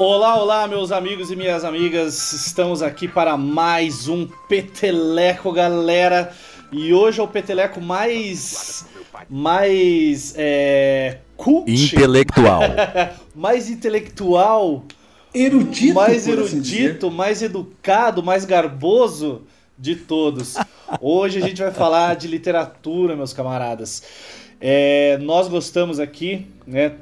Olá, olá, meus amigos e minhas amigas. Estamos aqui para mais um Peteleco, galera. E hoje é o Peteleco mais. mais. É. Cult. Intelectual. mais intelectual. Erudito. Mais assim erudito, mais educado, mais garboso de todos. Hoje a gente vai falar de literatura, meus camaradas. É, nós gostamos aqui, né?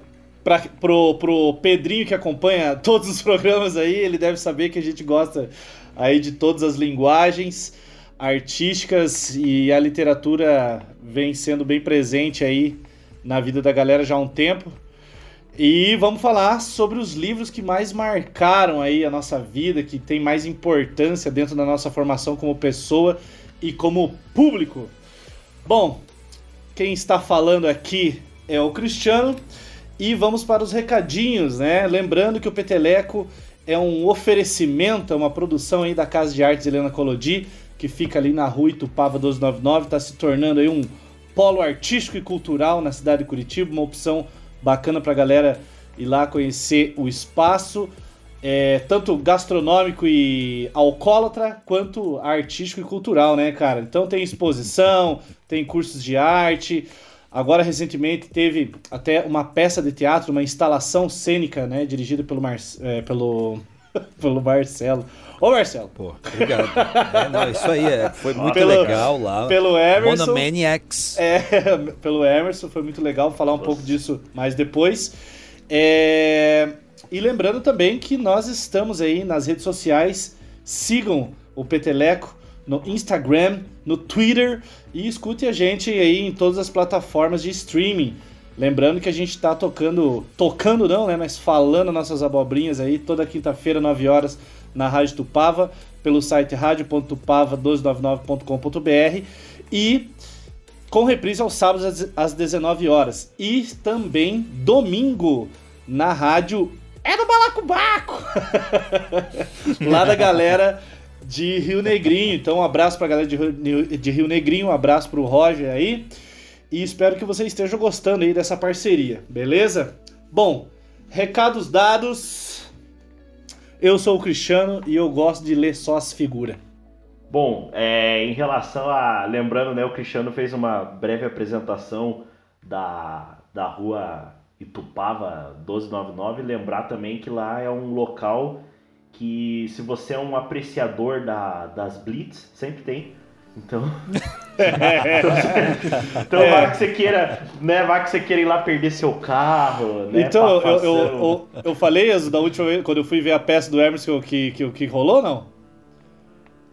Pra, pro, pro Pedrinho que acompanha todos os programas aí, ele deve saber que a gente gosta aí de todas as linguagens artísticas e a literatura vem sendo bem presente aí na vida da galera já há um tempo. E vamos falar sobre os livros que mais marcaram aí a nossa vida, que tem mais importância dentro da nossa formação como pessoa e como público. Bom, quem está falando aqui é o Cristiano e vamos para os recadinhos, né? Lembrando que o Peteleco é um oferecimento, é uma produção aí da Casa de Artes Helena Colodi, que fica ali na rua Itupava 1299, está se tornando aí um polo artístico e cultural na cidade de Curitiba, uma opção bacana para a galera ir lá conhecer o espaço, é, tanto gastronômico e alcoólatra, quanto artístico e cultural, né, cara? Então tem exposição, tem cursos de arte, Agora, recentemente, teve até uma peça de teatro, uma instalação cênica, né? Dirigida pelo, Mar... É, pelo... pelo Marcelo. Ô, Marcelo. Pô, obrigado. É, não, isso aí é, foi muito Pelo- legal lá. Pelo Emerson. Monomaniacs. É, pelo Emerson, foi muito legal falar um pouco disso mais depois. É, E lembrando também que nós estamos aí nas redes sociais. Sigam o Peteleco no Instagram, no Twitter e escute a gente aí em todas as plataformas de streaming. Lembrando que a gente está tocando, tocando não, né, mas falando nossas abobrinhas aí toda quinta-feira, 9 horas, na Rádio Tupava, pelo site radio.tupava1299.com.br e com reprise aos sábados às- às 19 horas. E também domingo na rádio É do Balacobaco! Lá da galera de Rio Negrinho. Então, um abraço pra galera de Rio, de Rio Negrinho, um abraço pro Roger aí. E espero que vocês estejam gostando aí dessa parceria, beleza? Bom, recados dados. Eu sou o Cristiano e eu gosto de ler só as figuras. Bom, é, em relação a. Lembrando, né, o Cristiano fez uma breve apresentação da, da rua Itupava 1299. Lembrar também que lá é um local que, se você é um apreciador da, das Blitz, sempre tem. Então. então É. vai que você queira, né? Vai que você queira ir lá perder seu carro, né? Então, eu, eu, eu, eu falei Enzo, da última vez, quando eu fui ver a peça do Emerson que, que, que rolou, não?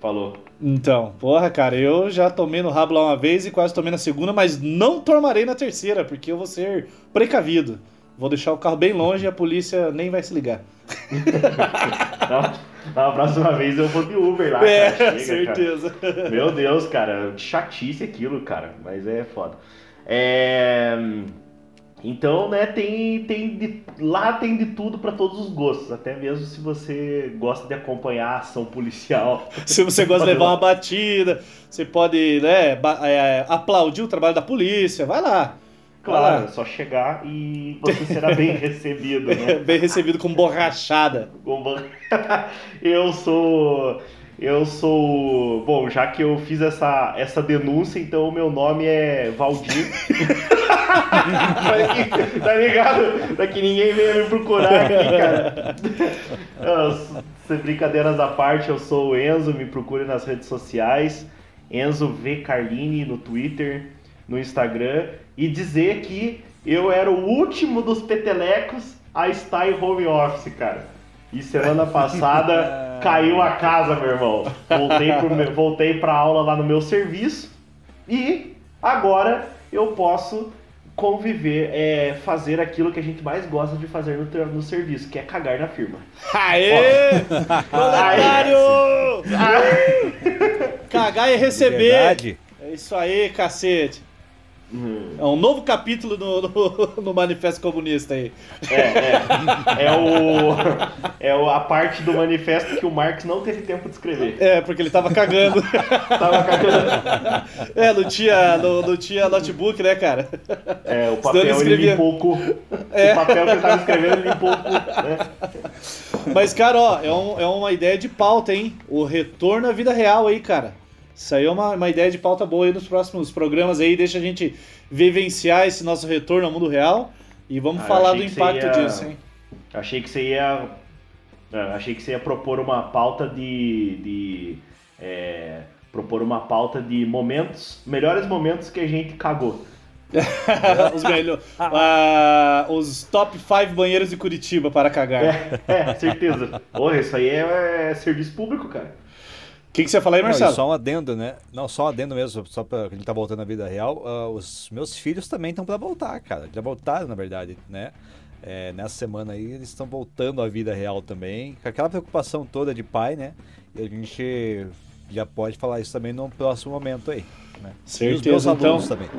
Falou. Então, porra, cara, eu já tomei no rabo lá uma vez e quase tomei na segunda, mas não tomarei na terceira, porque eu vou ser precavido. Vou deixar o carro bem longe e a polícia nem vai se ligar. Na, na próxima vez eu vou de Uber lá. é, cara. Chega, cara. certeza. Meu Deus, cara, chatice aquilo, cara, mas é foda. É, Então, né, tem, tem de... lá tem de tudo pra todos os gostos, até mesmo se você gosta de acompanhar a ação policial. Se você gosta de levar uma batida, você pode né, é, aplaudir o trabalho da polícia, vai lá. Claro, é só chegar e você será bem recebido, né? Bem recebido com borrachada. Como- eu sou. Eu sou. Bom, já que eu fiz essa, essa denúncia, então o meu nome é Valdir. Tá ligado? Pra que ninguém venha me procurar aqui, cara. Eu- se- brincadeiras à parte, eu sou o Enzo, me procure nas redes sociais. Enzo V Carlini no Twitter, no Instagram. E dizer que eu era o último dos petelecos a estar em home office, cara. E semana passada caiu a casa, meu irmão. Voltei, pro meu- voltei pra aula lá no meu serviço. E agora eu posso conviver, é, fazer aquilo que a gente mais gosta de fazer no, no serviço, que é cagar na firma. Aê! Proletário! Cagar e receber. Verdade. É isso aí, cacete. Hum, É um novo capítulo no, no, no Manifesto Comunista aí. É, é. É, o, é o- a parte do manifesto que o Marx não teve tempo de escrever. É, porque ele tava cagando. Tava cagando. É, não tinha, não, não tinha notebook, né, cara? É, o Senão ele papel ele escrevia. limpou o cu. É. O papel que ele tava escrevendo ele limpou o cu. Né? Mas, cara, ó, é, um, é uma ideia de pauta, hein? O retorno à vida real aí, cara. Isso aí é uma, uma ideia de pauta boa aí nos próximos programas aí. Deixa a gente vivenciar esse nosso retorno ao mundo real. E vamos Ah, falar do impacto ia- disso, hein? Achei que você ia. é, Achei que você ia propor uma pauta de. de é, propor uma pauta de momentos. Melhores momentos que a gente cagou. os, melhor, ah, os top 5 banheiros de Curitiba para cagar. É, é, certeza. Porra, isso aí é, é serviço público, cara. O que, que você fala aí, Não, Marcelo? só um adendo, né? Não, só um adendo mesmo, só pra que a gente tá voltando à vida real. ah, os meus filhos também estão pra voltar, cara. Já voltaram, na verdade, né? É, nessa semana aí eles estão voltando à vida real também. Com aquela preocupação toda de pai, né? E a gente já pode falar isso também no próximo momento aí. Né? Certeza, e os meus alunos então, também.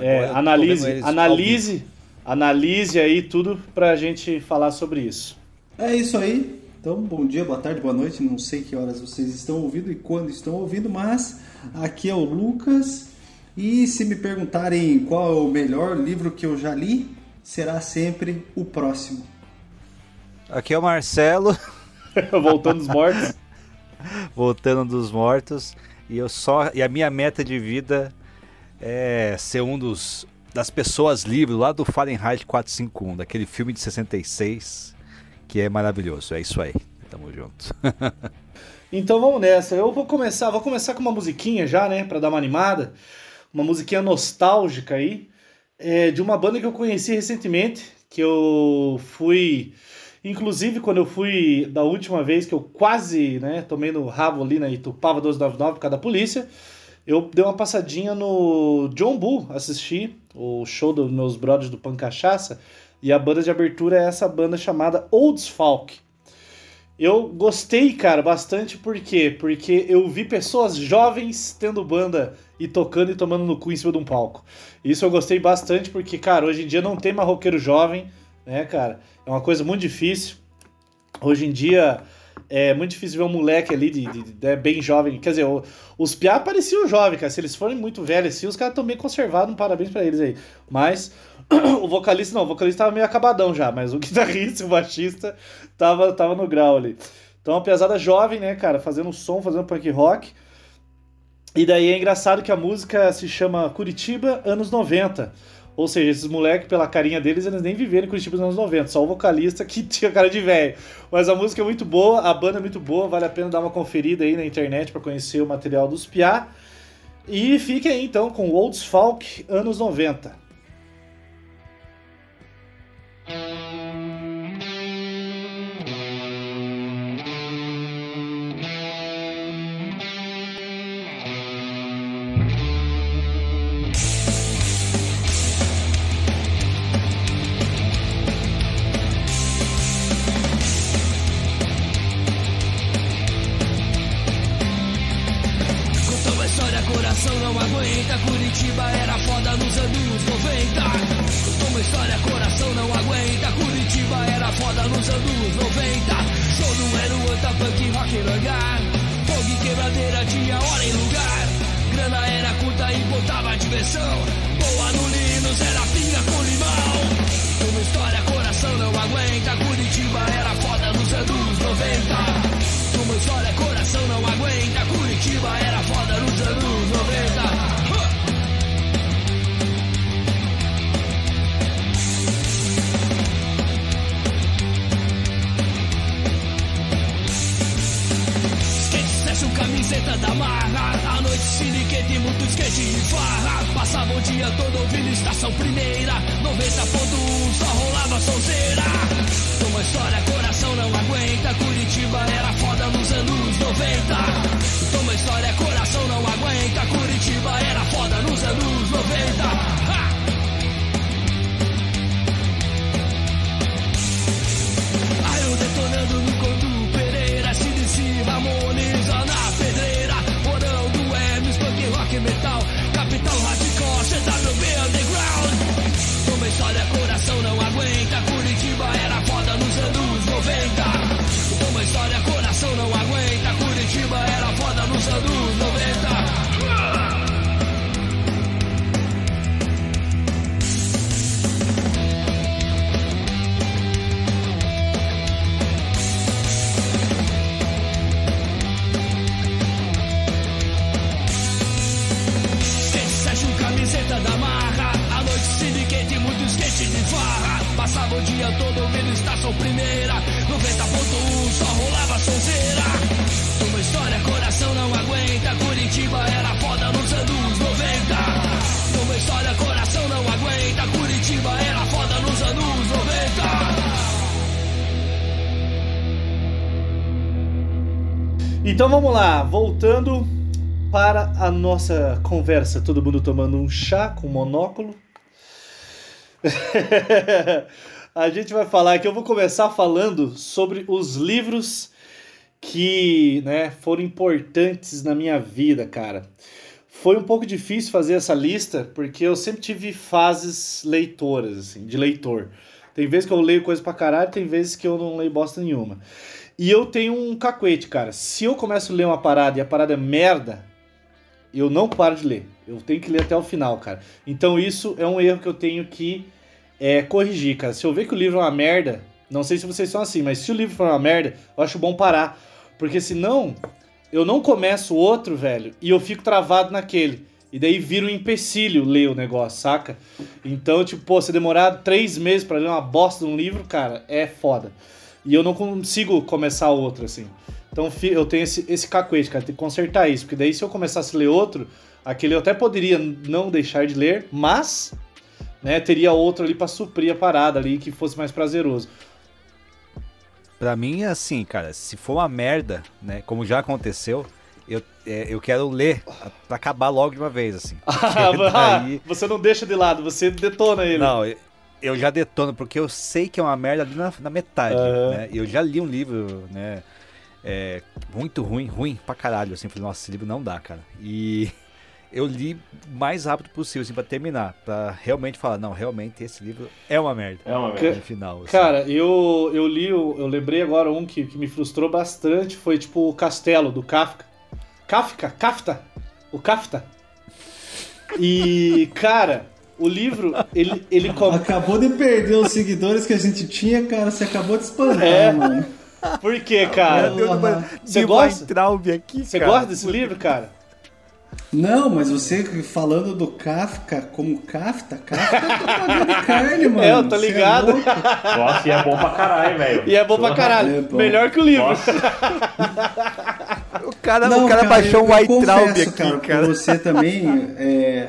É, analise, analise, analise aí tudo pra gente falar sobre isso. É isso aí. Então, bom dia, boa tarde, boa noite. Não sei que horas vocês estão ouvindo e quando estão ouvindo, mas aqui é o Lucas. E se me perguntarem qual é o melhor livro que eu já li, será sempre o próximo. Aqui é o Marcelo. Voltando dos mortos. voltando dos mortos e eu só e a minha meta de vida é ser um dos das pessoas livres lá do Fahrenheit 451, daquele filme de 66 que é maravilhoso. É isso aí. Tamo junto. Então vamos nessa. Eu vou começar, vou começar com uma musiquinha já, né, Pra dar uma animada. Uma musiquinha nostálgica aí, é, de uma banda que eu conheci recentemente, que eu fui, inclusive quando eu fui da última vez que eu quase, né, tomei no rabo ali na Itupava 1299 por causa da polícia, eu dei uma passadinha no John Bull, assisti o show dos meus brothers do Pan Cachaça, e a banda de abertura é essa banda chamada Olds Falk. Eu gostei, cara, bastante por quê? Porque eu vi pessoas jovens tendo banda e tocando e tomando no cu em cima de um palco. Isso eu gostei bastante porque, cara, hoje em dia não tem mais roqueiro jovem, né, cara? É uma coisa muito difícil. Hoje em dia é muito difícil ver um moleque ali de, de- de- é, bem jovem. Quer dizer, os piá pareciam jovens, cara. Se eles forem muito velhos assim, os caras estão bem conservados. Um parabéns pra eles aí. Mas o vocalista não, o vocalista tava meio acabadão já, mas o guitarrista o baixista tava, tava no grau ali. Então, uma pesada jovem, né, cara, fazendo som, fazendo punk rock. E daí é engraçado que a música se chama Curitiba anos 90. Ou seja, esses moleques, pela carinha deles, eles nem viveram em Curitiba nos anos 90, só o vocalista que tinha cara de velho. Mas a música é muito boa, a banda é muito boa, vale a pena dar uma conferida aí na internet para conhecer o material dos Piá. E fiquem aí então com Olds Folk anos 90. Da marra. À noite, siniquete, muito skate e farra. Passava o dia todo ouvindo estação primeira. 90.1, só rolava sonzeira. Uma história, coração não aguenta. Curitiba era foda nos anos 90. Uma história, coração não aguenta. Curitiba era foda nos anos 90. Ha! Aí eu detonando no Condu metal, capital hardcore, CWB underground. Uma história, coração não aguenta, Curitiba era foda nos anos 90. Uma história, coração não aguenta, Curitiba era foda nos anos 90. Todo ouvido, estação primeira. 90.1 só rolava sonzeira. Uma história, coração não aguenta. Curitiba era foda nos anos 90. Uma história, coração não aguenta. Curitiba era foda nos anos 90. Então vamos lá, voltando para a nossa conversa, todo mundo tomando um chá com monóculo. a gente vai falar que eu vou começar falando sobre os livros que né, foram importantes na minha vida, cara. Foi um pouco difícil fazer essa lista, porque eu sempre tive fases leitoras, assim, de leitor. Tem vezes que eu leio coisa pra caralho, tem vezes que eu não leio bosta nenhuma. E eu tenho um cacuete, cara. Se eu começo a ler uma parada e a parada é merda, eu não paro de ler. Eu tenho que ler até o final, cara. Então isso é um erro que eu tenho que é, corrigir, cara. Se eu ver que o livro é uma merda, não sei se vocês são assim, mas se o livro for uma merda, eu acho bom parar. Porque senão eu não começo outro, velho, e eu fico travado naquele. E daí vira um empecilho ler o negócio, saca? Então, tipo, pô, você demorar três meses para ler uma bosta de um livro, cara, é foda. E eu não consigo começar outro, assim. Então eu tenho esse, esse cacuete, cara, tem que consertar isso. Porque daí se eu começasse a ler outro, aquele eu até poderia não deixar de ler, mas né, teria outro ali para suprir a parada ali que fosse mais prazeroso. Pra mim, assim, cara, se for uma merda, né, como já aconteceu, eu, é, eu quero ler pra acabar logo de uma vez, assim. Ah, daí... você não deixa de lado, você detona ele. Não, eu, eu já detono, porque eu sei que é uma merda ali na, na metade, uhum. né? Eu já li um livro, né, é, muito ruim, ruim pra caralho, assim, falei, nossa, esse livro não dá, cara. E eu li o mais rápido possível, assim, pra terminar. Pra realmente falar, não, realmente esse livro é uma merda. É uma merda. No final. Assim. Cara, eu, eu li, eu lembrei agora um que, que me frustrou bastante, foi tipo o Castelo, do Kafka. Kafka? Kafta? O Kafta. E, cara, o livro, ele, ele come... Acabou de perder os seguidores que a gente tinha, cara. Você acabou de espantar, é. mano. Por quê, cara? Você gosta? Aqui, Você gosta desse livro, cara? Não, mas você falando do Kafka como Kafta, Kafka é propaganda de carne, mano. É, eu tô é ligado. É Nossa, e é bom pra caralho, velho. E é bom pra caralho. É Melhor que o livro. o cara, Não, o cara, cara baixou um White Traub aqui, cara. cara. Você também, é...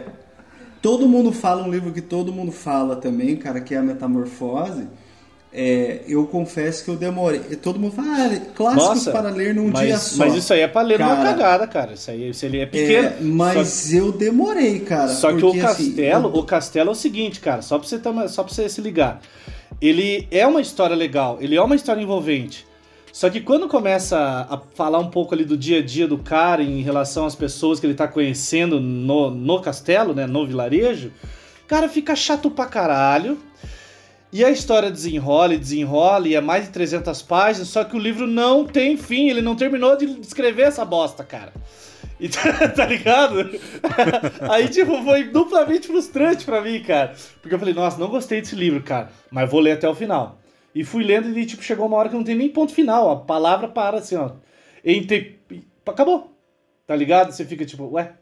todo mundo fala um livro que todo mundo fala também, cara, que é a Metamorfose. É, eu confesso que eu demorei. Todo mundo fala, ah, clássicos Nossa, para ler num mas, dia só. Mas isso aí é para ler cara, numa cagada, cara. Isso aí se ele é pequeno. É, mas só, eu demorei, cara. Só porque, que o assim, castelo, assim, eu... o castelo é o seguinte, cara, só para você só para você se ligar. Ele é uma história legal, ele é uma história envolvente. Só que quando começa a falar um pouco ali do dia a dia do cara em relação às pessoas que ele tá conhecendo no, no castelo, né, no vilarejo, cara, fica chato pra caralho e a história desenrola e desenrola e é mais de 300 páginas, só que o livro não tem fim, ele não terminou de escrever essa bosta, cara. E, tá ligado? Aí, tipo, foi duplamente frustrante para mim, cara. Porque eu falei, nossa, não gostei desse livro, cara, mas vou ler até o final. E fui lendo e, tipo, chegou uma hora que não tem nem ponto final, a palavra para assim, ó. Entre... Acabou. Tá ligado? Você fica tipo, ué,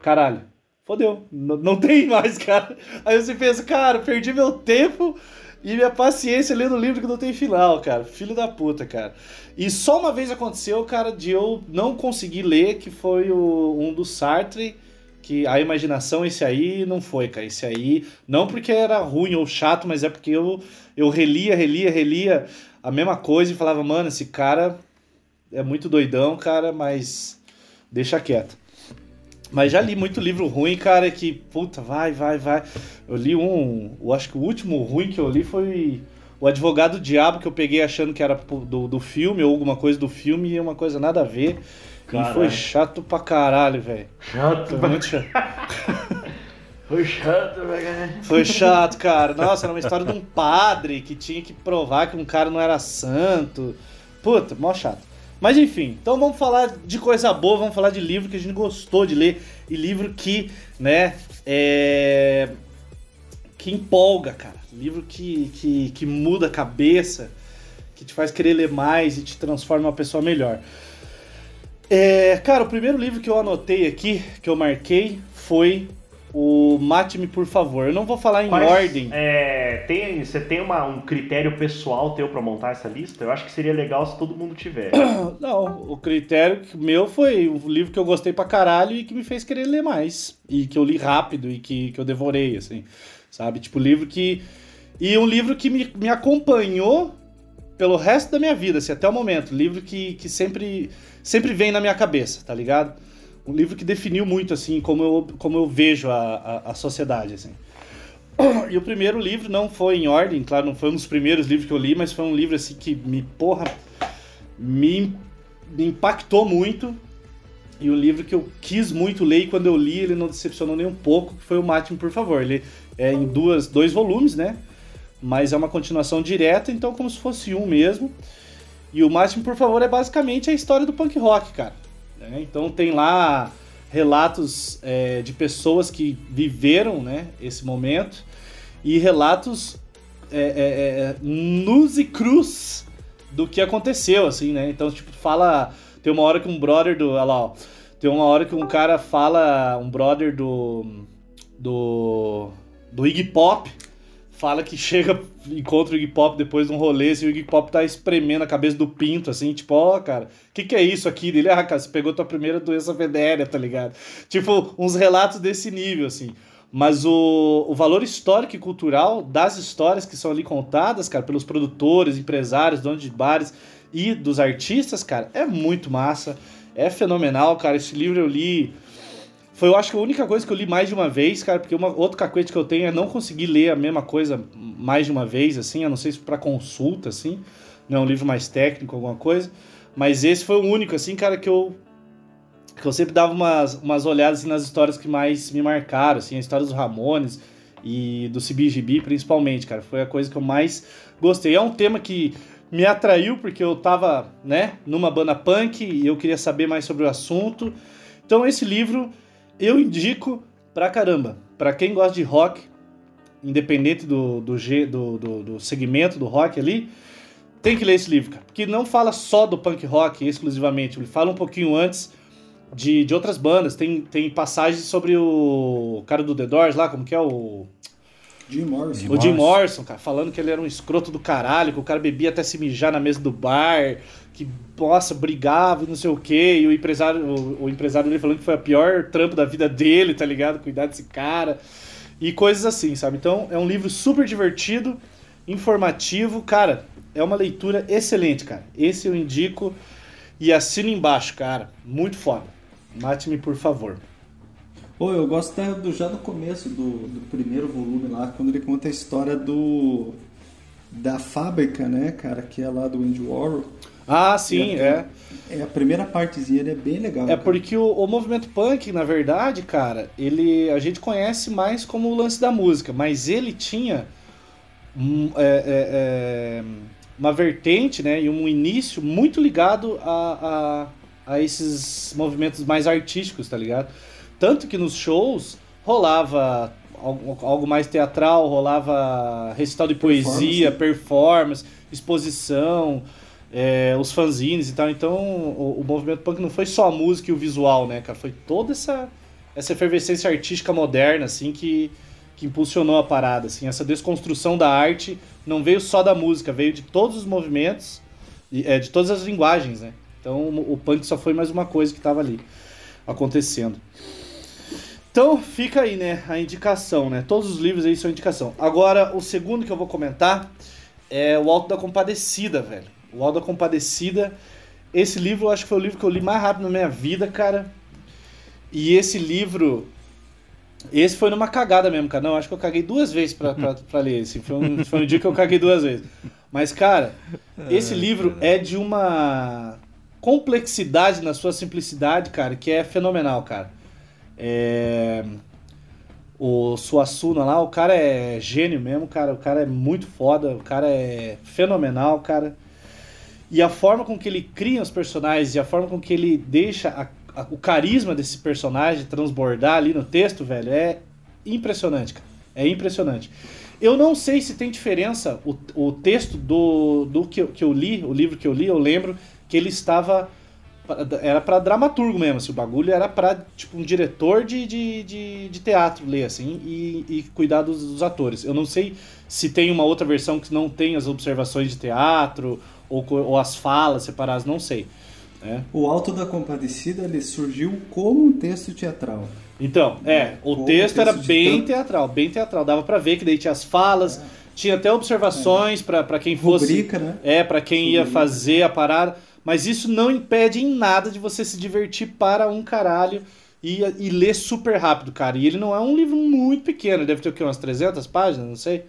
caralho fodeu, não, não tem mais, cara. Aí você pensa, cara, perdi meu tempo e minha paciência lendo livro que não tem final, cara. Filho da puta, cara. E só uma vez aconteceu, cara, de eu não conseguir ler, que foi o, um do Sartre, que a imaginação, esse aí não foi, cara. Esse aí, não porque era ruim ou chato, mas é porque eu, eu relia, relia, relia a mesma coisa e falava, mano, esse cara é muito doidão, cara, mas deixa quieto. Mas já li muito livro ruim, cara, que, puta, vai, vai, vai. Eu li um. Eu acho que o último ruim que eu li foi O Advogado do Diabo, que eu peguei achando que era do, do filme ou alguma coisa do filme e uma coisa nada a ver. Caralho. E foi chato pra caralho, velho. Chato, foi muito chato. Foi chato, velho. Foi chato, cara. Nossa, era uma história de um padre que tinha que provar que um cara não era santo. Puta, mó chato. Mas enfim, então vamos falar de coisa boa, vamos falar de livro que a gente gostou de ler e livro que, né, é... que empolga, cara. Livro que, que, que muda a cabeça, que te faz querer ler mais e te transforma uma pessoa melhor. É, cara, o primeiro livro que eu anotei aqui, que eu marquei, foi o Mate-me, por favor. Eu não vou falar em Quais- ordem. é, tem, você tem uma- um critério pessoal teu pra montar essa lista? Eu acho que seria legal se todo mundo tiver. Não, o critério meu foi o livro que eu gostei pra caralho e que me fez querer ler mais. E que eu li rápido e que, que eu devorei, assim. Sabe? Tipo, livro que. E um livro que me, me acompanhou pelo resto da minha vida, assim, até o momento. Livro que, que sempre, sempre vem na minha cabeça, tá ligado? Um livro que definiu muito, assim, como eu, como eu vejo a, a, a sociedade, assim. E o primeiro livro não foi em ordem, claro, não foi um dos primeiros livros que eu li, mas foi um livro, assim, que me, porra, me, me impactou muito. E o livro que eu quis muito ler, e quando eu li, ele não decepcionou nem um pouco, que foi o Mate-me, por favor. Ele é em duas, dois volumes, né? Mas é uma continuação direta, então como se fosse um mesmo. E o Mate-me, por favor, é basicamente a história do punk rock, cara. Né? Então tem lá relatos é, de pessoas que viveram né, esse momento e relatos é, é, é, nus e cruz do que aconteceu, assim, né? Então, tipo, fala. Tem uma hora que um brother do. Olha lá, ó. Tem uma hora que um cara fala. Um brother do. Do. Do Iggy Pop. Fala que chega, encontra o Iggy Pop depois de um rolê, assim, o Iggy Pop tá espremendo a cabeça do pinto, assim, tipo, ó, cara, o que, que é isso aqui? Dele, ah, cara, você pegou tua primeira doença venérea, tá ligado? Tipo, uns relatos desse nível, assim. Mas o, o valor histórico e cultural das histórias que são ali contadas, cara, pelos produtores, empresários, donos de bares e dos artistas, cara, é muito massa. É fenomenal, cara. Esse livro eu li. Foi, eu acho que a única coisa que eu li mais de uma vez, cara, porque uma, outro cacuete que eu tenho é não conseguir ler a mesma coisa mais de uma vez, assim, a não sei se pra consulta, assim, não é um livro mais técnico, alguma coisa. Mas esse foi o único, assim, cara, que eu que eu sempre dava umas, umas olhadas assim, nas histórias que mais me marcaram, assim, a história dos Ramones e do CBGB principalmente, cara. Foi a coisa que eu mais gostei. É um tema que me atraiu porque eu tava, né, numa banda punk e eu queria saber mais sobre o assunto. Então esse livro eu indico pra caramba. Pra quem gosta de rock, independente do, do, do, do, do segmento do rock ali, tem que ler esse livro, cara. Porque não fala só do punk rock exclusivamente, ele fala um pouquinho antes de, de outras bandas. Tem, tem passagens sobre o cara do The Doors lá, como que é o. Jim Morrison. O Jim Morrison, cara, falando que ele era um escroto do caralho, que o cara bebia até se mijar na mesa do bar, que, nossa, brigava e não sei o quê, e o empresário, o, o empresário dele falando que foi a pior trampo da vida dele, tá ligado? Cuidar desse cara. E coisas assim, sabe? Então, é um livro super divertido, informativo, cara, é uma leitura excelente, cara. Esse eu indico e assino embaixo, cara. Muito foda. Mate-me, por favor. Pô, eu gosto até do, já do começo do, do primeiro volume lá, quando ele conta a história do da fábrica, né, cara, que é lá do Andy Warhol. Ah, sim, é. É a primeira partezinha, ele é bem legal. É cara. porque o, o movimento punk, na verdade, cara, ele a gente conhece mais como o lance da música, mas ele tinha é, é, é, uma vertente, né, e um início muito ligado a, a, a esses movimentos mais artísticos, tá ligado? Tanto que nos shows rolava algo, mais teatral, rolava recital de poesia, performance, exposição, é, os fanzines e tal. Então, o, o movimento punk não foi só a música e o visual, né, cara? Foi toda essa, essa efervescência artística moderna, assim, que, que impulsionou a parada, assim. Essa desconstrução da arte não veio só da música, veio de todos os movimentos, e, é, de todas as linguagens, né? Então, o, o punk só foi mais uma coisa que estava ali acontecendo. Então, fica aí, né, a indicação, né? Todos os livros aí são indicação. Agora, o segundo que eu vou comentar é o Alto da Compadecida, velho. O Alto da Compadecida. Esse livro eu acho que foi o livro que eu li mais rápido na minha vida, cara. E esse livro. Esse foi numa cagada mesmo, cara. Não, acho que eu caguei duas vezes pra, pra, pra ler esse. Foi um, foi um dia que eu caguei duas vezes. Mas, cara, esse livro é de uma complexidade na sua simplicidade, cara, que é fenomenal, cara. É... O Suassuna lá, o cara é gênio mesmo, cara. O cara é muito foda, o cara é fenomenal, cara. E a forma com que ele cria os personagens e a forma com que ele deixa a- a- o carisma desse personagem transbordar ali no texto, velho, é impressionante, cara. É impressionante. Eu não sei se tem diferença o, o texto do, do que, que eu li, o livro que eu li, eu lembro que ele estava era para dramaturgo mesmo, assim, o bagulho era para tipo um diretor de, de, de, de, teatro ler assim e, e cuidar dos, dos, atores. Eu não sei se tem uma outra versão que não tem as observações de teatro ou, ou as falas separadas, não sei. Né? O Alto da Compadecida ele surgiu como um texto teatral. Então, é, o como texto, texto era bem teatral, bem teatral. Dava para ver que daí tinha as falas, é. tinha até observações é. para quem fosse. Rubrica, né? É, para quem ia fazer a parada. Mas isso não impede em nada de você se divertir para um caralho e, e ler super rápido, cara. E ele não é um livro muito pequeno, deve ter o quê? Umas 300 páginas, não sei.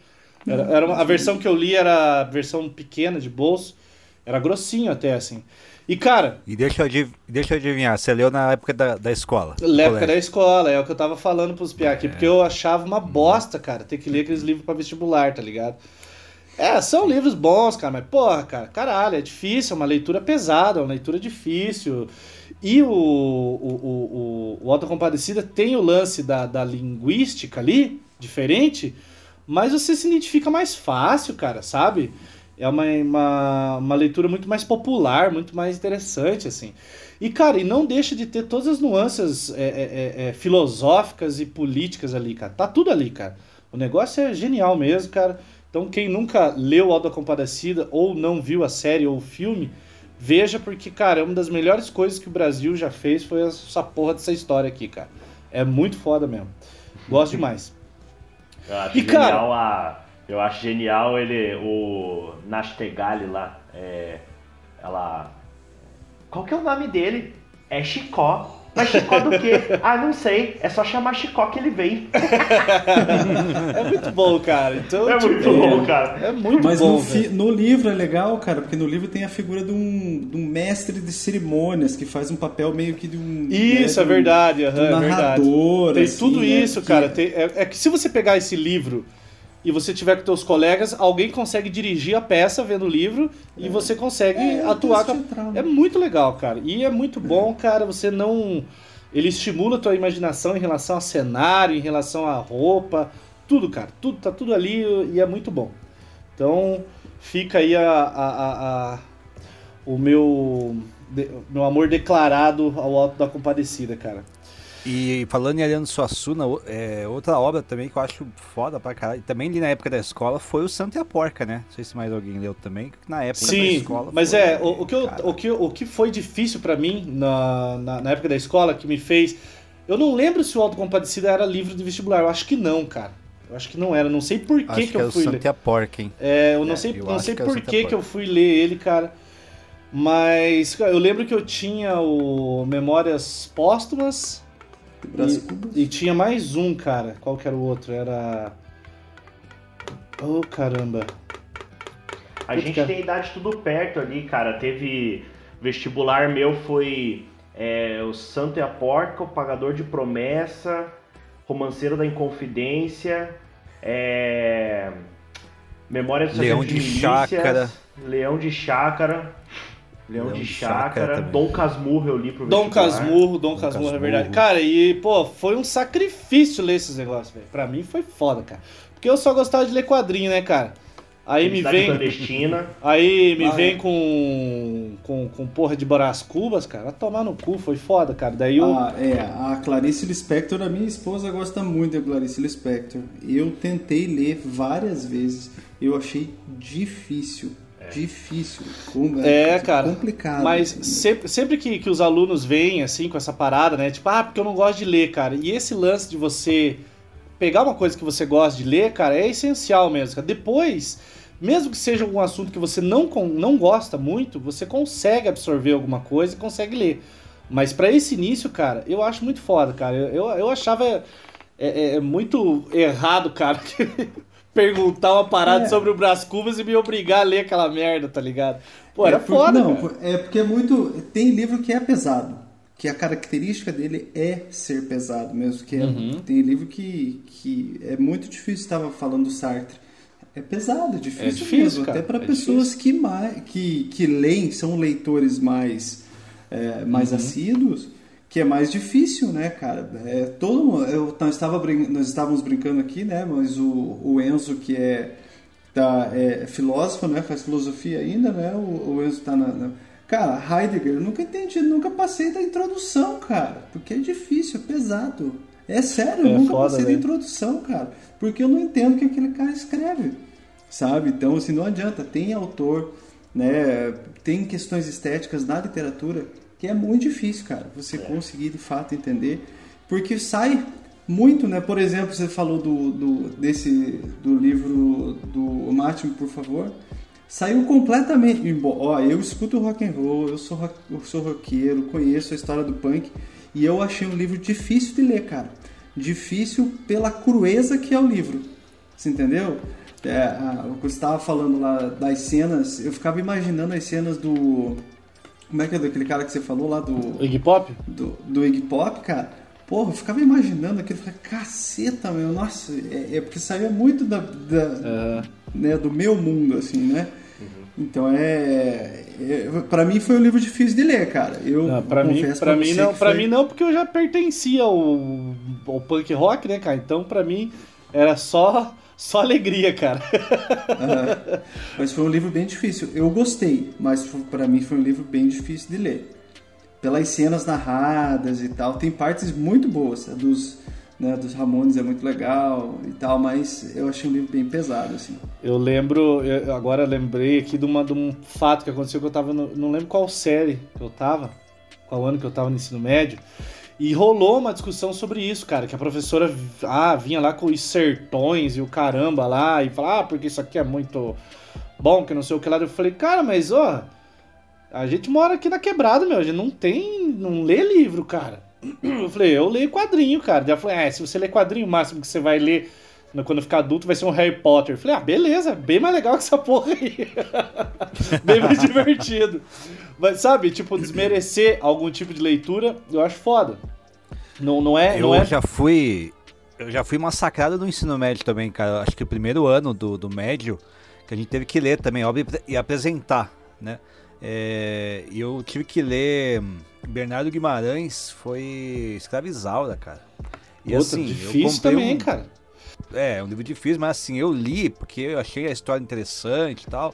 Era, era uma, a versão que eu li era a versão pequena de bolso. Era grossinho até, assim. E, cara. E deixa eu, deixa eu adivinhar, você leu na época da, da escola? Na época da escola, é o que eu tava falando pros piá aqui, é. porque eu achava uma bosta, cara, ter que ler aqueles livros pra vestibular, tá ligado? É, são livros bons, cara, mas porra, cara, caralho, é difícil, é uma leitura pesada, é uma leitura difícil. E o, o, o, o, o Autocompadecida tem o lance da, da linguística ali, diferente, mas você se identifica mais fácil, cara, sabe? É uma, uma, uma leitura muito mais popular, muito mais interessante, assim. E, cara, e não deixa de ter todas as nuances é, é, é, é filosóficas e políticas ali, cara. Tá tudo ali, cara. O negócio é genial mesmo, cara. Então, quem nunca leu Alda Compadecida ou não viu a série ou o filme, veja, porque, cara, é uma das melhores coisas que o Brasil já fez foi essa porra dessa história aqui, cara. É muito foda mesmo. Gosto demais. Eu acho e, genial cara, a. Eu acho genial ele. O Nastegali lá. É, ela. Qual que é o nome dele? É Chicó. Mas Chicó do quê? Ah, não sei. É só chamar Chicó que ele vem. é muito bom, cara. Então, é tipo, muito bom, cara. É muito Mas bom. Mas no, no, livro é legal, cara, porque no livro tem a figura de um, de um mestre de cerimônias que faz um papel meio que de um. Isso, né, é verdade. Uhum, um narrador. Tem assim, tudo né, isso, cara. Tem, é, é que se você pegar esse livro e você tiver com seus colegas, alguém consegue dirigir a peça vendo o livro é. e você consegue é, atuar. Com... É muito legal, cara. E é muito bom, cara, você não. Ele estimula a tua imaginação em relação a cenário, em relação à roupa, tudo, cara. Tudo, tá tudo ali e é muito bom. Então, fica aí a, a, a, a o meu, de, meu amor declarado ao Alto da Compadecida, cara. E falando em Ariano Suassuna, é, outra obra também que eu acho foda pra caralho, também ali na época da escola, foi o Santo e a Porca, né? Não sei se mais alguém leu também, na época Sim, da escola. mas é, o, o, que eu, o, que, o que foi difícil para mim na, na, na, época da escola, que me fez... Eu não lembro se o Autocompadecida era livro de vestibular, eu acho que não, cara. Eu acho que não era, não sei por que, que, que eu fui ler. o Santo e a Porca, hein? É, eu não é, sei, eu não sei por que, que eu fui ler ele, cara. Mas eu lembro que eu tinha o Memórias Póstumas e, e, tinha mais um, cara. Qual que era o outro? Era. Oh, caramba. A gente cara. tem idade tudo perto ali, cara. Teve. Vestibular meu foi é, o Santo e a Porca, o Pagador de Promessa, Romanceiro da Inconfidência, é... Memória Leão de Chácara. Leão de Chácara. Leão, Leão de Chácara, Dom Casmurro eu li pro Dom Casmurro, Dom, Dom Casmurro, Casmurro, é verdade. Cara, e, pô, foi um sacrifício ler esses negócios, velho. Pra mim foi foda, cara. Porque eu só gostava de ler quadrinho, né, cara? Aí me vem. Clandestina. Aí me ah, vem é. com, com. com porra de Brás Cubas, cara. A tomar no cu, foi foda, cara. Daí eu. Ah, é, a Clarice Lispector, a minha esposa gosta muito da Clarice Lispector. Eu tentei ler várias vezes. Eu achei difícil difícil. é, cara. Complicado. Mas sempre, sempre que, que os alunos vêm, assim, com essa parada, né? Tipo, ah, porque eu não gosto de ler, cara. E esse lance de você pegar uma coisa que você gosta de ler, cara, é essencial mesmo. Cara. Depois, mesmo que seja algum assunto que você não, não gosta muito, você consegue absorver alguma coisa e consegue ler. Mas para esse início, cara, eu acho muito foda, cara. Eu, eu, eu achava é, é, é muito errado, cara, perguntar uma parada é. sobre o Brás Cubas e me obrigar a ler aquela merda, tá ligado? Pô, era é porque, foda, Não, cara. é porque é muito... Tem livro que é pesado. Que a característica dele é ser pesado mesmo. Que é, uhum. Tem livro que, que é muito difícil. Estava falando do Sartre. É pesado, é difícil, é difícil mesmo. Cara. Até para é pessoas que, mais, que, que leem, são leitores mais, é, mais uhum. assíduos que é mais difícil, né, cara? É, todo eu nós, estava, nós estávamos brincando aqui, né? Mas o, o Enzo que é, tá, é filósofo, né? Faz filosofia ainda, né? O, o Enzo está na, na, Cara, Heidegger, eu nunca entendi, nunca passei da introdução, cara. Porque é difícil, é pesado. É sério, eu É nunca foda, passei da velho. introdução, cara. Porque eu não entendo o que aquele cara escreve. Sabe? Então, assim, não adianta. Tem autor, né? Tem questões estéticas na literatura que é muito difícil, cara. Você conseguir de fato entender. Porque sai muito, né? Por exemplo, você falou do, do, desse, do livro do Martin, por favor. Saiu completamente. Ó, eu escuto rock and roll, eu sou, rock- eu sou roqueiro, conheço a história do punk e eu achei um livro difícil de ler, cara. Difícil pela crueza que é o livro. Você entendeu? É, a- o que você estava falando lá das cenas, eu ficava imaginando as cenas do. Como é que é daquele cara que você falou lá do Iggy Pop? do, do Iggy Pop, cara, porra, eu ficava imaginando aquilo, falei, caceta, meu, nossa, é, é porque saía muito da, da- né, do meu mundo, assim, né? Então é, é, para mim foi um livro difícil de ler, cara. Eu Não, pra mim, pra pra mim não, foi- mim não, porque eu já pertencia ao, ao punk rock, né, cara? Então, pra mim, era só, só alegria, cara. Aham. Mas foi um livro bem difícil. Eu gostei, mas pra mim foi um livro bem difícil de ler. Pelas cenas narradas e tal, tem partes muito boas. A dos, né, dos Ramones é muito legal e tal, mas eu achei um livro bem pesado, assim. Eu lembro, eu agora lembrei aqui de, uma, de um fato que aconteceu que eu tava, no, não lembro qual série que eu tava, qual ano que eu tava no ensino médio, e rolou uma discussão sobre isso, cara, que a professora ah, vinha lá com os sertões e o caramba lá, e falava, ah, porque isso aqui é muito bom, que não sei o que lá. Eu falei, cara, mas ó, a gente mora aqui na quebrada, meu, a gente não tem, não lê livro, cara. Eu falei, eu leio quadrinho, cara. Daí ela falou, é, se você ler quadrinho, o máximo que você vai ler quando ficar adulto vai ser um Harry Potter. Eu falei, ah, beleza, bem mais legal que essa porra aí. bem mais divertido. Mas sabe, tipo, desmerecer algum tipo de leitura, eu acho foda. Não, não é. Eu não é... já fui. Eu já fui massacrado no ensino médio também, cara. Acho que o primeiro ano do, do médio, que a gente teve que ler também, óbvio, e apresentar, né? É, E eu tive que ler Bernardo Guimarães, foi Escravizaura, cara. E Puta, assim, eu difícil também, um- cara. É, é um livro difícil, mas assim, eu li porque eu achei a história interessante e tal.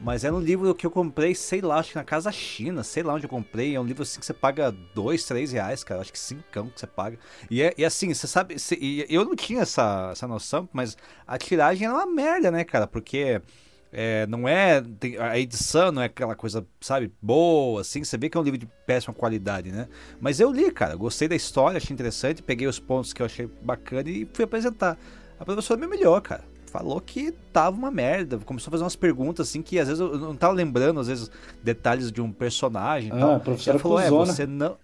Mas era um livro que eu comprei, sei lá, acho que na Casa China, sei lá onde eu comprei. É um livro assim que você paga dois, três reais, cara. Acho que cincão que você paga. E, é, e assim, você sabe, cê- e eu não tinha essa, essa noção, mas a tiragem era uma merda, né, cara? Porque é, não é. a edição não é aquela coisa, sabe, boa, assim. Você vê que é um livro de péssima qualidade, né? Mas eu li, cara. Gostei da história, achei interessante. Peguei os pontos que eu achei bacana e fui apresentar. A professora me humilhou, cara. Falou que tava uma merda. Começou a fazer umas perguntas assim que às vezes eu não tava lembrando, às vezes, detalhes de um personagem Ah, tal. a professora Ela falou, é, você não.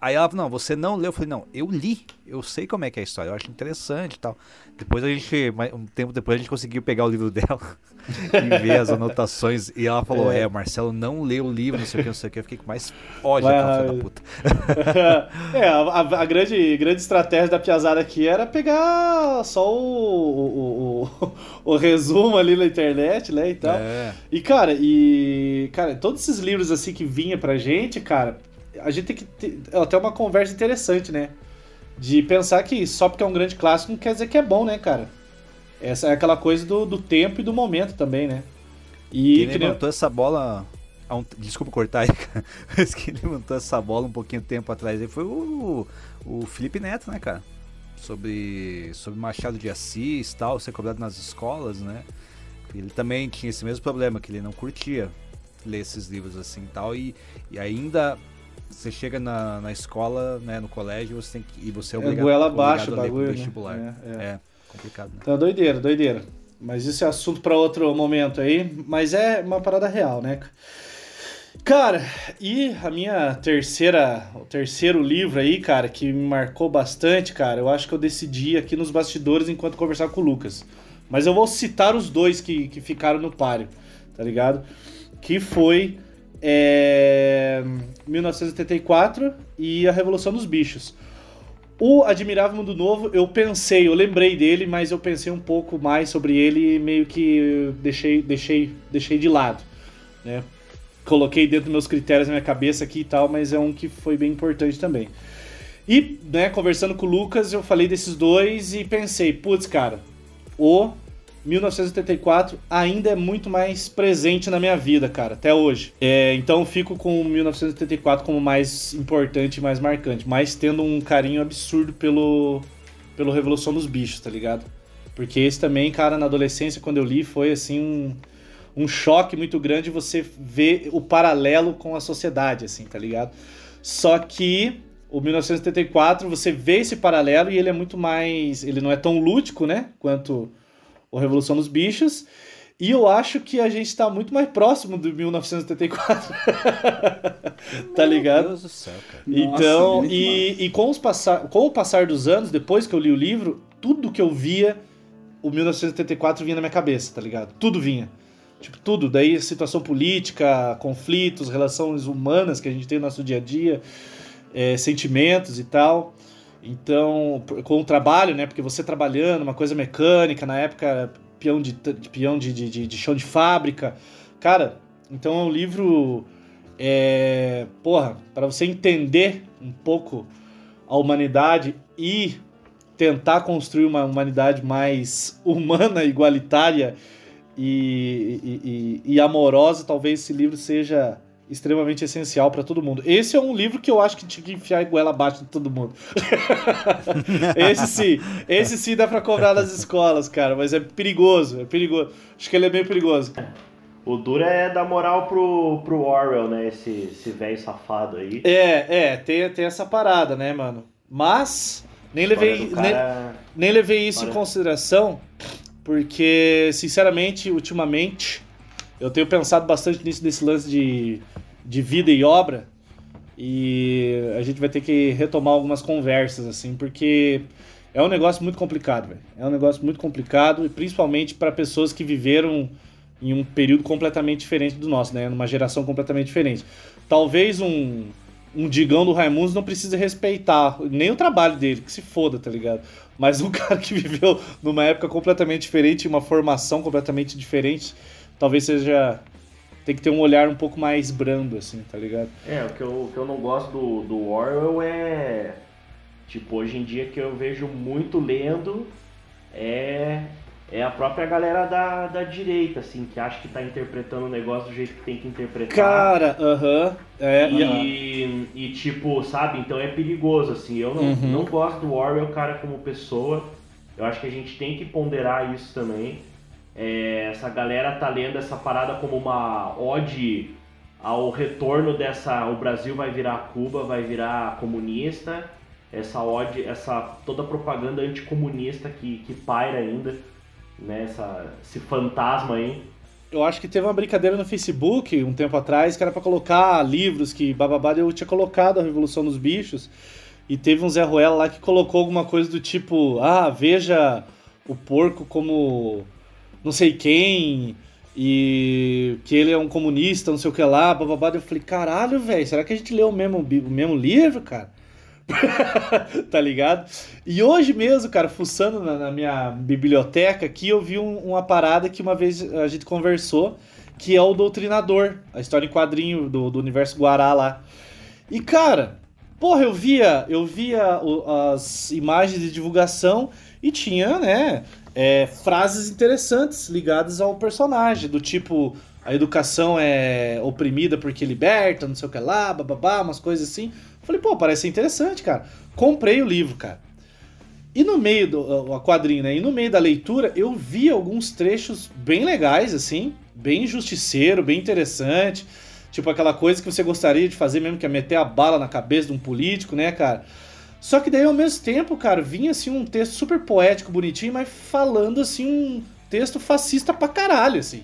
Aí ela falou, não, você não leu. Eu falei, não, eu li. Eu sei como é que é a história, eu acho interessante e tal. Depois a gente, um tempo depois, a gente conseguiu pegar o livro dela e ver as anotações. E ela falou, é, o Marcelo não leu o livro, não sei o que, não sei o que. Eu fiquei com mais ódio vai. da puta. é, a, a- a grande, grande estratégia da piazada aqui era pegar só o, o, o, o resumo ali na internet, né, e tal. É. E, cara, e. Cara, todos esses livros assim que vinha pra gente, cara, a gente tem que ter até uma conversa interessante, né? De pensar que só porque é um grande clássico não quer dizer que é bom, né, cara? Essa é aquela coisa do, do tempo e do momento também, né? E Quem que nem- levantou essa bola. um- desculpa cortar aí, cara. Mas quem levantou essa bola um pouquinho tempo atrás aí foi o, o Felipe Neto, né, cara? Sobre, sobre Machado de Assis e tal, ser cobrado nas escolas, né? Ele também tinha esse mesmo problema, que ele não curtia ler esses livros assim e tal. E, e ainda você chega na, na escola, né, no colégio, você tem que, e você é É obrigado, goela obrigado abaixo o a ler pro bagulho, né? vestibular. É, é. é complicado, né? Tá doideira, doideira. Mas isso é assunto pra outro momento aí. Mas é uma parada real, né? Cara, e a minha terceira, o terceiro livro aí, cara, que me marcou bastante, cara, eu acho que eu decidi aqui nos bastidores enquanto conversava com o Lucas. Mas eu vou citar os dois que, que ficaram no páreo, tá ligado? Que foi é, 1984 e a Revolução dos Bichos. O Admirável Mundo Novo, eu pensei, eu lembrei dele, mas eu pensei um pouco mais sobre ele e meio que deixei, deixei, deixei de lado, né? Coloquei dentro dos meus critérios na minha cabeça aqui e tal, mas é um que foi bem importante também. E, né, conversando com o Lucas, eu falei desses dois e pensei, putz, cara, o 1984 ainda é muito mais presente na minha vida, cara, até hoje. É, então fico com 1984 como mais importante e mais marcante, mas tendo um carinho absurdo pelo, pelo Revolução dos Bichos, tá ligado? Porque esse também, cara, na adolescência, quando eu li, foi assim um, um choque muito grande você ver o paralelo com a sociedade, assim, tá ligado? Só que o 1984, você vê esse paralelo e ele é muito mais. Ele não é tão lúdico, né? Quanto o Revolução dos Bichos. E eu acho que a gente tá muito mais próximo do 1984. tá ligado? Meu Deus do céu, cara. Então, Nossa, e, e com, os passar, com o passar dos anos, depois que eu li o livro, tudo que eu via, o 1984 vinha na minha cabeça, tá ligado? Tudo vinha. Tipo, tudo. Daí situação política, conflitos, relações humanas que a gente tem no nosso dia a dia, é, sentimentos e tal. Então, com o trabalho, né? Porque você trabalhando, uma coisa mecânica, na época peão de, peão de, de, de chão de fábrica. Cara, então é um livro. É, porra, para você entender um pouco a humanidade e tentar construir uma humanidade mais humana, igualitária e, e, e, e amorosa, talvez esse livro seja extremamente essencial para todo mundo. Esse é um livro que eu acho que tinha que enfiar a goela abaixo de todo mundo. esse sim, esse sim dá para cobrar nas escolas, cara, mas é perigoso, é perigoso. Acho que ele é meio perigoso. O duro é dar moral pro, pro Orwell, né? Esse esse velho safado aí. É, é, tem, tem essa parada, né, mano? Mas nem levei, do nem, cara- nem levei isso em Olha. consideração, porque, sinceramente, ultimamente, eu tenho pensado bastante nisso, nesse lance de, de vida e obra, e a gente vai ter que retomar algumas conversas, assim, porque é um negócio muito complicado, velho. É um negócio muito complicado, e principalmente para pessoas que viveram em um período completamente diferente do nosso, né? Numa geração completamente diferente. Talvez um, um Digão do Raimundos não precise respeitar nem o trabalho dele, que se foda, tá ligado? Mas um cara que viveu numa época completamente diferente, uma formação completamente diferente, talvez seja. Tem que ter um olhar um pouco mais brando, assim, tá ligado? É, o que eu, o que eu não gosto do, do Orwell é. Tipo, hoje em dia que eu vejo muito lendo é, é a própria galera da, da direita, assim, que acha que tá interpretando o negócio do jeito que tem que interpretar. Cara, aham. é, e- E, e, tipo, sabe, então é perigoso, assim. Eu não, Uhum. não gosto do Orwell, cara, como pessoa. Eu acho que a gente tem que ponderar isso também. É, essa galera tá lendo essa parada como uma ode ao retorno dessa. O Brasil vai virar Cuba, vai virar comunista. Essa ode, essa toda a propaganda anticomunista que, que paira ainda, né? Essa, esse fantasma aí. eu acho que teve uma brincadeira no Facebook um tempo atrás que era pra colocar livros que bababá eu tinha colocado a Revolução dos Bichos e teve um Zé Ruela lá que colocou alguma coisa do tipo, ah, veja o porco como não sei quem e que ele é um comunista, não sei o que lá, bababá. Eu falei, caralho, velho, será que a gente leu o mesmo, o mesmo livro, cara? tá ligado? E hoje mesmo, cara, fuçando na, na minha biblioteca aqui, eu vi um- uma parada que uma vez a gente conversou, que é o Doutrinador, a história em quadrinho do, do universo Guará lá. E, cara, porra, eu via, eu via o- as imagens de divulgação e tinha, né, é, frases interessantes ligadas ao personagem, do tipo, a educação é oprimida porque liberta, não sei o que lá, bababá, umas coisas assim. Falei, pô, parece interessante, cara. Comprei o livro, cara. E no meio do o quadrinho, né? E no meio da leitura, eu vi alguns trechos bem legais, assim, bem justiceiro, bem interessante. Tipo aquela coisa que você gostaria de fazer mesmo, que é meter a bala na cabeça de um político, né, cara? Só que daí, ao mesmo tempo, cara, vinha assim um texto super poético, bonitinho, mas falando assim um texto fascista pra caralho, assim,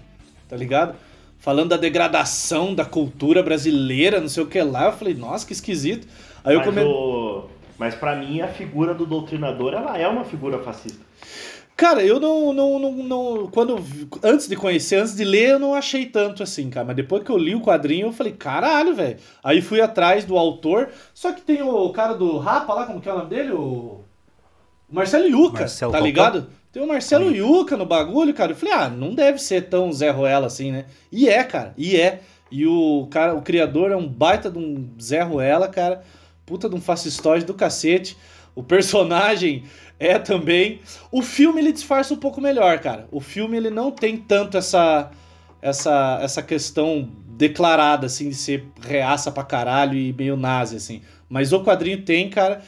tá ligado? Falando da degradação da cultura brasileira, não sei o que lá. Eu falei, nossa, que esquisito. Aí eu mas, come... o... mas pra mim a figura do doutrinador ela é uma figura fascista. Cara, eu não, não, não, não- Quando. Antes de conhecer, antes de ler, eu não achei tanto assim, cara. Mas depois que eu li o quadrinho, eu falei, caralho, velho. Aí fui atrás do autor. Só que tem o cara do Rapa lá, como que é o nome dele? O. Marcelo Yuca, Marcelo tá ligado? Tem o Marcelo Yuca no bagulho, cara. Eu falei, ah, não deve ser tão Zé Ruela assim, né? E é, cara, e é. E o cara, o criador é um baita de um Zé Ruela, cara. Puta de um fascistóide do cacete. O personagem é também. O filme ele disfarça um pouco melhor, cara. O filme ele não tem tanto essa essa essa questão declarada assim de ser reaça pra caralho e meio nazi assim. Mas o quadrinho tem, cara.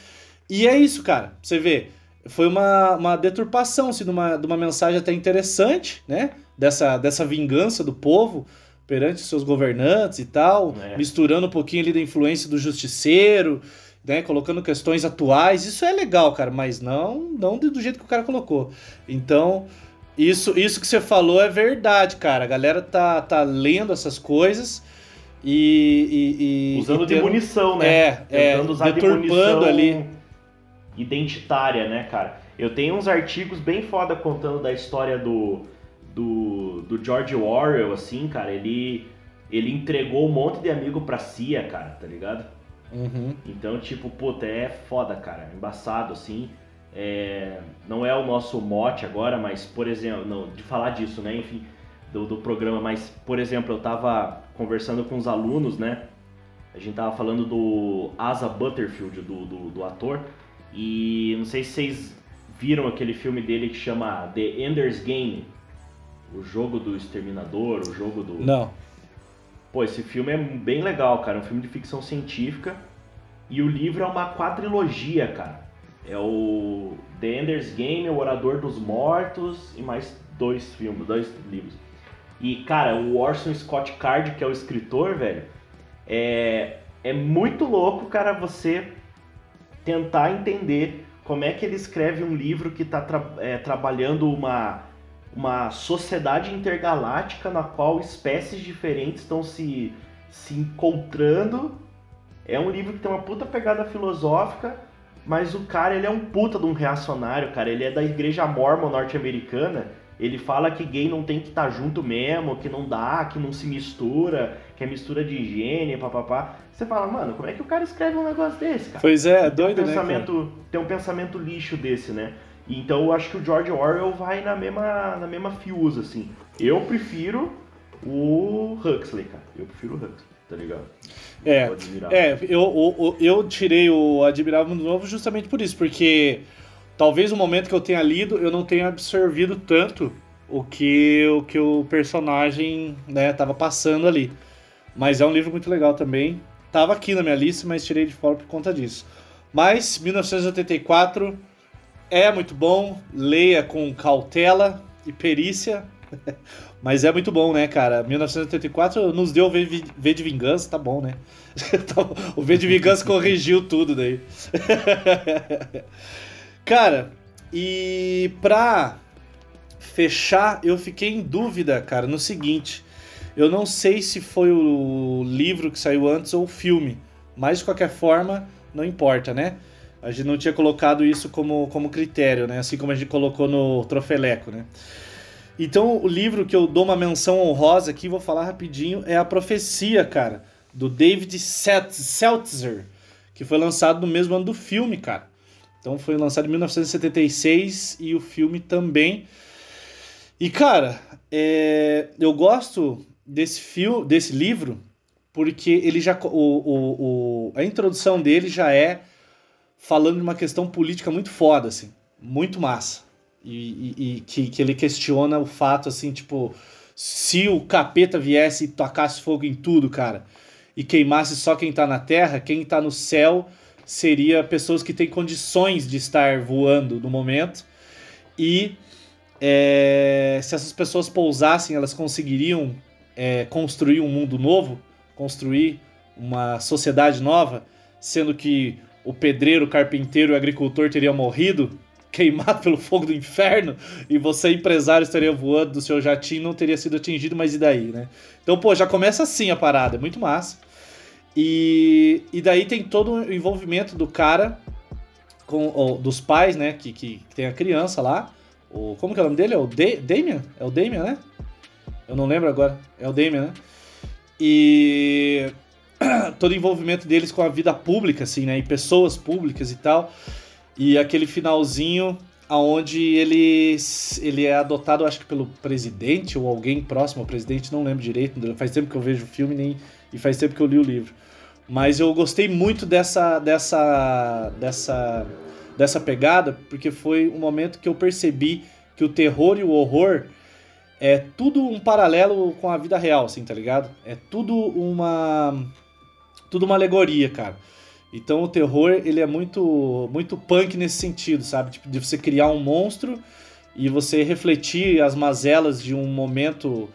E é isso, cara. Você vê, foi uma, uma deturpação assim, de, uma, de uma mensagem até interessante, né? Dessa, dessa vingança do povo perante seus governantes e tal, é. misturando um pouquinho ali da influência do justiceiro né, colocando questões atuais, isso é legal, cara, mas não, não do jeito que o cara colocou. Então, isso, isso que você falou é verdade, cara. A galera tá, tá lendo essas coisas e. e, e Usando e tendo, de munição, né? É, Tentando é, usar deturpando de ali. Identitária, né, cara? Eu tenho uns artigos bem foda contando da história do, do, do George Orwell, assim, cara. Ele, ele entregou um monte de amigo pra CIA, cara, tá ligado? Uhum. Então, tipo, puta, é foda, cara. Embaçado, assim. É... Não é o nosso mote agora, mas, por exemplo, não, de falar disso, né? Enfim, do, do programa, mas, por exemplo, eu tava conversando com os alunos, né? A gente tava falando do Asa Butterfield, do, do, do ator. E não sei se vocês viram aquele filme dele que chama The Ender's Game. O jogo do exterminador, o jogo do. Não. Pô, esse filme é bem legal, cara. É um filme de ficção científica. E o livro é uma quadrilogia, cara. É o The Ender's Game, O Orador dos Mortos e mais dois filmes, dois livros. E, cara, o Orson Scott Card, que é o escritor, velho, é, é muito louco, cara, você tentar entender como é que ele escreve um livro que está tra é, trabalhando uma uma sociedade intergaláctica na qual espécies diferentes estão se, se encontrando. É um livro que tem uma puta pegada filosófica, mas o cara ele é um puta de um reacionário, cara. Ele é da igreja mormon norte-americana. Ele fala que gay não tem que estar tá junto mesmo, que não dá, que não se mistura, que é mistura de higiene, papapá. Você fala, mano, como é que o cara escreve um negócio desse, cara? Pois é, é doido, um pensamento, né? Tem um pensamento lixo desse, né? Então eu acho que o George Orwell vai na mesma, na mesma fiusa, assim. Eu prefiro o Huxley, cara. Eu prefiro o Huxley, tá ligado? É, é eu, eu, eu tirei o Admirável Mundo Novo justamente por isso, porque talvez no momento que eu tenha lido eu não tenha absorvido tanto o que o, que o personagem né, tava passando ali. Mas é um livro muito legal também. Tava aqui na minha lista, mas tirei de fora por conta disso. Mas 1984 é muito bom, leia com cautela e perícia, mas é muito bom, né, cara? 1984 nos deu V, v de Vingança, tá bom, né? o V de Vingança corrigiu tudo daí. cara, e pra fechar, eu fiquei em dúvida, cara, no seguinte. Eu não sei se foi o livro que saiu antes ou o filme, mas de qualquer forma, não importa, né? A gente não tinha colocado isso como, como critério, né? Assim como a gente colocou no Trofeleco, né? Então, o livro que eu dou uma menção honrosa aqui, vou falar rapidinho, é A Profecia, cara, do David Seltzer, que foi lançado no mesmo ano do filme, cara. Então, foi lançado em 1976 e o filme também. E, cara, é... eu gosto desse, filme, desse livro porque ele já. O, o, o, a introdução dele já é falando de uma questão política muito foda, assim, muito massa. E, e, e, que, que ele questiona o fato, assim, tipo, se o capeta viesse e tocasse fogo em tudo, cara, e queimasse só quem tá na terra, quem tá no céu seria pessoas que têm condições de estar voando no momento. E é, se essas pessoas pousassem, elas conseguiriam é, construir um mundo novo, construir uma sociedade nova, sendo que o pedreiro, o carpinteiro e o agricultor teriam morrido, queimado pelo fogo do inferno, e você, empresário, estaria voando do seu jatinho não teria sido atingido, mas e daí, né? Então, pô, já começa assim a parada, é muito massa. E, e daí tem todo o envolvimento do cara, com ou, dos pais, né, que, que, que, tem a criança lá. O, como que é o nome dele? É o De Damien? É o Damien, né? Eu não lembro agora. É o Damien, né? E todo o envolvimento deles com a vida pública, assim, né? E pessoas públicas e tal. E aquele finalzinho aonde ele, ele é adotado, acho que pelo presidente ou alguém próximo ao presidente, não lembro direito. Faz tempo que eu vejo o filme nem, e faz tempo que eu li o livro. Mas eu gostei muito dessa, dessa, dessa dessa pegada, porque foi um momento que eu percebi que o terror e o horror é tudo um paralelo com a vida real, assim, tá ligado? É tudo uma tudo uma alegoria, cara. Então o terror, ele é muito muito punk nesse sentido, sabe? Tipo, de você criar um monstro e você refletir as mazelas de um momento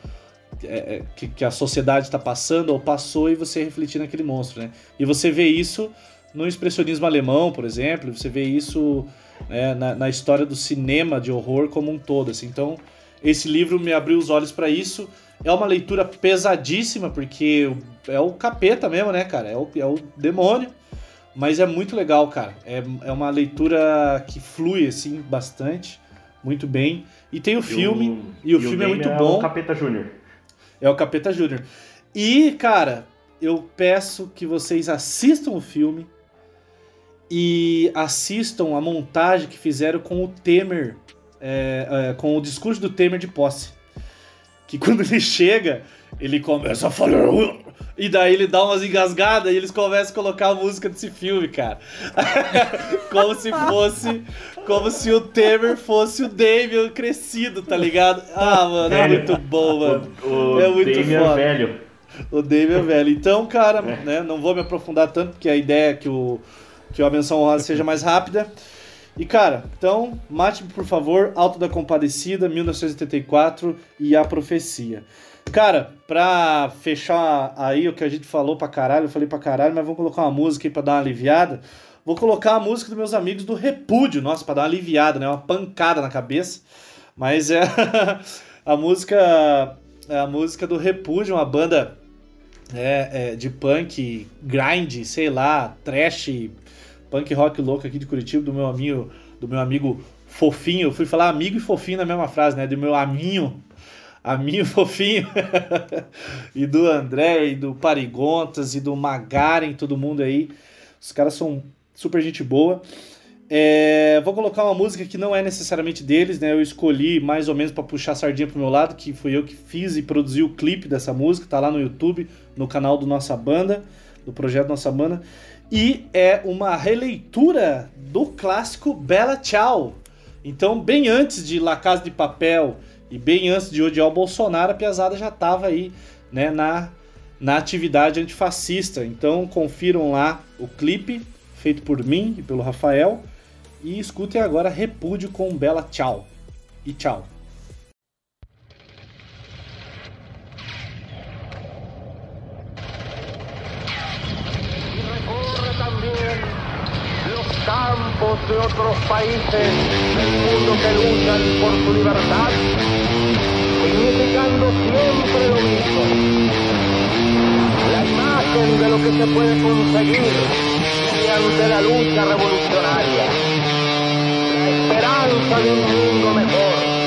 é, é que, que, a sociedade está passando ou passou e você refletir naquele monstro, né? E você vê isso no expressionismo alemão, por exemplo, você vê isso né, na, na, história do cinema de horror como um todo. Assim. Então, esse livro me abriu os olhos para isso. É uma leitura pesadíssima, porque é o capeta mesmo, né, cara? É o, é o demônio. Mas é muito legal, cara. É, é uma leitura que flui, assim, bastante. Muito bem. E tem o filme. O, e o e filme o é muito é bom. É o Capeta Júnior. É o Capeta Júnior. E, cara, eu peço que vocês assistam o filme e assistam a montagem que fizeram com o Temer, é, é, com o discurso do Temer de posse. Que quando ele chega, ele começa a falar. E daí ele dá umas engasgadas e eles começam a colocar a música desse filme, cara. como se fosse. Como se o Temer fosse o Damien crescido, tá ligado? Ah, mano, é muito bom, mano. O, o é muito Damien foda. velho. O Damien velho. Então, cara, é. né, não vou me aprofundar tanto, porque a ideia é que o que a menção honrosa seja mais rápida. E cara, então, mate por favor, Alto da Compadecida, 1984 e A Profecia. Cara, pra fechar aí o que a gente falou pra caralho, eu falei pra caralho, mas vamos colocar uma música aí pra dar uma aliviada. Vou colocar a música dos meus amigos do Repúdio, nossa, pra dar uma aliviada, né? Uma pancada na cabeça. Mas é a música é a música do Repúdio, uma banda é, é, de punk, grind, sei lá, trash, punk rock louco aqui de Curitiba, do meu amigo, do meu amigo fofinho. Eu fui falar amigo e fofinho na mesma frase, né? Do meu aminho, aminho fofinho. e do André, e do Parigontas, e do Magaren, todo mundo aí. Os caras são super gente boa. É, vou colocar uma música que não é necessariamente deles, né? Eu escolhi mais ou menos para puxar a sardinha pro meu lado, que foi eu que fiz e produzi o clipe dessa música, tá lá no YouTube, no canal do Nossa Banda, do projeto Nossa Banda. E é uma releitura do clássico Bela Tchau. Então, bem antes de La Casa de Papel e bem antes de odiar o Bolsonaro, a Piazada já estava aí né, na, na atividade antifascista. Então, confiram lá o clipe feito por mim e pelo Rafael. E escutem agora Repúdio com Bela Tchau. E tchau. De otros países del mundo que luchan por su libertad, significando siempre lo mismo. La imagen de lo que se puede conseguir mediante la lucha revolucionaria, la esperanza de un mundo mejor.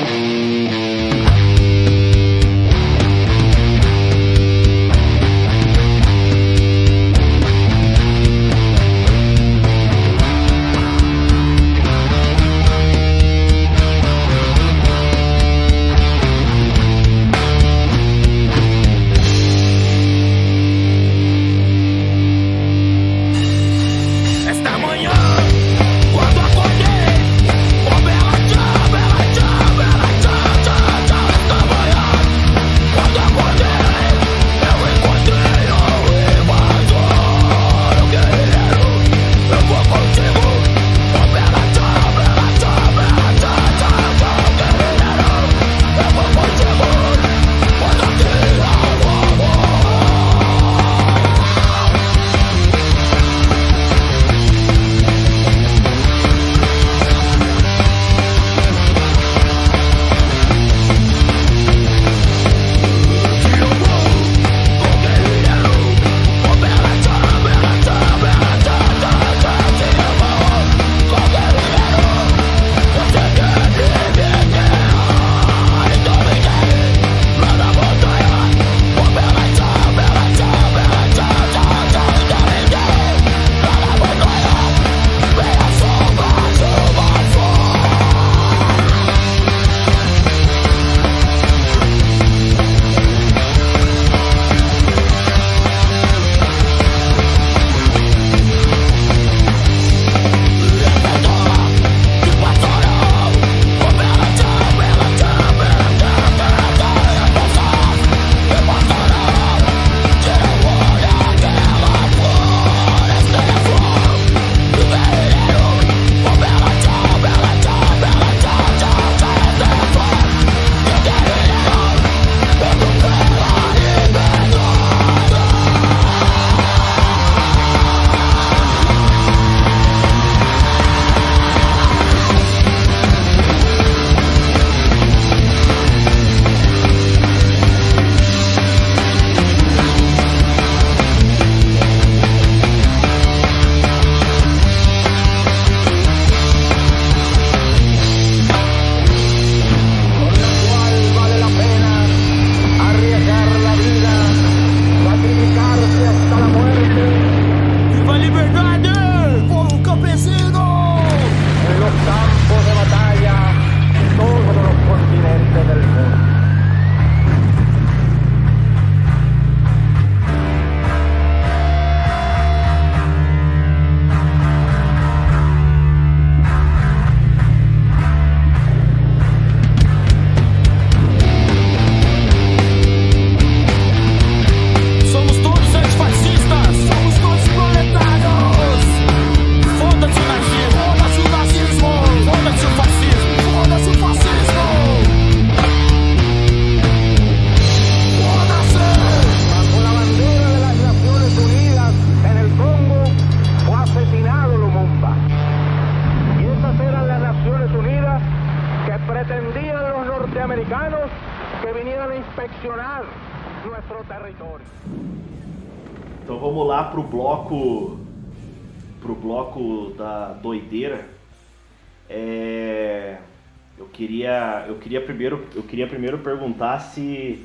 Perguntar se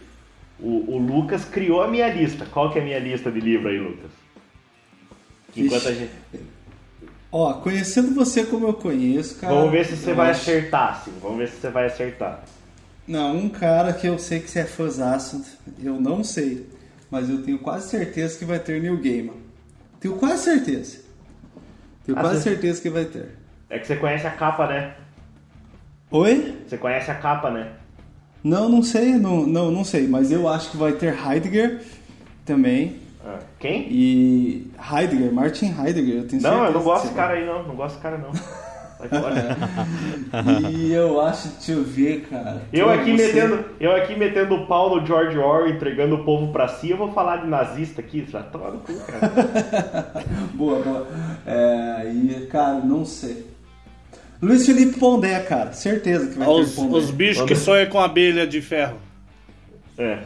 o, o Lucas criou a minha lista. Qual que é a minha lista de livro aí, Lucas? Enquanto a gente Ó, conhecendo você como eu conheço, cara. Vamos ver se você vai acho- acertar, sim. Vamos ver se você vai acertar. Não, um cara que eu sei que você é fãzaço, eu não sei, mas eu tenho quase certeza que vai ter New Gamer. Tenho quase certeza. Tenho Ah, quase você- certeza que vai ter. É que você conhece a capa, né? Oi? Você conhece a capa, né? Não, não sei, não, não, não sei, mas eu acho que vai ter Heidegger também. Ah, Quem? E Heidegger, Martin Heidegger, eu tenho certeza. Não, eu não gosto desse cara aí, não. Não gosto desse cara, não. E eu acho, deixa eu ver, cara. Eu aqui, você- metendo, eu aqui metendo o pau no George Orwell, entregando o povo pra si, eu vou falar de nazista aqui, já toma no cu, cara. Boa, boa. É, e, cara, não sei. Luiz Felipe Pondé, cara, certeza que vai Os, ter Pondé. os bichos que sonham com abelha de ferro. É.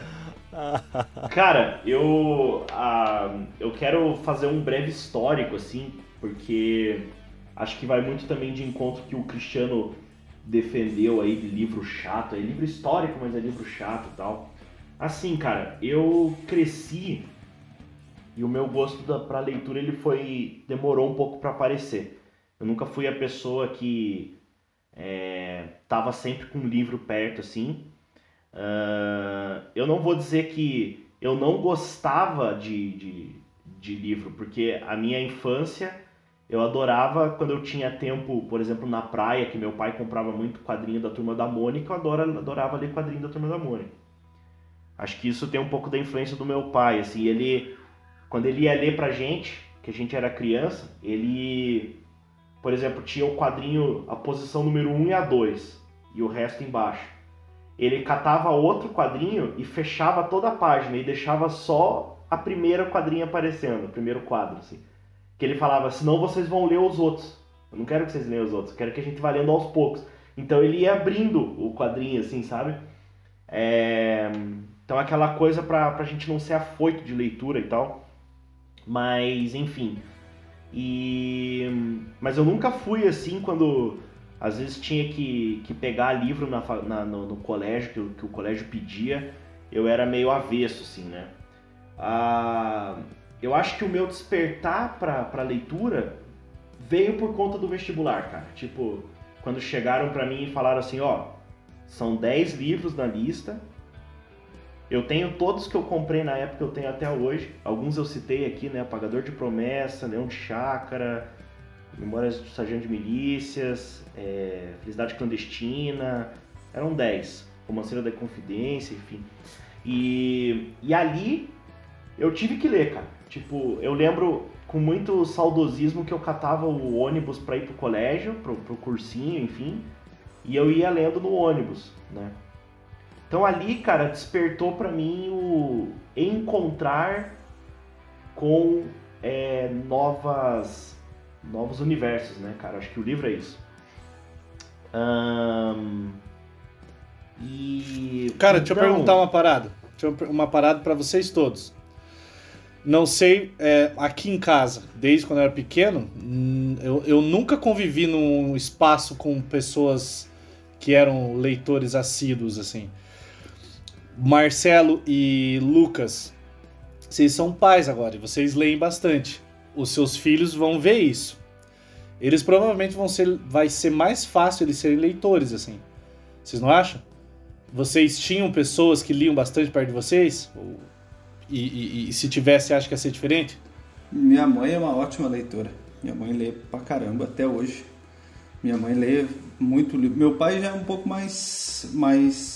Cara, eu, ah, eu quero fazer um breve histórico, assim, porque acho que vai muito também de encontro que o Cristiano defendeu aí de livro chato. É livro histórico, mas é livro chato e tal. Assim, cara, eu cresci e o meu gosto da, pra leitura ele foi demorou um pouco pra aparecer. Eu nunca fui a pessoa que é, tava sempre com um livro perto assim. Ah, eu não vou dizer que eu não gostava de, de, de livro, porque a minha infância eu adorava quando eu tinha tempo, por exemplo, na praia, que meu pai comprava muito quadrinho da Turma da Mônica, eu adora, adorava ler quadrinho da Turma da Mônica. Acho que isso tem um pouco da influência do meu pai, assim, ele quando ele ia ler pra gente, que a gente era criança, ele, por exemplo, tinha o quadrinho, a posição número 1 e a 2, e o resto embaixo ele catava outro quadrinho e fechava toda a página e deixava só a primeira quadrinha aparecendo, o primeiro quadro, assim. Que ele falava, senão vocês vão ler os outros. Eu não quero que vocês leiam os outros, eu quero que a gente vá lendo aos poucos. Então ele ia abrindo o quadrinho, assim, sabe? É, Então aquela coisa pra, pra gente não ser afoito de leitura e tal. Mas, enfim. E... Mas eu nunca fui assim quando às vezes tinha que, que pegar livro na, na- no, no colégio, que, o- que o colégio pedia, eu era meio avesso, assim, né? Ah, eu acho que o meu despertar pra leitura veio por conta do vestibular, cara. Tipo, quando chegaram pra mim e falaram assim, ó, são 10 livros na lista, eu tenho todos que eu comprei na época, eu tenho até hoje. Alguns eu citei aqui, né? Apagador de Promessa, Leão de Chácara, Memórias do Sargento de Milícias, é, Felicidade Clandestina, eram 10. Romanceira da Confidência, enfim. E, e ali eu tive que ler, cara. Tipo, eu lembro com muito saudosismo que eu catava o ônibus pra ir pro colégio, pro, pro cursinho, enfim. E eu ia lendo no ônibus, né? Então ali, cara, despertou pra mim o encontrar com é, novas novos universos, né, cara? Acho que o livro é isso. Ahn, e Cara, deixa eu então- perguntar uma parada. Deixa eu uma parada pra vocês todos. Não sei, é, aqui em casa, desde quando eu era pequeno, eu, eu nunca convivi num espaço com pessoas que eram leitores assíduos, assim. Marcelo e Lucas, vocês são pais agora e vocês leem bastante. Os seus filhos vão ver isso. Eles provavelmente vão ser, vai ser mais fácil eles serem leitores, assim. Vocês não acham? Vocês tinham pessoas que liam bastante perto de vocês? Ou- E, e- e se tivesse, acha que ia ser diferente? Minha mãe é uma ótima leitora. Minha mãe lê pra caramba até hoje. Minha mãe lê muito livro. Meu pai já é um pouco mais. mais.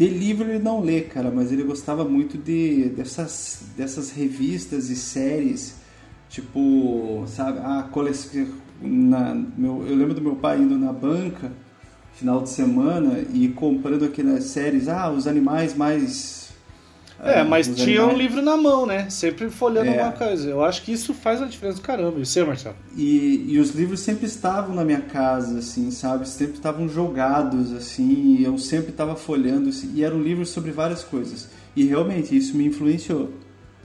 De livro ele não lê, cara, mas ele gostava muito de dessas, dessas revistas e séries. Tipo, sabe, a coleção. Na, meu, eu lembro do meu pai indo na banca final de semana e comprando aquelas séries, ah, os animais mais É, ah, mas tinha um animais. livro na mão, né? Sempre folhando É. alguma coisa. Eu acho que isso faz uma diferença do caramba. E você, Marcelo? E, e os livros sempre estavam na minha casa, assim, sabe? Sempre estavam jogados, assim, e eu sempre estava folhando, assim, e eram livros sobre várias coisas. E realmente isso me influenciou,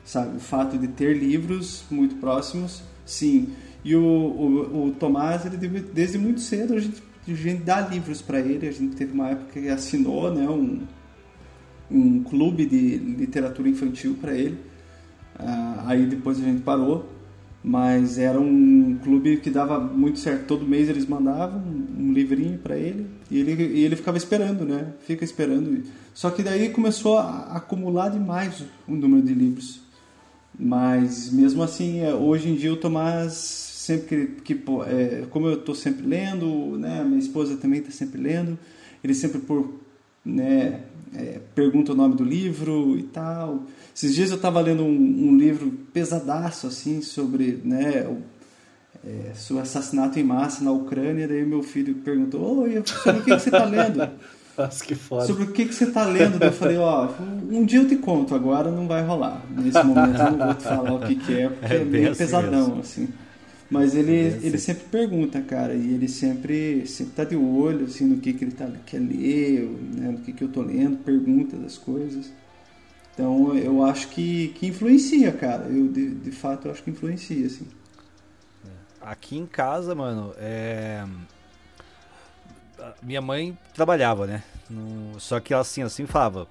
sabe? O fato de ter livros muito próximos, sim. E o, o, o Tomás, ele desde muito cedo a gente, a gente dá livros para ele. A gente teve uma época que assinou, né, um, um clube de literatura infantil para ele. Ah, aí depois a gente parou, mas era um clube que dava muito certo. Todo mês eles mandavam um, livrinho para ele e ele e ele ficava esperando, né? Fica esperando. Só que daí começou a acumular demais o número de livros. Mas mesmo assim, é, hoje em dia o Tomás sempre que, que é, como eu estou sempre lendo, né? Minha esposa também está sempre lendo. Ele sempre por né, é, pergunta o nome do livro e tal. Esses dias eu estava lendo um, um livro pesadaço assim sobre né, o, é, sobre assassinato em massa na Ucrânia. Daí meu filho perguntou: Oi, sobre o que, que você está lendo? Nossa, que foda. Sobre o que, que você está lendo? Daí eu falei: Ó, um dia eu te conto, agora não vai rolar. Nesse momento eu não vou te falar o que, que é, porque é, É bem meio assim pesadão mesmo. assim. Mas ele, ele sempre pergunta, cara, e ele sempre sempre tá de olho assim no que, que ele tá, quer ler, né, no que, que eu tô lendo, pergunta das coisas. Então eu acho que, que influencia, cara. Eu de, de fato eu acho que influencia, assim. Aqui em casa, mano, é. Minha mãe trabalhava, né? No- Só que ela assim, assim falava: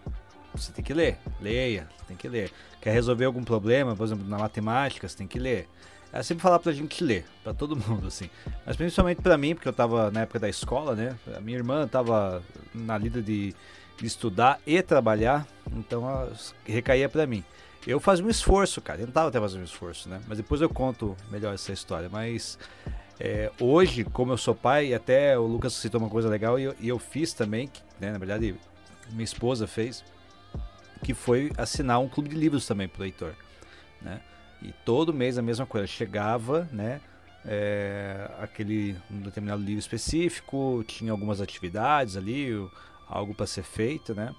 você tem que ler, leia, tem que ler. Quer resolver algum problema, por exemplo, na matemática, você tem que ler. Ela sempre falava pra gente ler, pra todo mundo, assim. Mas principalmente pra mim, porque eu tava na época da escola, né? A minha irmã tava na lida de, de estudar e trabalhar, então recaía pra mim. Eu fazia um esforço, cara. Eu não tava até fazendo um esforço, né? Mas depois eu conto melhor essa história. Mas é, hoje, como eu sou pai, e até o Lucas citou uma coisa legal e eu, e eu fiz também, né, na verdade, minha esposa fez, que foi assinar um clube de livros também pro Heitor, né? E todo mês a mesma coisa. Chegava, né? é, aquele um determinado livro específico, tinha algumas atividades ali, algo para ser feito, né?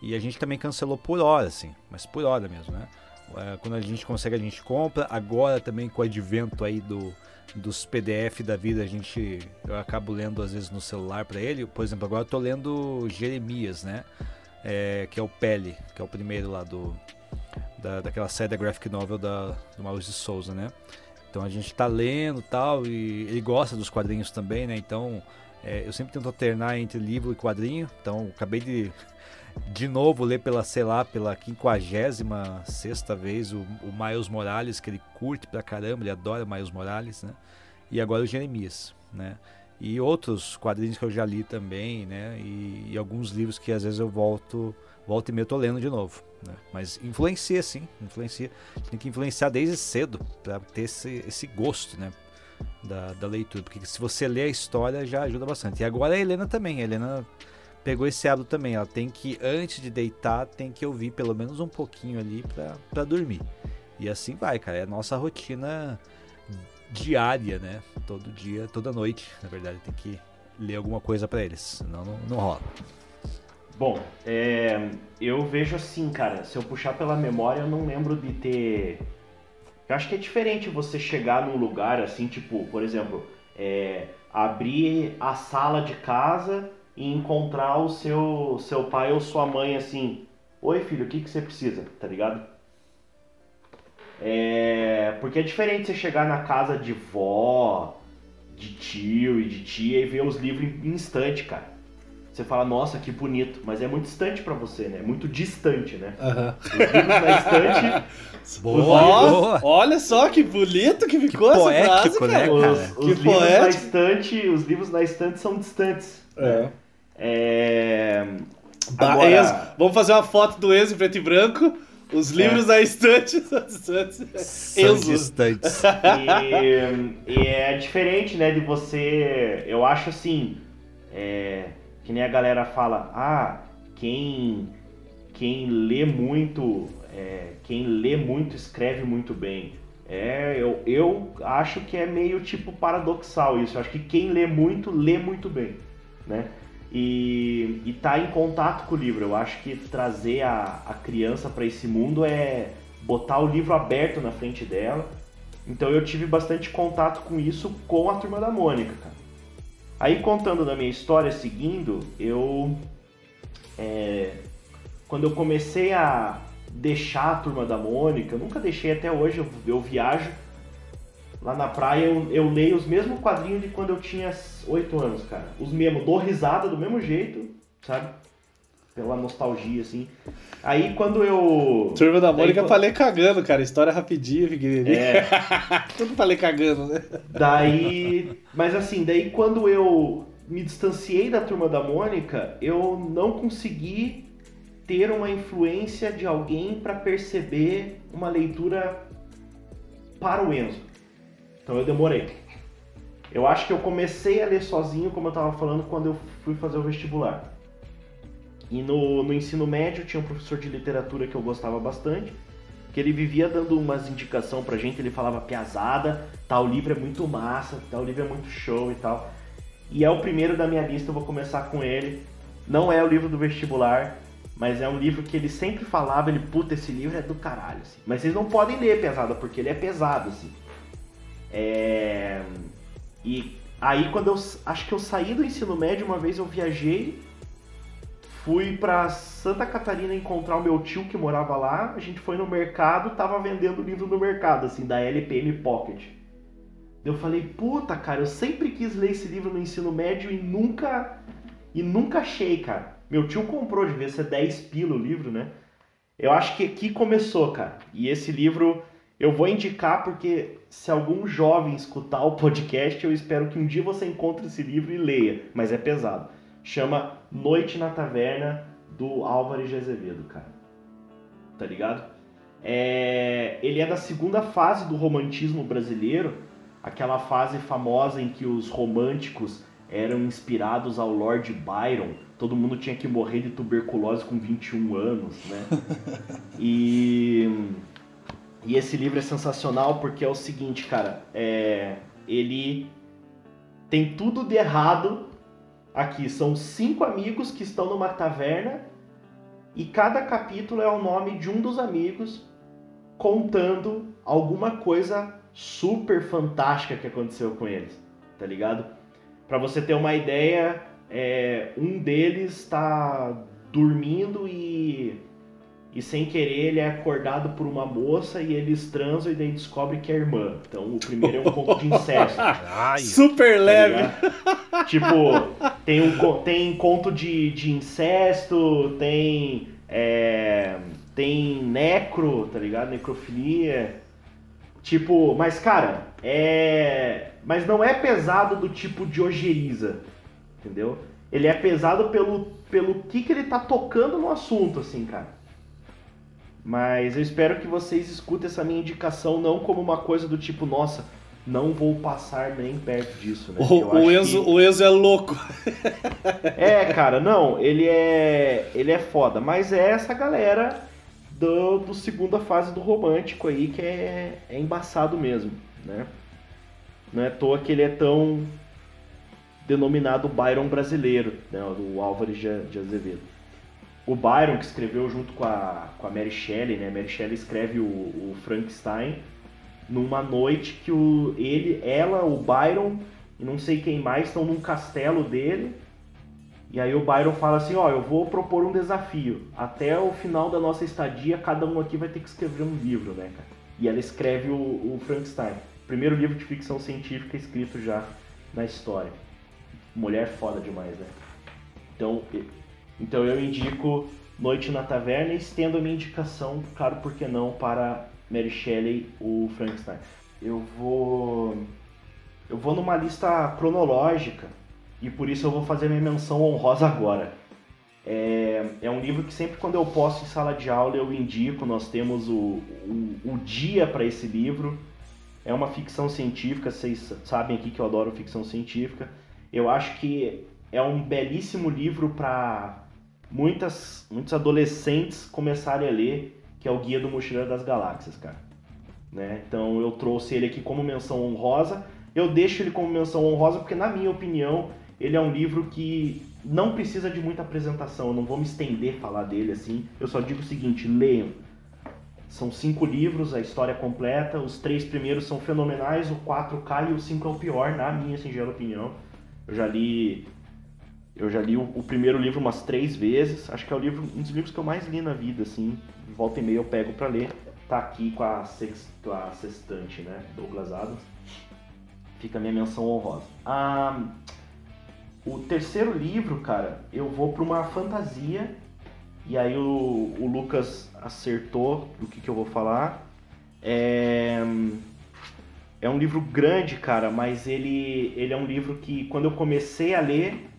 E a gente também cancelou por hora, assim, mas por hora mesmo, né? É, Quando a gente consegue, a gente compra. Agora também com o advento aí do, dos PDF da vida, a gente eu acabo lendo às vezes no celular para ele. Por exemplo, agora eu tô lendo Jeremias, né? É, que é o Pele, que é o primeiro lá do da, daquela série da graphic novel da, do Maurício de Souza, né? Então a gente tá lendo tal e ele gosta dos quadrinhos também, né? Então é, eu sempre tento alternar entre livro e quadrinho. Então acabei de de novo ler pela, sei lá, pela 56 sexta vez o, o Miles Morales, que ele curte pra caramba, ele adora Miles Morales, né? E agora o Jeremias, né? E outros quadrinhos que eu já li também, né? E, e alguns livros que às vezes eu volto, volto e meio eu tô lendo de novo, né? Mas influencia sim, influencia. Tem que influenciar desde cedo pra ter esse, esse gosto, né? Da, da leitura, porque se você lê a história já ajuda bastante. E agora a Helena também, a Helena pegou esse hábito também. Ela tem que, antes de deitar, tem que ouvir pelo menos um pouquinho ali pra dormir. E assim vai, cara. É a nossa rotina diária, né? Todo dia, toda noite, na verdade, tem que ler alguma coisa pra eles, senão não, não rola. Bom, é, eu vejo assim, cara, se eu puxar pela memória, eu não lembro de ter. Eu acho que é diferente você chegar num lugar assim, tipo, por exemplo, é, abrir a sala de casa e encontrar o seu, seu pai ou sua mãe assim: Oi, filho, o que, que você precisa? Tá ligado? É, porque é diferente você chegar na casa de vó, de tio e de tia e ver os livros em instante, cara. Você fala, nossa, que bonito, mas é muito distante pra você, né? É muito distante, né? Os livros na estante, Boa, boa. Olha só que bonito que ficou Que essa frase, poético, cara. né, os, cara? os Que livros na poético. estante, os livros na estante são distantes. É. É... Ba- Agora- Enzo, vamos fazer uma foto do Enzo em preto e branco. Os livros na estante são distantes. São Enzo. distantes. E, e é diferente, né, de você. Eu acho assim. é, que nem a galera fala, ah, quem, quem lê muito. é, quem lê muito escreve muito bem. É, eu, eu acho que é meio tipo paradoxal isso. Eu acho que quem lê muito, lê muito bem. Né? e, e tá em contato com o livro. Eu acho que trazer a, a criança para esse mundo é botar o livro aberto na frente dela. Então eu tive bastante contato com isso com a turma da Mônica, cara. Aí contando da minha história, seguindo, eu. É, quando eu comecei a deixar a turma da Mônica, eu nunca deixei até hoje, eu, eu viajo lá na praia, eu, eu, leio os mesmos quadrinhos de quando eu tinha 8 anos, cara. Os mesmos, dou risada do mesmo jeito, sabe? Pela nostalgia, assim. Aí quando eu. Turma da Mônica daí, falei cagando, cara. História rapidinha, pequenininha. É. Tudo falei cagando, né? Daí. Mas assim, daí quando eu me distanciei da turma da Mônica, eu não consegui ter uma influência de alguém para perceber uma leitura para o Enzo. Então eu demorei. Eu acho que eu comecei a ler sozinho, como eu estava falando, quando eu fui fazer o vestibular. E no, no ensino médio tinha um professor de literatura que eu gostava bastante, que ele vivia dando umas indicação pra gente, ele falava piazada, tal livro é muito massa, tal livro é muito show e tal. E é o primeiro da minha lista, eu vou começar com ele. Não é o livro do vestibular, mas é um livro que ele sempre falava, ele, puta, esse livro é do caralho, assim. Mas vocês não podem ler pesada, porque ele é pesado, assim. É... E aí quando eu acho que eu saí do ensino médio, uma vez eu viajei, fui para Santa Catarina encontrar o meu tio que morava lá, a gente foi no mercado, tava vendendo livro no mercado, assim, da LPM Pocket. Eu falei, puta, cara, eu sempre quis ler esse livro no ensino médio e nunca e nunca achei, cara. Meu tio comprou, devia ser 10 pila o livro, né? Eu acho que aqui começou, cara. E esse livro eu vou indicar porque se algum jovem escutar o podcast, eu espero que um dia você encontre esse livro e leia, mas é pesado. Chama Noite na Taverna do Álvares de Azevedo, cara. Tá ligado? É... Ele é da segunda fase do romantismo brasileiro, aquela fase famosa em que os românticos eram inspirados ao Lord Byron. Todo mundo tinha que morrer de tuberculose com 21 anos, né? E e esse livro é sensacional porque é o seguinte, cara, é, ele tem tudo de errado aqui. São cinco amigos que estão numa taverna e cada capítulo é o nome de um dos amigos contando alguma coisa super fantástica que aconteceu com eles, tá ligado? Para você ter uma ideia, é, um deles está dormindo e e sem querer ele é acordado por uma moça e eles transam e daí descobre que é irmã. Então o primeiro é um conto de incesto. Ai, Super tá leve! tipo, tem, um, tem conto de, de incesto, tem. É, tem necro, tá ligado? Necrofilia. Tipo, mas cara, é. Mas não é pesado do tipo de ojeriza, entendeu? Ele é pesado pelo, pelo que, que ele tá tocando no assunto, assim, cara. Mas eu espero que vocês escutem essa minha indicação não como uma coisa do tipo, nossa, não vou passar nem perto disso, né? O, o Enzo, que... o Enzo é louco. é, cara, não, ele é ele é foda, mas é essa galera do, do segunda fase do romântico aí que é, é embaçado mesmo, né? Não é à toa que ele é tão denominado Byron brasileiro, né? O Álvares de, de Azevedo o Byron, que escreveu junto com a, com a Mary Shelley, né? Mary Shelley escreve o, o Frankenstein numa noite que o, ele, ela, o Byron e não sei quem mais estão num castelo dele. E aí o Byron fala assim, ó, eu vou propor um desafio. Até o final da nossa estadia, cada um aqui vai ter que escrever um livro, né, cara? E ela escreve o, o Frankenstein. Primeiro livro de ficção científica escrito já na história. Mulher foda demais, né? Então, então eu indico Noite na Taverna e estendo a minha indicação, claro, por que não, para Mary Shelley, o Frankenstein. Eu vou. Eu vou numa lista cronológica e por isso eu vou fazer minha menção honrosa agora. É, é um livro que sempre quando eu posto em sala de aula eu indico, nós temos o, o, o dia para esse livro. É uma ficção científica, vocês sabem aqui que eu adoro ficção científica. Eu acho que é um belíssimo livro para muitas, muitos adolescentes começarem a ler, que é o Guia do Mochileiro das Galáxias, cara. Né? Então eu trouxe ele aqui como menção honrosa. Eu deixo ele como menção honrosa porque, na minha opinião, ele é um livro que não precisa de muita apresentação, eu não vou me estender a falar dele assim. Eu só digo o seguinte, leiam. São cinco livros, a história completa. Os três primeiros são fenomenais, o 4 cai e o 5 é o pior, na minha singela opinião. Eu já li. Eu já li o, o primeiro livro umas três vezes. Acho que é o livro, um dos livros que eu mais li na vida, assim. Volta e meia eu pego para ler. Tá aqui com a, sex, com a sextante, né? Douglas Adams. Fica a minha menção honrosa. Ah, o terceiro livro, cara, eu vou para uma fantasia. E aí o, o Lucas acertou do que, que eu vou falar. É, é um livro grande, cara, mas ele, ele é um livro que quando eu comecei a ler,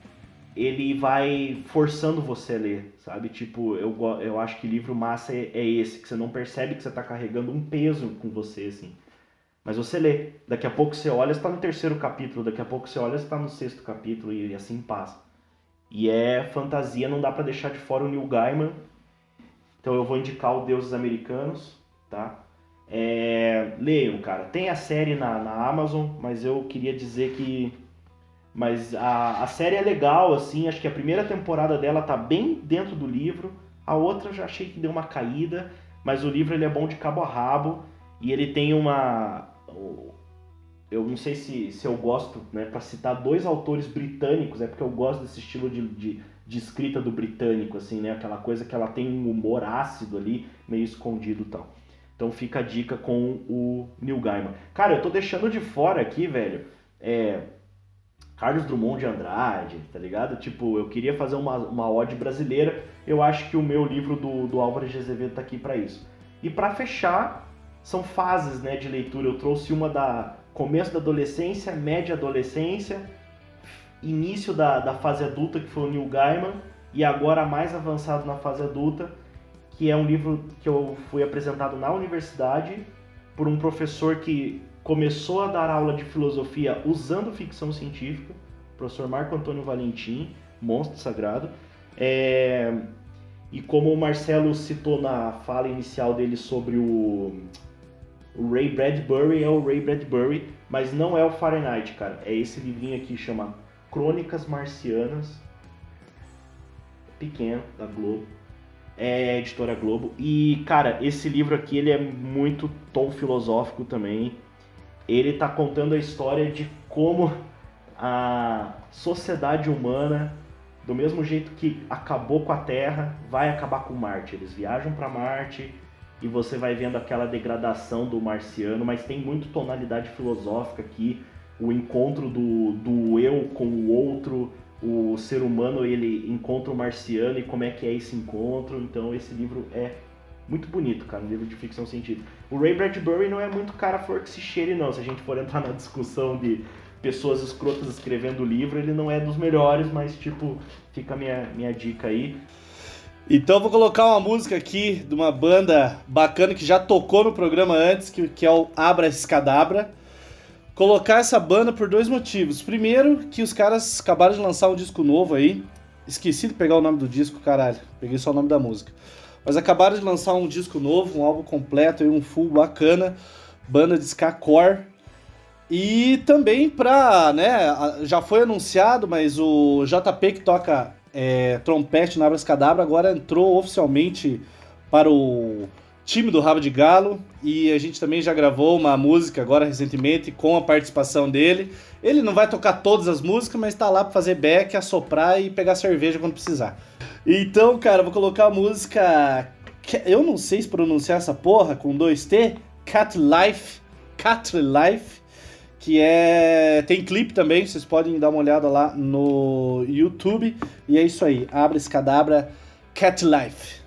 ele vai forçando você a ler, sabe? Tipo, eu, eu acho que livro massa é, é esse, que você não percebe que você está carregando um peso com você, assim. Mas você lê. Daqui a pouco você olha, está no terceiro capítulo. Daqui a pouco você olha, está no sexto capítulo e assim passa. E é fantasia, não dá para deixar de fora o Neil Gaiman. Então eu vou indicar o Deuses Americanos, tá? É, leiam, cara. Tem a série na, na Amazon, mas eu queria dizer que... Mas a, a série é legal, assim. Acho que a primeira temporada dela tá bem dentro do livro. A outra já achei que deu uma caída. Mas o livro ele é bom de cabo a rabo. E ele tem uma eu não sei se, se eu gosto, né, para citar dois autores britânicos, é porque eu gosto desse estilo de, de, de, escrita do britânico, assim, né, aquela coisa que ela tem um humor ácido ali, meio escondido e tal. Então fica a dica com o Neil Gaiman. Cara, eu tô deixando de fora aqui, velho, é, Carlos Drummond de Andrade, tá ligado? Tipo, eu queria fazer uma, uma ode brasileira, eu acho que o meu livro do, do Álvaro de Azevedo tá aqui para isso. E para fechar, são fases né, de leitura. Eu trouxe uma da começo da adolescência, média adolescência, início da, da fase adulta, que foi o Neil Gaiman, e agora mais avançado na fase adulta, que é um livro que eu fui apresentado na universidade por um professor que começou a dar aula de filosofia usando ficção científica, professor Marco Antônio Valentim, monstro sagrado. É... E como o Marcelo citou na fala inicial dele sobre o o Ray Bradbury é o Ray Bradbury, mas não é o Fahrenheit, cara. É esse livrinho aqui chama Crônicas Marcianas. Pequeno, da Globo. É editora Globo. E, cara, esse livro aqui ele é muito tom filosófico também. Ele tá contando a história de como a sociedade humana, do mesmo jeito que acabou com a Terra, vai acabar com Marte. Eles viajam para Marte, e você vai vendo aquela degradação do marciano, mas tem muito tonalidade filosófica aqui, o encontro do, do eu com o outro, o ser humano ele encontra o marciano e como é que é esse encontro. Então esse livro é muito bonito, cara, um livro de ficção científica. O Ray Bradbury não é muito cara flor que se cheire não, se a gente for entrar na discussão de pessoas escrotas escrevendo livro, ele não é dos melhores, mas tipo, fica a minha, minha dica aí. Então vou colocar uma música aqui de uma banda bacana que já tocou no programa antes, que, que é o Abra Escadabra. Colocar essa banda por dois motivos. Primeiro, que os caras acabaram de lançar um disco novo aí. Esqueci de pegar o nome do disco, caralho. Peguei só o nome da música. Mas acabaram de lançar um disco novo, um álbum completo e um full bacana. Banda de ska core. E também pra, né, já foi anunciado, mas o JP que toca é, trompete na Cadabra, agora entrou oficialmente para o time do Rabo de Galo e a gente também já gravou uma música agora recentemente com a participação dele. Ele não vai tocar todas as músicas, mas está lá para fazer back, assoprar e pegar cerveja quando precisar. Então, cara, vou colocar a música. Eu não sei se pronunciar essa porra com dois T. Cat Life. Cat Life que é tem clipe também, vocês podem dar uma olhada lá no YouTube. E é isso aí, abre esse cadabra Cat Life.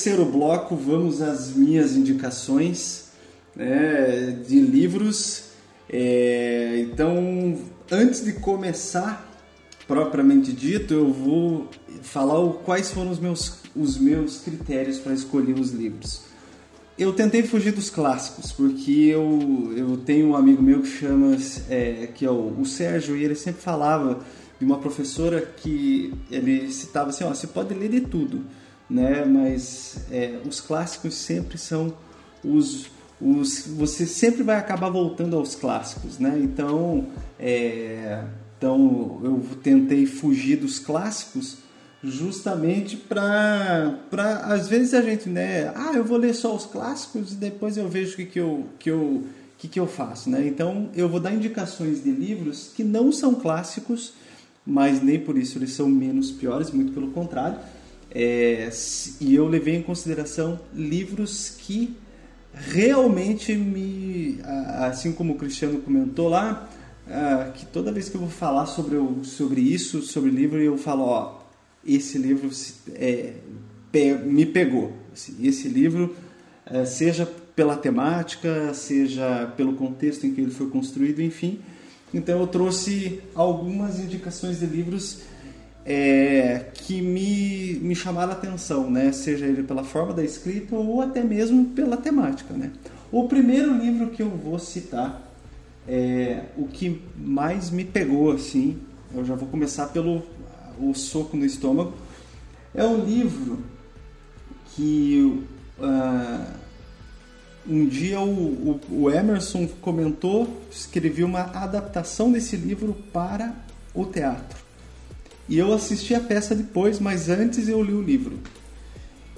Terceiro bloco, vamos às minhas indicações né, de livros. É, então, antes de começar, propriamente dito, eu vou falar quais foram os meus, os meus critérios para escolher os livros. Eu tentei fugir dos clássicos, porque eu, eu tenho um amigo meu que chama, é, que é o, o Sérgio, e ele sempre falava de uma professora que ele citava assim, ó, você pode ler de tudo, né? Mas é, os clássicos sempre são os, os, você sempre vai acabar voltando aos clássicos, né? Então, é, então eu tentei fugir dos clássicos justamente para para às vezes a gente né ah eu vou ler só os clássicos e depois eu vejo o que, que eu que eu que, que eu faço né então eu vou dar indicações de livros que não são clássicos mas nem por isso eles são menos piores muito pelo contrário É, e eu levei em consideração livros que realmente me assim como o Cristiano comentou lá que toda vez que eu vou falar sobre, sobre isso, sobre livro, eu falo, ó, esse livro é, me pegou. Esse, esse livro, eh, seja pela temática, seja pelo contexto em que ele foi construído, enfim. Então eu trouxe algumas indicações de livros é, que me, me chamaram a atenção, né? seja ele pela forma da escrita ou até mesmo pela temática. Né? O primeiro livro que eu vou citar é o que mais me pegou, assim, eu já vou começar pelo o soco no estômago, é um livro que ah, um dia o, o- o Emerson comentou, escreveu uma adaptação desse livro para o teatro. E eu assisti a peça depois, mas antes eu li o livro.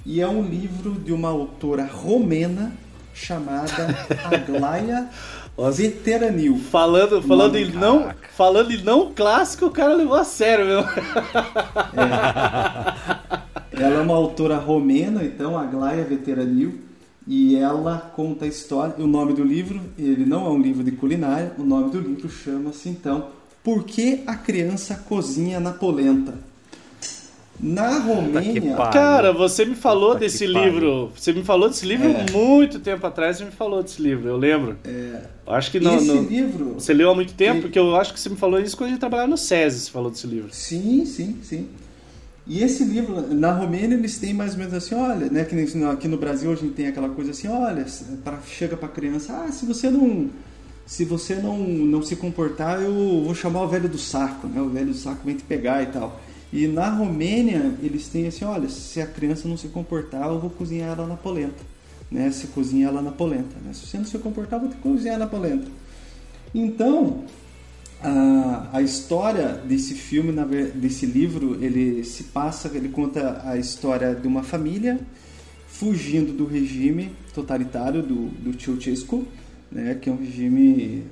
E é um livro de uma autora romena chamada Aglaia Veteranil. Falando, falando, em não, falando em não clássico, o cara levou a sério, meu. Ela é uma autora romena, então, Aglaia Veteranil, e ela conta a história. O nome do livro, ele não é um livro de culinária, o nome do livro chama-se então Por que a criança cozinha na polenta? Na Romênia, pariu. Cara, você me falou que desse livro. Você me falou desse livro É. muito tempo atrás. Você me falou desse livro, eu lembro. Eu acho que não. esse não- livro. Você leu há muito tempo, E- porque eu acho que você me falou isso quando a gente trabalhava no SESI. Você falou desse livro. Sim, sim, sim. E esse livro, na Romênia, eles têm mais ou menos assim, olha, né, que aqui no Brasil a gente tem aquela coisa assim, olha, pra, chega pra criança, ah, se você não se você não, não se comportar, eu vou chamar o velho do saco, né? O velho do saco vem te pegar e tal. E na Romênia, eles têm assim, olha, se a criança não se comportar, eu vou cozinhar ela na polenta, né? Se cozinha ela na polenta, né? Se você não se comportar, eu vou te cozinhar na polenta. Então, a, a história desse filme, na desse livro, ele se passa, ele conta a história de uma família fugindo do regime totalitário do, do Ceausescu, né, que é um regime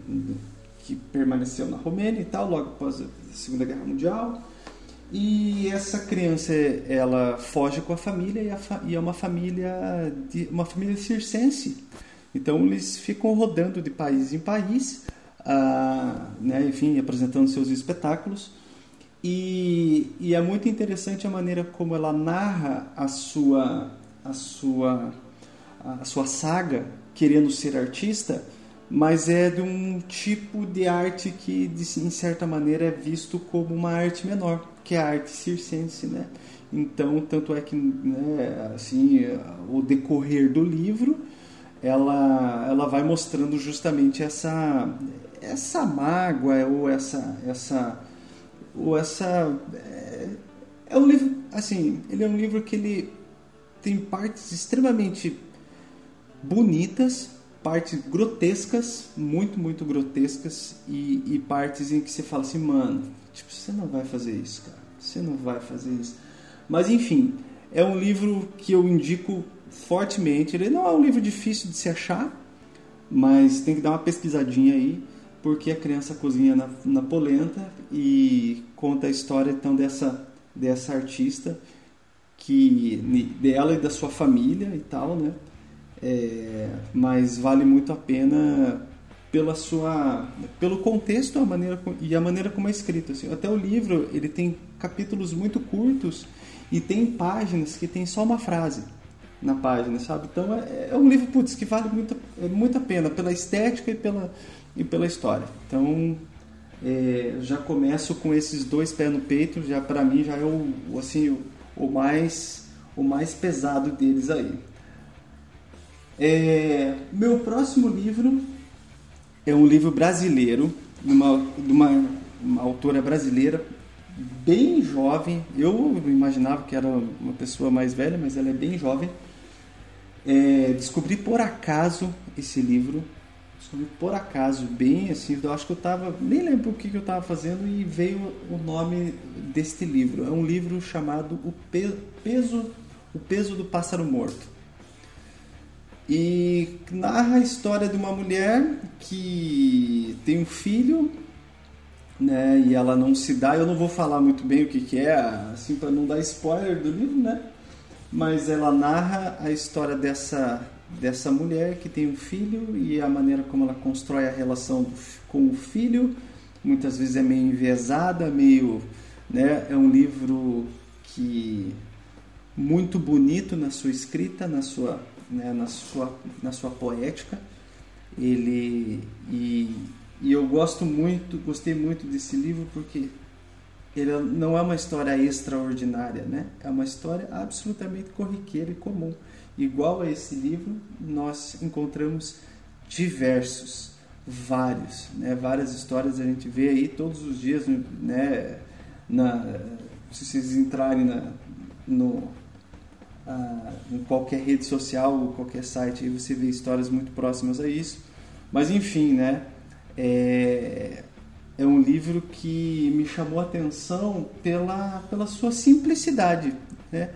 que permaneceu na Romênia e tal, logo após a Segunda Guerra Mundial. E essa criança, ela foge com a família e, a fa- e é uma família de, uma família circense. Então eles ficam rodando de país em país, ah, né, enfim, apresentando seus espetáculos. E, e é muito interessante a maneira como ela narra a sua a sua a sua saga querendo ser artista, mas é de um tipo de arte que de, em certa maneira é visto como uma arte menor, que é a arte circense, né? Então, tanto é que, né, assim, o decorrer do livro, ela, ela vai mostrando justamente essa essa mágoa ou essa essa ou essa é, é um livro assim ele é um livro que ele tem partes extremamente bonitas partes grotescas, muito, muito grotescas, e, e partes em que você fala assim, mano, tipo, você não vai fazer isso, cara. Você não vai fazer isso. Mas enfim, é um livro que eu indico fortemente. Ele não é um livro difícil de se achar, mas tem que dar uma pesquisadinha aí, porque a criança cozinha na, na polenta e conta a história então dessa, dessa artista que dela e da sua família e tal, né? É, mas vale muito a pena pela sua pelo contexto a maneira e a maneira como é escrito assim. até o livro ele tem capítulos muito curtos e tem páginas que tem só uma frase na página sabe? Então é, é um livro putz, que vale muito é muito a pena pela estética e pela e pela história. Então é, já começo com esses dois pés no peito já para mim já é o assim o, o mais o mais pesado deles aí é, meu próximo livro é um livro brasileiro, de uma, de uma, uma autora brasileira, bem jovem. Eu imaginava que era uma pessoa mais velha, mas ela é bem jovem. É, descobri por acaso esse livro. Descobri por acaso, bem assim. Eu acho que eu estava. Nem lembro o que, que eu estava fazendo e veio o nome deste livro. É um livro chamado O Peso, o Peso do Pássaro Morto e narra a história de uma mulher que tem um filho, né? E ela não se dá. Eu não vou falar muito bem o que, que é, assim para não dar spoiler do livro, né? Mas ela narra a história dessa dessa mulher que tem um filho e a maneira como ela constrói a relação com o filho. Muitas vezes é meio enviesada, meio, né? É um livro que muito bonito na sua escrita, na sua né, na, sua, na sua poética. Ele e, e eu gosto muito, gostei muito desse livro porque ele não é uma história extraordinária, né? É uma história absolutamente corriqueira e comum. Igual a esse livro, nós encontramos diversos, vários, né? Várias histórias a gente vê aí todos os dias, né? Na, se vocês entrarem na, no, ah, em qualquer rede social ou qualquer site, aí você vê histórias muito próximas a isso. Mas enfim, né? É, é um livro que me chamou a atenção pela, pela sua simplicidade, né?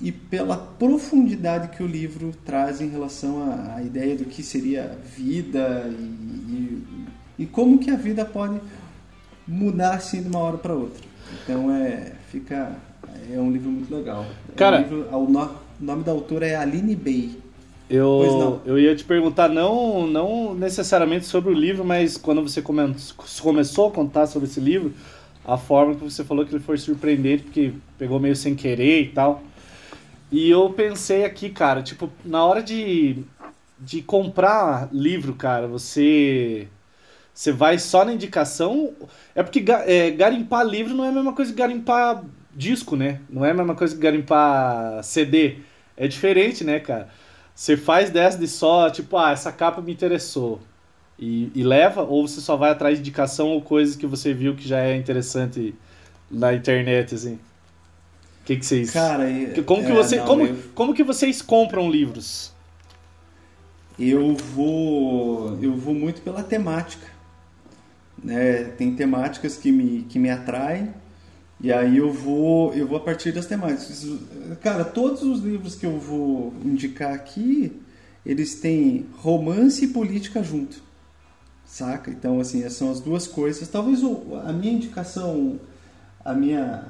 E pela profundidade que o livro traz em relação à, ideia do que seria vida e, e, e, como que a vida pode mudar assim de uma hora para outra. Então é fica é um livro muito legal. Cara, é um livro, o, no, o nome da autora é Aline Bey. Eu, eu ia te perguntar, não, não necessariamente sobre o livro, mas quando você come, começou a contar sobre esse livro, a forma que você falou que ele foi surpreendente, porque pegou meio sem querer e tal. E eu pensei aqui, cara, tipo, na hora de, de comprar livro, cara, você você vai só na indicação. É porque é, garimpar livro não é a mesma coisa que garimpar disco, né? Não é a mesma coisa que garimpar CD. É diferente, né, cara? Você faz dessa de só, tipo, ah, essa capa me interessou. E, e, leva, ou você só vai atrás de indicação ou coisas que você viu que já é interessante na internet, assim? O que, que vocês. Cara, como, que é, você, não, como, eu... como que vocês compram livros? Eu vou. Eu vou muito pela temática. Né? Tem temáticas que me, que me atraem e aí eu vou, eu vou a partir das temáticas. Cara, todos os livros que eu vou indicar aqui, eles têm romance e política junto. Saca? Então, assim, essas são as duas coisas. Talvez a minha indicação, a minha,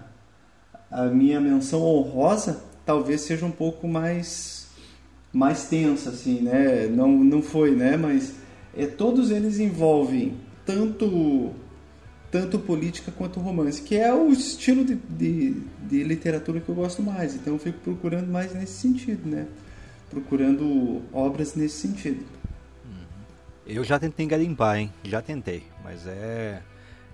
a minha menção honrosa, talvez seja um pouco mais, mais tensa, assim, né? Não, não foi, né? Mas é, todos eles envolvem tanto tanto política quanto romance, que é o estilo de, de, de, literatura que eu gosto mais. Então eu fico procurando mais nesse sentido, né? Procurando obras nesse sentido. Uhum. Eu já tentei garimpar, hein? Já tentei, mas é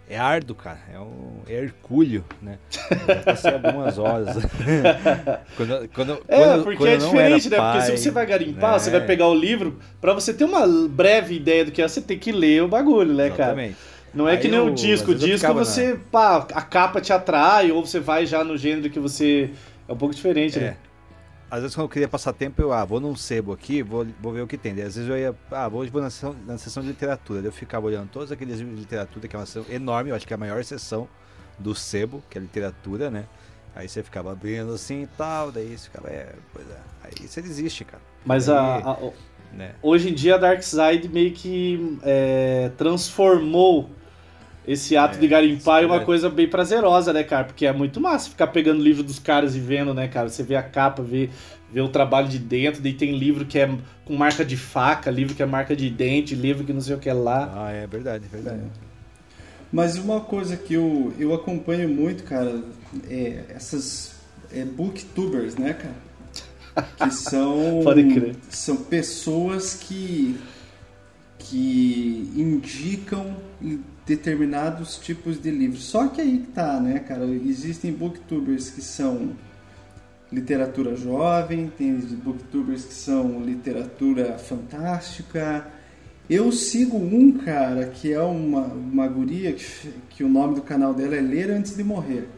é árduo, cara. É um é hercúleo, né? Eu já passei algumas horas. quando, quando, é, quando, porque quando é diferente, né? Pai, porque se você vai garimpar, né? você vai pegar o livro, para você ter uma breve ideia do que é, você tem que ler o bagulho, né, Exatamente. cara? Não é Aí que nem o disco. O disco você, na... pá, a capa te atrai, ou você vai já no gênero que você. É um pouco diferente, é. né? às vezes quando eu queria passar tempo, eu, ah, vou num sebo aqui, vou, vou ver o que tem. Daí, às vezes eu ia, ah, vou, vou na, sessão, na sessão de literatura. Daí eu ficava olhando todos aqueles livros de literatura, que é uma sessão enorme, eu acho que é a maior sessão do sebo, que é literatura, né? Aí você ficava abrindo assim e tal, daí você ficava, é, pois é. Aí você desiste, cara. Mas Aí, a, a- né? hoje em dia a Darkseid meio que é, transformou esse ato É, de garimpar é em uma coisa bem prazerosa, né, cara? Porque é muito massa ficar pegando livro dos caras e vendo, né, cara? Você vê a capa, vê, vê o trabalho de dentro, daí tem livro que é com marca de faca, livro que é marca de dente, livro que não sei o que lá. Ah, é verdade, é verdade. Mas uma coisa que eu, eu acompanho muito, cara, é essas é, booktubers, né, cara? Que são, Pode crer. são pessoas que, que indicam determinados tipos de livros. Só que aí que tá, né, cara? Existem booktubers que são literatura jovem, tem booktubers que são literatura fantástica. Eu sigo um cara que é uma, uma guria que, que o nome do canal dela é Ler Antes de Morrer.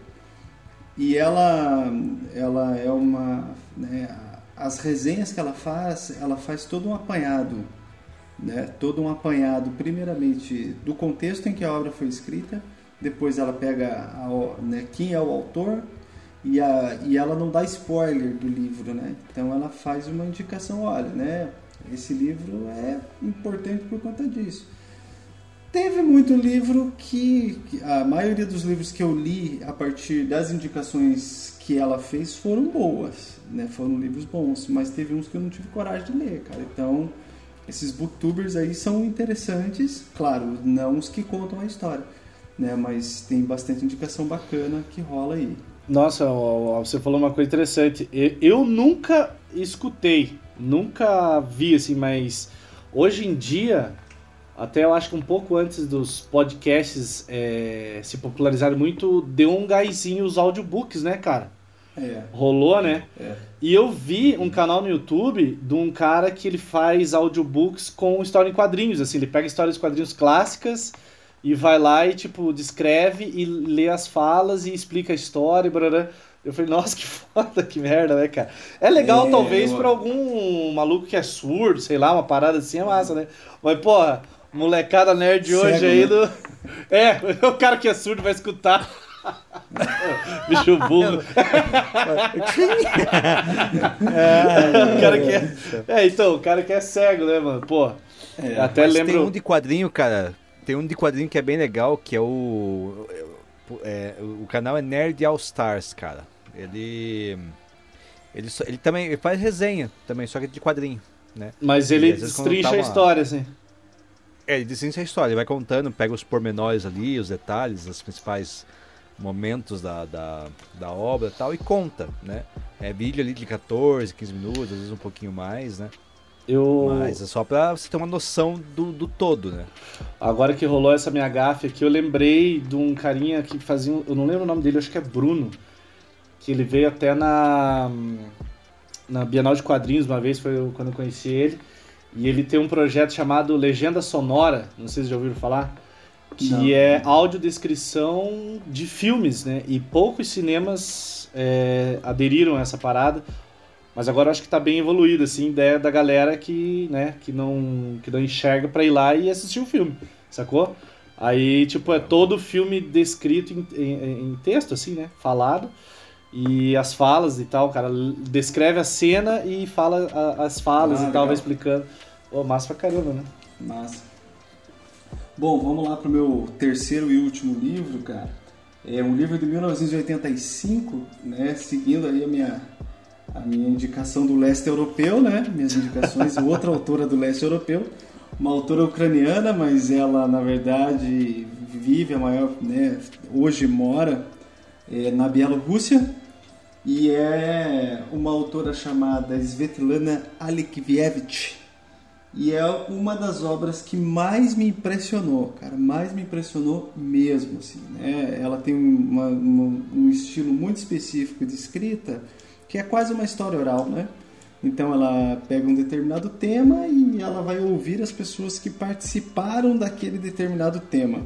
E ela, ela é uma. né, as resenhas que ela faz, ela faz todo um apanhado. Né, todo um apanhado, primeiramente, do contexto em que a obra foi escrita, depois ela pega a né, quem é o autor, e, a, e ela não dá spoiler do livro, né? Então ela faz uma indicação, olha, né? Esse livro é importante por conta disso. Teve muito livro que, que a maioria dos livros que eu li a partir das indicações que ela fez foram boas, né? Foram livros bons, mas teve uns que eu não tive coragem de ler, cara. Então, esses booktubers aí são interessantes, claro, não os que contam a história, né? Mas tem bastante indicação bacana que rola aí. Nossa, você falou uma coisa interessante. Eu, eu nunca escutei, nunca vi assim, mas hoje em dia, até eu acho que um pouco antes dos podcasts é, se popularizarem muito, deu um gásinho os audiobooks, né, cara? É, Rolou, né? é. E eu vi um canal no YouTube de um cara que ele faz audiobooks com história em quadrinhos, assim, ele pega histórias em quadrinhos clássicas e vai lá e, tipo, descreve e lê as falas e explica a história, brará. Eu falei, nossa, que foda, que merda, né, cara? É legal, É, talvez, eu- pra algum maluco que é surdo, sei lá, uma parada assim é massa, né? Mas, porra, molecada nerd hoje Cego, aí né? do... É, o cara que é surdo vai escutar. Bicho burro. o cara que é... é, então, o cara que é cego, né, mano? Pô, É, até Mas lembro... tem um de quadrinho, cara. Tem um de quadrinho que é bem legal, que é o. é, o canal é Nerd All Stars, cara. Ele. Ele, só- ele também ele faz resenha também, só que de quadrinho, né? Mas ele destrincha tá a história, assim. É, ele desenha a história, ele vai contando, pega os pormenores ali, os detalhes, os principais momentos da, da, da obra e tal, e conta, né? É vídeo ali de 14, 15 minutos, às vezes um pouquinho mais, né? Eu... Mas é só pra você ter uma noção do, do todo, né? Agora que rolou essa minha gafe aqui, eu lembrei de um carinha que fazia. Eu não lembro o nome dele, acho que é Bruno. Que ele veio até na. Na Bienal de Quadrinhos uma vez, foi quando eu conheci ele. E ele tem um projeto chamado Legenda Sonora, não sei se já ouviram falar. Que Não. é audiodescrição de filmes, né? E poucos cinemas é, aderiram a essa parada. Mas agora eu acho que tá bem evoluído, assim, ideia da galera que, né, que não, que não enxerga pra ir lá e assistir o filme, sacou? Aí, tipo, é todo o filme descrito em, em- em texto, assim, né, falado, e as falas e tal, o cara descreve a cena e fala a- as falas Ah, e tal, legal. vai explicando. Ô, massa pra caramba, né? Massa. Bom, vamos lá pro meu terceiro e último livro, cara. É um livro de 1985, né? Seguindo aí a minha, a minha indicação do leste europeu, né? Minhas indicações, outra autora do leste europeu, uma autora ucraniana, mas ela na verdade vive a maior, né? Hoje mora é, na Bielorrússia e é uma autora chamada Svetlana Alexievich. E é uma das obras que mais me impressionou, cara, mais me impressionou mesmo, assim, né? Ela tem uma- uma- um estilo muito específico de escrita, que é quase uma história oral, né? Então ela pega um determinado tema e ela vai ouvir as pessoas que participaram daquele determinado tema.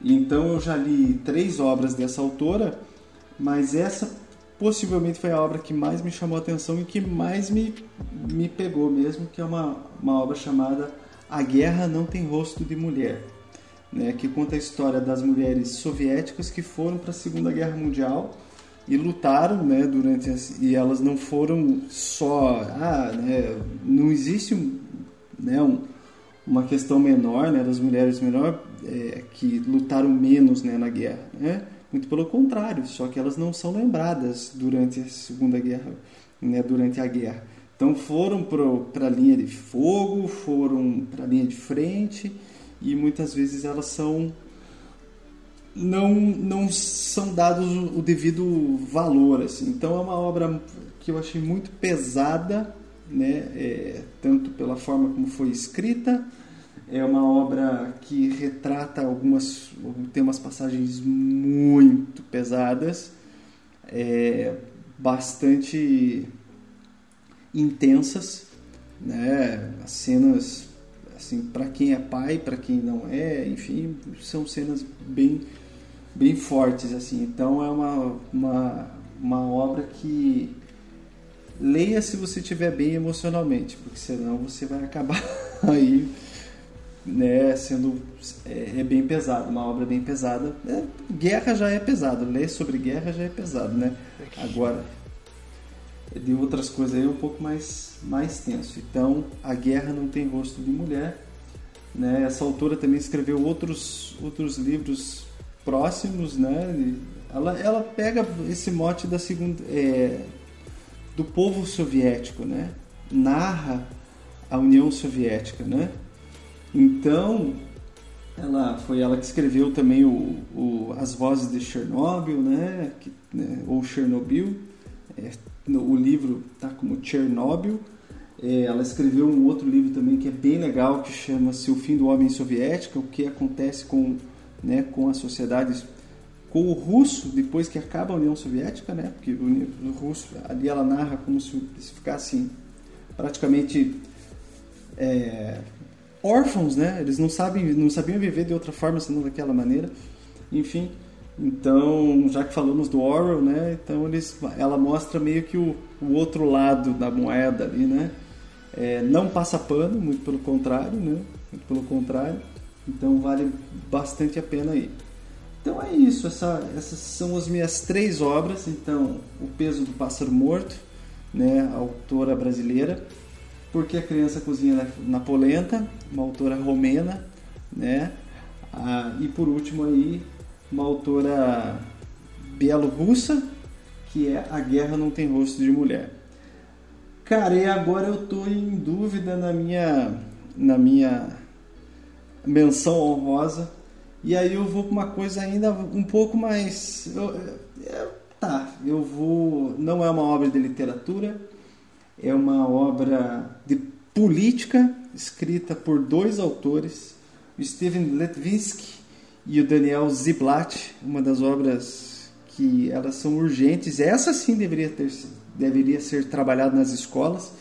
Então eu já li três obras dessa autora, mas essa possivelmente foi a obra que mais me chamou a atenção e que mais me, me pegou mesmo, que é uma, uma obra chamada A Guerra Não Tem Rosto de Mulher, né, que conta a história das mulheres soviéticas que foram para a Segunda Guerra Mundial e lutaram, né, durante as, e elas não foram só, ah, né, não existe né, um, uma questão menor, né, das mulheres menor é, que lutaram menos, né, na guerra, né? Muito pelo contrário, só que elas não são lembradas durante a Segunda Guerra, né, durante a guerra. Então foram para a linha de fogo, foram para a linha de frente e muitas vezes elas são não não são dados o devido valor assim. Então é uma obra que eu achei muito pesada, né, é, tanto pela forma como foi escrita, é uma obra que retrata algumas tem umas passagens muito pesadas, é, bastante intensas, né? As cenas assim para quem é pai, para quem não é, enfim, são cenas bem bem fortes assim. Então é uma uma, uma obra que leia se você estiver bem emocionalmente, porque senão você vai acabar aí né, sendo é, é, bem pesado, uma obra bem pesada. É, guerra já é pesado, ler sobre guerra já é pesado, né? Agora de outras coisas aí é um pouco mais mais tenso. Então, a guerra não tem rosto de mulher, né? Essa autora também escreveu outros outros livros próximos, né? Ela ela pega esse mote da segunda é, do povo soviético, né? Narra a União Soviética, né? Então, ela foi ela que escreveu também o, o As Vozes de Chernobyl, né? Que, né? Ou Chernobyl. É, o livro tá como Chernobyl. É, ela escreveu um outro livro também que é bem legal, que chama-se O Fim do Homem Soviético, o que acontece com, né, com as sociedades, com o russo depois que acaba a União Soviética, né? Porque o, o russo, ali ela narra como se, se ficasse praticamente é, órfãos, né? Eles não sabem, não sabiam viver de outra forma senão daquela maneira. Enfim, então, já que falamos do Orwell, né? Então eles, ela mostra meio que o, o outro lado da moeda ali, né? É, não passa pano, muito pelo contrário, né? Muito pelo contrário. Então vale bastante a pena aí. Então é isso, essa, essas são as minhas três obras. Então, O Peso do Pássaro Morto, né? A autora brasileira. Porque a Criança Cozinha na Polenta, uma autora romena, né? Ah, e por último aí, uma autora bielorrussa, que é A Guerra Não Tem Rosto de Mulher. Cara, e agora eu tô em dúvida na minha, na minha menção honrosa. E aí eu vou para uma coisa ainda um pouco mais. Eu, eu, tá, eu vou. Não é uma obra de literatura, é uma obra de política escrita por dois autores, o Steven Letvinsky e o Daniel Ziblatt, uma das obras que elas são urgentes. Essa sim deveria ter deveria ser trabalhada nas escolas,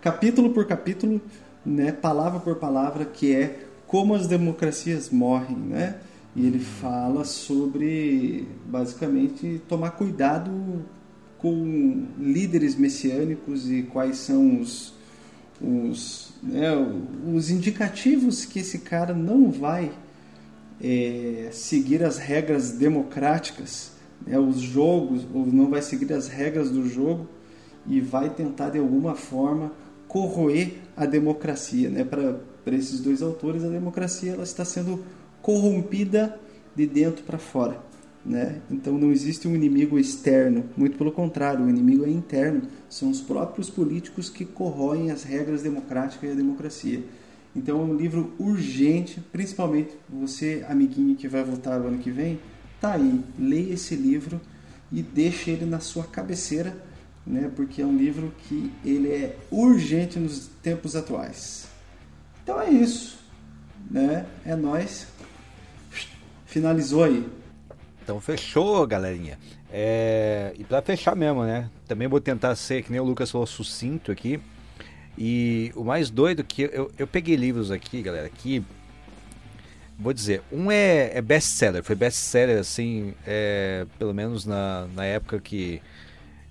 capítulo por capítulo, né, palavra por palavra, que é como as democracias morrem, né? E ele fala sobre basicamente tomar cuidado com líderes messiânicos e quais são os, os, né, os indicativos que esse cara não vai é, seguir as regras democráticas, né, os jogos, ou não vai seguir as regras do jogo e vai tentar de alguma forma corroer a democracia. Né? Para esses dois autores, a democracia ela está sendo corrompida de dentro para fora. Né? Então não existe um inimigo externo, muito pelo contrário, o inimigo é interno. São os próprios políticos que corroem as regras democráticas e a democracia. Então é um livro urgente, principalmente você, amiguinho que vai votar o ano que vem, tá aí, leia esse livro e deixe ele na sua cabeceira, né? Porque é um livro que ele é urgente nos tempos atuais. Então é isso, né? É nós. Finalizou aí. Então fechou, galerinha. É... E para fechar mesmo, né? Também vou tentar ser, que nem o Lucas falou, sucinto aqui. E o mais doido que eu, eu peguei livros aqui, galera, que vou dizer, um é, é best-seller, foi best-seller assim, é, pelo menos na, na época que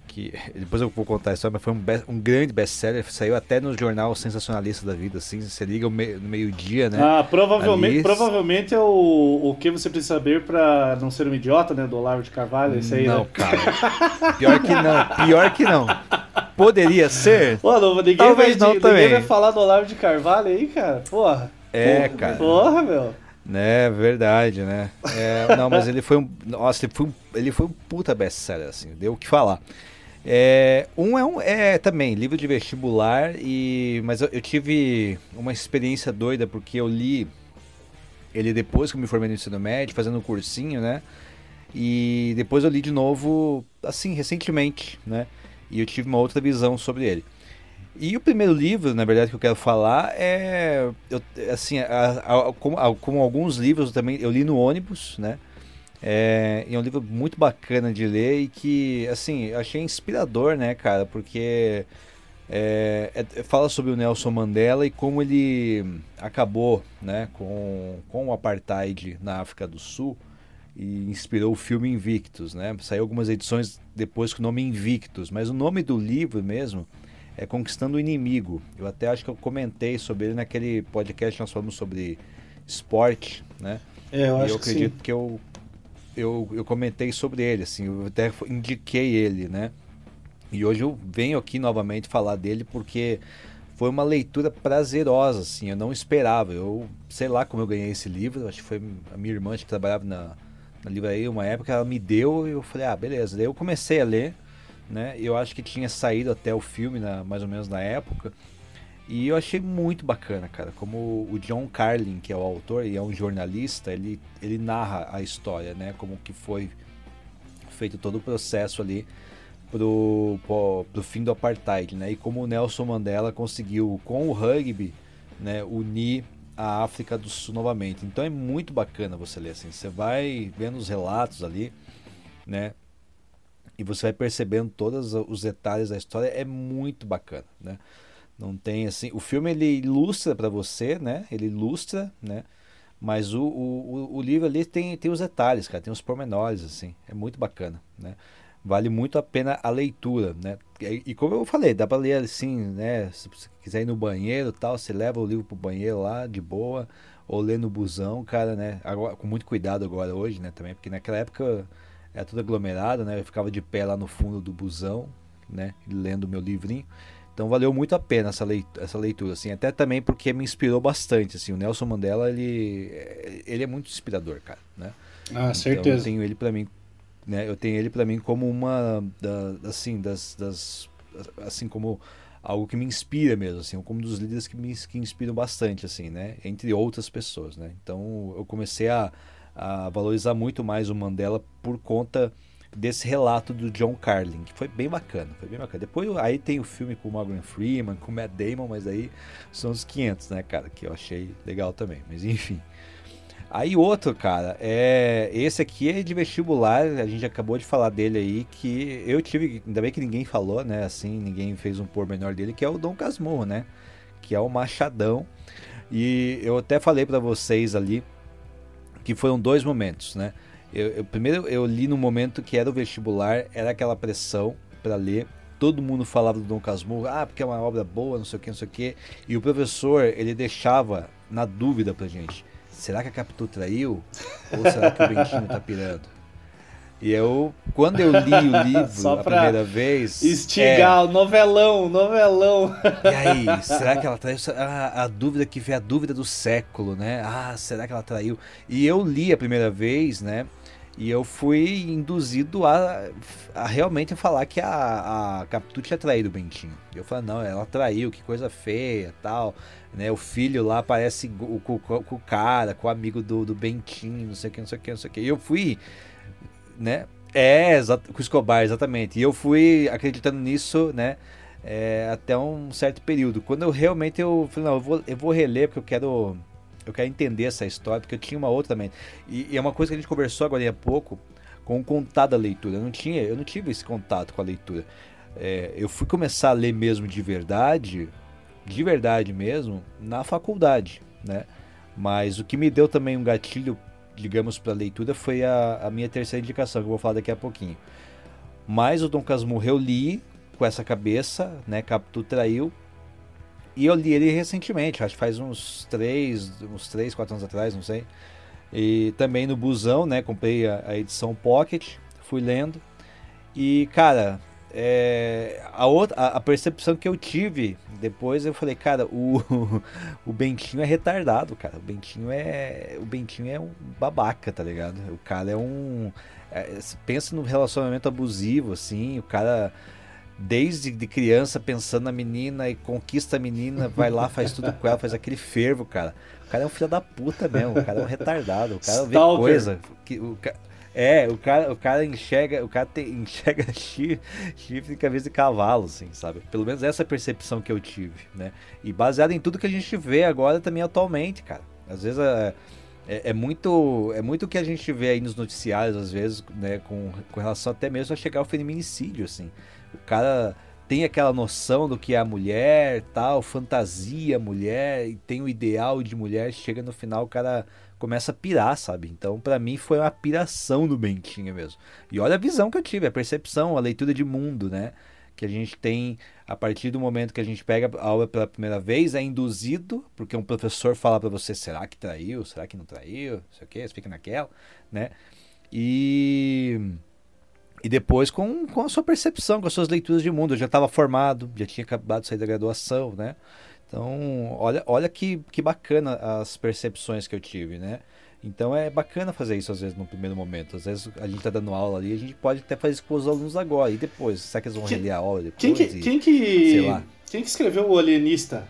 que depois eu vou contar a história, mas foi um, be- um grande best-seller, saiu até no jornal sensacionalista da vida, assim, você liga me- no meio-dia, né? Ah, provavelmente, Ali- provavelmente é o, o que você precisa saber pra não ser um idiota, né? Do Olavo de Carvalho, esse aí, não, né? cara. Pior que não, pior que não. Poderia ser? Pô, não, ninguém, Talvez vai, não ninguém também. vai falar do Olavo de Carvalho aí, cara. Porra. É, Porra, cara. Porra, meu. Né, verdade, né? É, não, mas ele foi um. Nossa, ele foi um, ele foi um puta best-seller, assim, deu o que falar. É, um é um é também livro de vestibular e mas eu, eu tive uma experiência doida porque eu li ele depois que eu me formei no ensino médio, fazendo um cursinho, né? E depois eu li de novo assim recentemente, né? E eu tive uma outra visão sobre ele. E o primeiro livro, na verdade, que eu quero falar é. Eu, assim, a- a- como, a- como alguns livros eu também eu li no ônibus, né? É, é um livro muito bacana de ler e que, assim, eu achei inspirador, né, cara? Porque é, é- fala sobre o Nelson Mandela e como ele acabou, né, com, com o apartheid na África do Sul e inspirou o filme Invictus, né? Saiu algumas edições depois com o nome Invictus, mas o nome do livro mesmo é Conquistando o Inimigo. Eu até acho que eu comentei sobre ele naquele podcast que nós falamos sobre esporte, né? É, eu e acho eu que acredito sim. que eu, eu, eu comentei sobre ele, assim, eu até indiquei ele, né? E hoje eu venho aqui novamente falar dele porque foi uma leitura prazerosa, assim, eu não esperava. Eu sei lá como eu ganhei esse livro, acho que foi a minha irmã que trabalhava na, na livraria uma época, ela me deu e eu falei, ah, beleza. Daí eu comecei a ler, né? Eu acho que tinha saído até o filme, na, mais ou menos na época. E eu achei muito bacana, cara. Como o John Carlin, que é o autor e é um jornalista, ele, ele narra a história, né? Como que foi feito todo o processo ali pro, pro, pro fim do apartheid, né? E como o Nelson Mandela conseguiu, com o rugby, né, unir a África do Sul novamente. Então é muito bacana você ler assim. Você vai vendo os relatos ali, né? E você vai percebendo todos os detalhes da história. É muito bacana, né? Não tem assim. O filme ele ilustra para você, né? Ele ilustra, né? Mas o, o, o livro ali tem, tem os detalhes, cara. Tem os pormenores, assim. É muito bacana, né? Vale muito a pena a leitura, né? E, e como eu falei, dá para ler assim, né? Se você quiser ir no banheiro tal, você leva o livro pro banheiro lá, de boa. Ou lê no busão, cara, né? Agora, com muito cuidado agora hoje, né? Também, porque naquela época era tudo aglomerado, né? Eu ficava de pé lá no fundo do busão, né? Lendo meu livrinho. Então valeu muito a pena essa leitura, essa leitura, assim, até também porque me inspirou bastante, assim, o Nelson Mandela, ele, ele é muito inspirador, cara, né? Ah, Então, eu certeza. tenho ele para mim, né? Eu tenho ele para mim como uma da, assim, das, das assim como algo que me inspira mesmo, assim, como um dos líderes que me que inspiram bastante, assim, né? Entre outras pessoas, né? Então eu comecei a, a valorizar muito mais o Mandela por conta desse relato do John Carlin, que foi bem bacana, foi bem bacana. Depois aí tem o filme com o Morgan Freeman, com o Matt Damon, mas aí são os 500, né, cara, que eu achei legal também, mas enfim. Aí outro, cara, é esse aqui é de vestibular, a gente acabou de falar dele aí, que eu tive, ainda bem que ninguém falou, né, assim, ninguém fez um pormenor dele, que é o Dom Casmurro, né, que é o Machadão. E eu até falei para vocês ali que foram dois momentos, né? Eu, eu, primeiro eu li no momento que era o vestibular, era aquela pressão para ler. Todo mundo falava do Dom Casmurro, ah, porque é uma obra boa, não sei o que, não sei o que. E o professor, ele deixava na dúvida pra gente. Será que a Capitu traiu? Ou será que o Bentinho tá pirando? E eu, quando eu li o livro a primeira vez. é, Estigar, o novelão, novelão. e aí, será que ela traiu? A, a dúvida que veio a dúvida do século, né? Ah, será que ela traiu? E eu li a primeira vez, né? E eu fui induzido a, a realmente falar que a, a Capitu tinha traído o Bentinho. Eu falei, não, ela traiu, que coisa feia tal. Né? O filho lá parece com, com, com o cara, com o amigo do, do Bentinho, não sei o que, não sei o que, não sei o que. E eu fui, né? É, com o Escobar, exatamente. E eu fui acreditando nisso, né? É, até um certo período. Quando eu realmente eu falei, não, eu vou, eu vou reler porque eu quero eu quero entender essa história, porque eu tinha uma outra também. E, e é uma coisa que a gente conversou agora há pouco com o contato da leitura. Eu não tinha, eu não tive esse contato com a leitura. É, eu fui começar a ler mesmo de verdade, de verdade mesmo, na faculdade, né? Mas o que me deu também um gatilho, digamos, para a leitura foi a, a minha terceira indicação, que eu vou falar daqui a pouquinho. Mas o Dom Casmurro eu li com essa cabeça, né? Capitu traiu. E eu li ele recentemente, acho que faz uns 3, uns 3, 4 anos atrás, não sei. E também no busão, né? Comprei a, a edição Pocket, fui lendo. E, cara, é, a, outra, a, a, percepção que eu tive depois, eu falei, cara, o, o Bentinho é retardado, cara. O Bentinho é. O Bentinho é um babaca, tá ligado? O cara é um. É, pensa no relacionamento abusivo, assim, o cara desde de criança pensando na menina e conquista a menina, vai lá, faz tudo com ela, faz aquele fervo, cara. O cara é um filho da puta mesmo, o cara é um retardado, o cara Stalker. vê coisa. Que, o, é, o cara, o cara enxerga, o cara te, enxerga chifre, chifre e cabeça de cavalo, assim, sabe? Pelo menos essa é a percepção que eu tive, né? E baseado em tudo que a gente vê agora também atualmente, cara. Às vezes é, é, é muito é muito o que a gente vê aí nos noticiários, às vezes, né, com, com relação até mesmo a chegar ao feminicídio, assim. O cara tem aquela noção do que é a mulher, tal, fantasia mulher, e tem o ideal de mulher, chega no final o cara começa a pirar, sabe? Então, para mim foi uma piração do Bentinho mesmo. E olha a visão que eu tive, a percepção, a leitura de mundo, né? Que a gente tem a partir do momento que a gente pega a aula pela primeira vez, é induzido, porque um professor fala para você, será que traiu? Será que não traiu? Não sei o que, você fica naquela, né? E e depois com, com a sua percepção, com as suas leituras de mundo. Eu já estava formado, já tinha acabado de sair da graduação, né? Então, olha, olha que, que bacana as percepções que eu tive, né? Então é bacana fazer isso às vezes no primeiro momento. Às vezes a gente tá dando aula ali, a gente pode até fazer isso com os alunos agora. E depois, será que eles vão quem, reler a aula depois? Quem que, e, quem que, sei lá. Quem que escreveu o Alienista?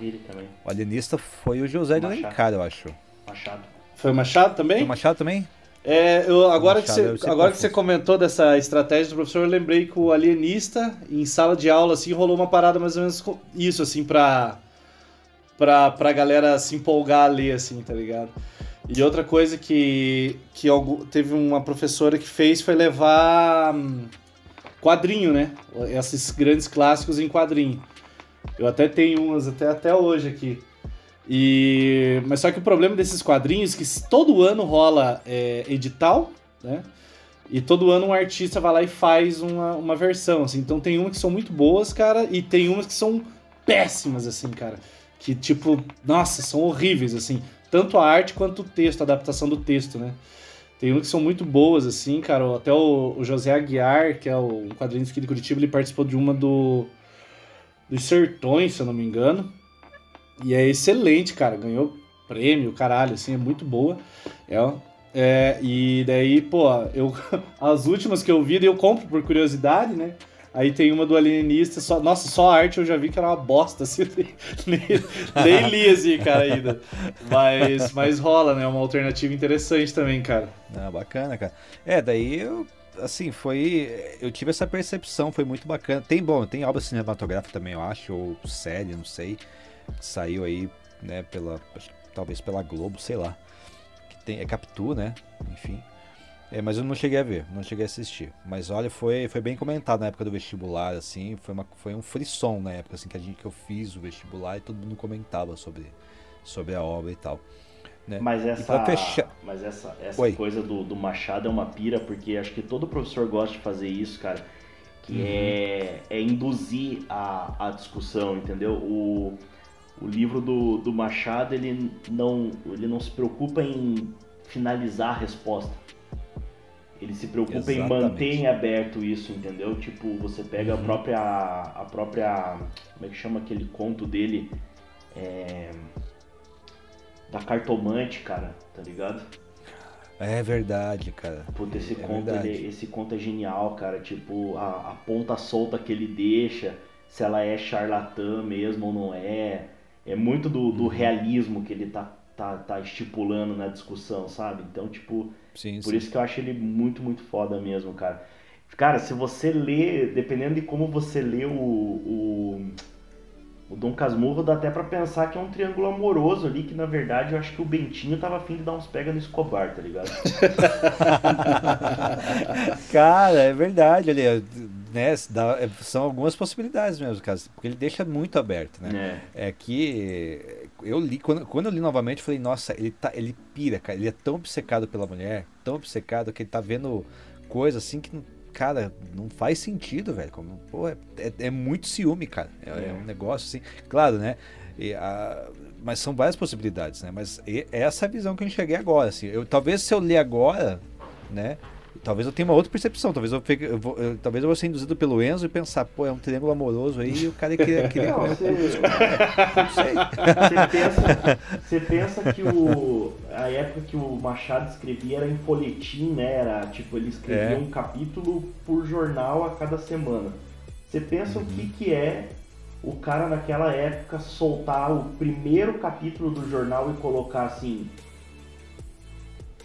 Ele também. O Alienista foi o José de Alencar, eu acho. Machado. Foi o Machado também? Foi o Machado também? É, eu, agora que, você, agora que você comentou dessa estratégia do professor, eu lembrei que o alienista, em sala de aula, assim, rolou uma parada mais ou menos isso, assim, pra, pra, pra galera se empolgar a ler, assim, tá ligado? E outra coisa que, que teve uma professora que fez foi levar hum, quadrinho, né? Esses grandes clássicos em quadrinho. Eu até tenho umas até, até hoje aqui. E mas só que o problema desses quadrinhos é que todo ano rola é, edital, né? E todo ano um artista vai lá e faz uma, uma versão, assim. Então tem umas que são muito boas, cara, e tem umas que são péssimas, assim, cara. Que, tipo, nossa, são horríveis, assim. Tanto a arte quanto o texto, a adaptação do texto, né? Tem umas que são muito boas, assim, cara. Até o, o José Aguiar, que é o quadrinho de Curitiba, ele participou de uma do dos Sertões, se eu não me engano. E é excelente, cara. Ganhou prêmio, caralho, assim, é muito boa. É, é, e daí, pô, eu, as últimas que eu vi, eu compro por curiosidade, né? Aí tem uma do alienista, só, nossa, só a arte eu já vi que era uma bosta, assim, nem, nem li assim, cara, ainda. Mas, mas rola, né? Uma alternativa interessante também, cara. Ah, bacana, cara. É, daí eu, assim, foi. Eu tive essa percepção, foi muito bacana. Tem, bom, tem obra cinematográfica também, eu acho, ou série, não sei saiu aí, né, pela talvez pela Globo, sei lá. Que tem é Capitu, né? Enfim. É, mas eu não cheguei a ver, não cheguei a assistir. Mas olha, foi, foi bem comentado na época do vestibular, assim, foi, uma, foi um frisson na época assim, que a gente que eu fiz o vestibular e todo mundo comentava sobre, sobre a obra e tal. Né? Mas essa, fechar... mas essa, essa coisa do, do Machado é uma pira, porque acho que todo professor gosta de fazer isso, cara. Que uhum. é, é induzir a, a discussão, entendeu? O, o livro do, do Machado ele não, ele não se preocupa em finalizar a resposta. Ele se preocupa Exatamente. em manter em aberto isso, entendeu? Tipo, você pega uhum. a própria. a própria. Como é que chama aquele conto dele? É, da cartomante, cara, tá ligado? É verdade, cara. Puta, esse, é conto, ele, esse conto é genial, cara. Tipo, a, a ponta solta que ele deixa, se ela é charlatã mesmo ou não é é muito do, do uhum. realismo que ele tá, tá, tá estipulando na discussão, sabe? Então, tipo, sim, por sim. isso que eu acho ele muito, muito foda mesmo, cara. Cara, se você lê, dependendo de como você lê o, o, o Dom Casmurro, dá até para pensar que é um triângulo amoroso ali, que na verdade eu acho que o Bentinho tava afim de dar uns pega no Escobar, tá ligado? cara, é verdade, ali né, dá, é, são algumas possibilidades mesmo, caso, porque ele deixa muito aberto, né? É, é que eu li, quando, quando eu li novamente, eu falei, nossa, ele, tá, ele pira, cara, ele é tão obcecado pela mulher, tão obcecado que ele tá vendo coisa assim que, cara, não faz sentido, velho. Como, pô, é, é, é muito ciúme, cara. É, é um negócio assim. Claro, né? E, a- mas são várias possibilidades, né? Mas e- é essa a visão que eu enxerguei agora, assim. Eu, talvez se eu ler agora, né? Talvez eu tenha uma outra percepção. Talvez eu, pegue- eu vou, eu- talvez eu vou ser induzido pelo Enzo e pensar, pô, é um triângulo amoroso aí e o cara queria. queria Não, você, não sei. você pensa, você pensa que o, a época que o Machado escrevia era em folhetim, né? Era tipo, ele escrevia É. um capítulo por jornal a cada semana. Você pensa o que, que é o cara naquela época soltar o primeiro capítulo do jornal e colocar assim.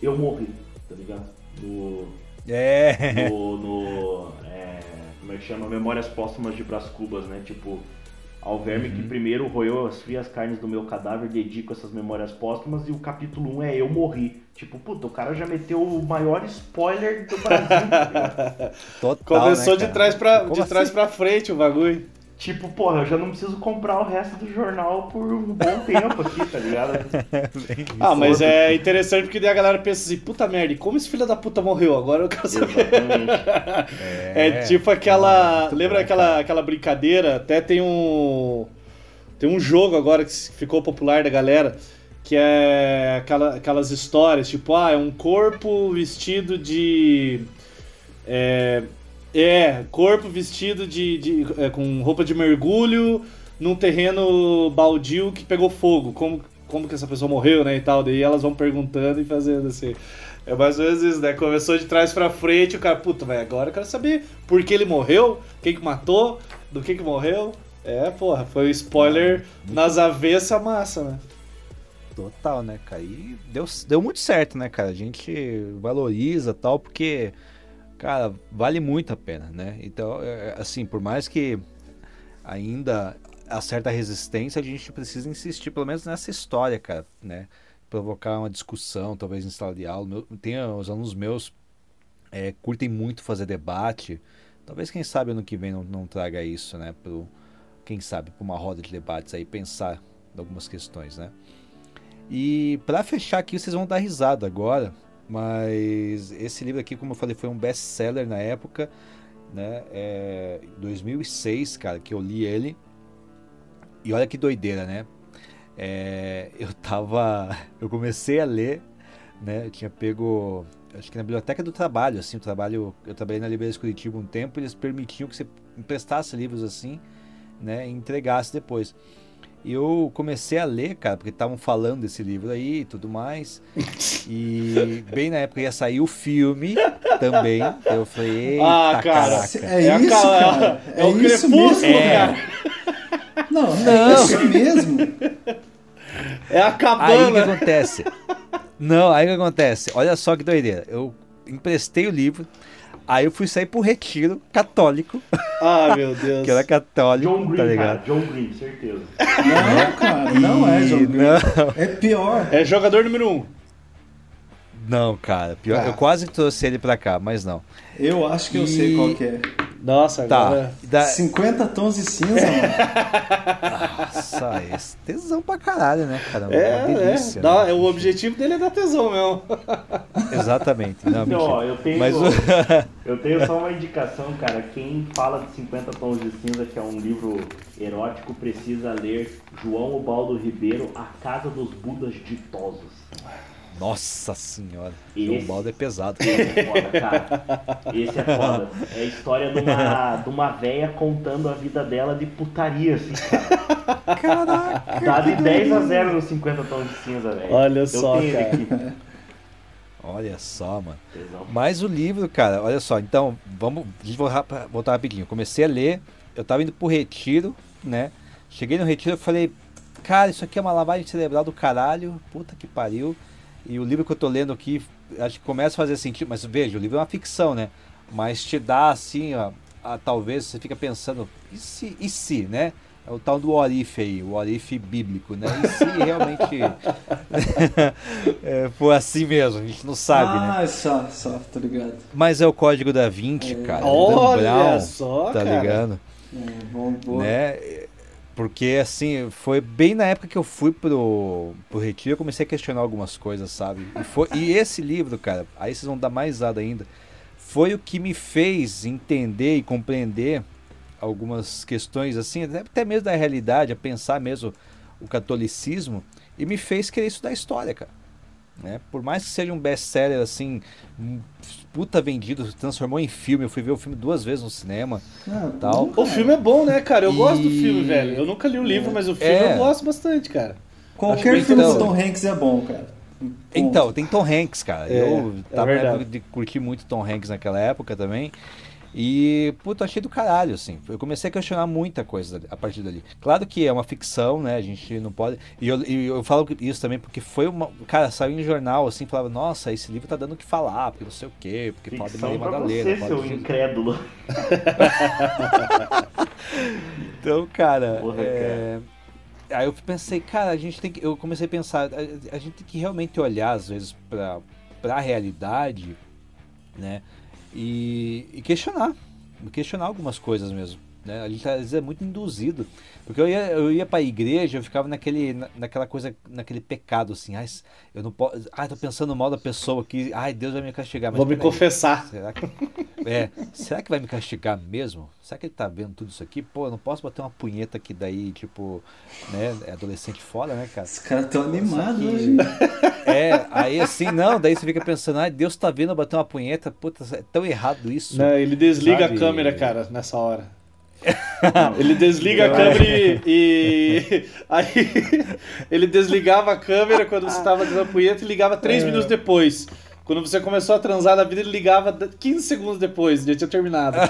Eu morri, tá ligado? No, É. no, no, é, como é que chama? Memórias Póstumas de Brás Cubas, né? Tipo, ao verme Uhum. que primeiro roeu as frias carnes do meu cadáver, dedico essas memórias póstumas e o capítulo 1 é Eu Morri. Tipo, puta, o cara já meteu o maior spoiler do Brasil? Total, Começou né, de trás pra, Como de trás assim? pra frente o bagulho. Tipo, porra, eu já não preciso comprar o resto do jornal por um bom tempo aqui, tá ligado? Ah, mas é interessante porque daí a galera pensa assim, puta merda, e como esse filho da puta morreu? Agora eu quero saber. Exatamente. É, tipo aquela. muito lembra bom, aquela, cara. aquela brincadeira? Até tem um. Tem um jogo agora que ficou popular da galera. Que é aquela, aquelas histórias, tipo, ah, é um corpo vestido de. É. É, corpo vestido de. de é, com roupa de mergulho num terreno baldio que pegou fogo. Como, como que essa pessoa morreu, né? E tal. Daí elas vão perguntando e fazendo assim. É mais ou menos isso, né? Começou de trás pra frente, o cara, puta, velho, agora eu quero saber por que ele morreu, quem que matou, do que que morreu. É, porra, foi um spoiler nas avessas massa, né? Total, né, cara? E deu, deu muito certo, né, cara? A gente valoriza tal, porque, cara, vale muito a pena, né? Então, é, assim, por mais que ainda há certa resistência, a gente precisa insistir, pelo menos nessa história, cara, né? Provocar uma discussão, talvez em sala de aula. Tem os alunos meus é, curtem muito fazer debate. Talvez, quem sabe, ano que vem não, não traga isso, né? Pro, quem sabe, para uma roda de debates aí, pensar em algumas questões, né? E para fechar aqui, vocês vão dar risada agora, mas esse livro aqui, como eu falei, foi um best-seller na época, né? É, 2006, cara, que eu li ele. E olha que doideira, né? É, eu tava, eu comecei a ler, né? Eu tinha pego, acho que na biblioteca do trabalho, assim, o trabalho, eu trabalhei na Livraria Curitiba um tempo, eles permitiam que você emprestasse livros assim, né? E entregasse depois. E eu comecei a ler, cara, porque estavam falando desse livro aí e tudo mais. E bem na época ia sair o filme também. Eu falei, eita, Ah, cara, caraca. É, a isso, ca- cara. É, o isso crepúsculo, mesmo. É. cara. Não, Não. é isso mesmo. É a Aí o que cabana. acontece? Não, aí o que acontece? Olha só que doideira. Eu emprestei o livro, aí eu fui sair pro retiro católico, Ah, meu Deus. que era católico, John Green, tá cara. ligado? John Green, certeza. Não, cara, não é, E João. não, É pior. É jogador número um. Não, cara, pior, Ah. eu quase trouxe ele pra cá, mas não. Eu acho que eu sei E- qual que é. Nossa, Tá, agora... da, 50 tons de cinza, mano. nossa, esse tesão pra caralho, né, cara? Uma É, delícia. é, dá- né? o objetivo dele é dar tesão mesmo. Exatamente. Não, Não, ó, eu tenho, Mas eu tenho só uma indicação, cara. Quem fala de 50 Tons de Cinza, que é um livro erótico, precisa ler João Ubaldo Ribeiro, A Casa dos Budas Ditosos. Nossa senhora, Esse- o balde é pesado. Esse é foda, cara. Esse é foda. É a história de uma, de uma véia contando a vida dela de putaria, assim, cara. Caraca. Dá de 10 a 0 nos 50 Tons de Cinza, velho. Olha Eu só, tenho ele cara. aqui. Olha só, mano. Tesão. Mas o livro, cara, olha só, então, vamos voltar rapidinho. Comecei a ler, eu tava indo pro retiro, né? Cheguei no retiro e falei, cara, isso aqui é uma lavagem cerebral do caralho, puta que pariu. E o livro que eu tô lendo aqui, acho que começa a fazer sentido, mas veja, o livro é uma ficção, né? Mas te dá assim, ó, a- talvez você fica pensando, e se, e se, né? É o tal do Orif aí, o Orif bíblico, né? E se realmente é, for assim mesmo, a gente não sabe, né? ah, só, só, tô ligado. Mas é o código da Vinci, É. cara. Olha Dan Brown, só, tá cara. ligado? É, bom, boa. Né? Porque assim, foi bem na época que eu fui pro, pro retiro, eu comecei a questionar algumas coisas, sabe? E, foi, e esse livro, cara, aí vocês vão dar mais risada ainda. foi o que me fez entender e compreender algumas questões assim, até mesmo da realidade, a pensar mesmo o catolicismo e me fez querer estudar história, cara. Né? Por mais que seja um best-seller assim, puta vendido, transformou em filme. Eu fui ver o filme duas vezes no cinema. Ah, tal. nunca- O filme é bom, né, cara? Eu E- gosto do filme, velho. Eu nunca li o livro, mas o filme É. eu gosto bastante, cara. Qualquer Acho filme bem do Tom. Hanks é bom, cara. Ponto. Então, tem Tom Hanks, cara. É, eu é tava época de curtir muito Tom Hanks naquela época também. E, puta, achei do caralho, assim. Eu comecei a questionar muita coisa a partir dali. Claro que é uma ficção, né? A gente não pode. E eu, e eu falo isso também porque foi uma. Cara, saiu em jornal, assim, falava, nossa, esse livro tá dando o que falar, porque não sei o quê, porque fala de Ficção Maria Madalena. você, seu de incrédulo. Então, cara, Porra, é, aí eu pensei, cara, a gente tem que. Eu comecei a pensar, a, a gente tem que realmente olhar, às vezes, pra, pra realidade, né? E, e questionar. Questionar algumas coisas mesmo. Né? A gente às vezes é muito induzido. Porque eu ia, eu ia pra igreja, eu ficava naquele, na- naquela coisa, naquele pecado, assim, ai, eu não posso. Ai, tô pensando mal da pessoa aqui, ai, Deus vai me castigar. Mas Vou me peraí. confessar. Será que, é, será que vai me castigar mesmo? Será que ele tá vendo tudo isso aqui? Pô, eu não posso bater uma punheta que daí, tipo, né, é adolescente foda, né, cara? Os caras tão animados hoje. É, aí assim, não, daí você fica pensando, ai, Deus tá vendo eu bater uma punheta, puta, é tão errado isso. Não, ele desliga Sabe? a câmera, cara, nessa hora. Ele desliga a câmera e, e- Aí ele desligava a câmera quando você tava dando a punheta e ligava 3 minutos depois. Quando você começou a transar na vida, ele ligava 15 segundos depois, já tinha terminado.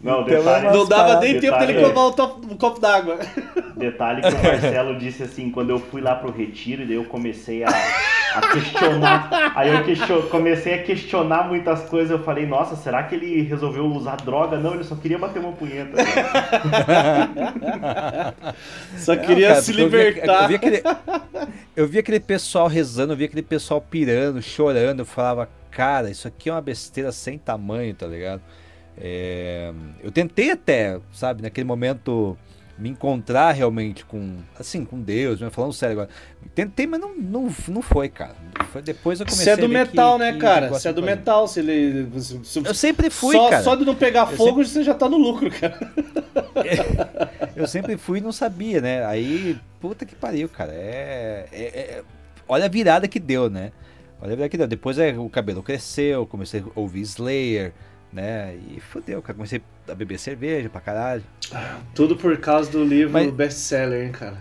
Não, Então, detalhe, é uma- Não dava nem tempo detalhe- dele tomar um, top- um copo d'água. Detalhe que o Marcelo disse assim, quando eu fui lá pro retiro, daí eu comecei a, a questionar. Aí eu question- comecei a questionar muitas coisas. Eu falei, nossa, será que ele resolveu usar droga? Não, ele só queria bater uma punheta. Só Não, queria cara, se eu via- libertar. Eu vi, aquele, eu vi aquele pessoal rezando, eu vi aquele pessoal pirando, chorando. Eu falava, cara, isso aqui é uma besteira sem tamanho, tá ligado? É, eu tentei até, sabe, naquele momento me encontrar realmente com, assim, com Deus, né? falando sério agora. Tentei, mas não, não, não foi, cara. Foi depois eu comecei Você é do metal, que- né, que cara? Você é do metal. Se ele, se- se- Eu sempre fui, só, cara. só de não pegar Eu fogo, você já tá no lucro, cara. Eu sempre fui e não sabia, né? Aí, puta que pariu, cara. É, é- é- Olha a virada que deu, né? Olha a virada que deu. Depois é, o cabelo cresceu, comecei a ouvir Slayer, né? E fodeu, cara. Comecei a beber cerveja pra caralho. Tudo por causa do livro Mas- best-seller, hein, cara.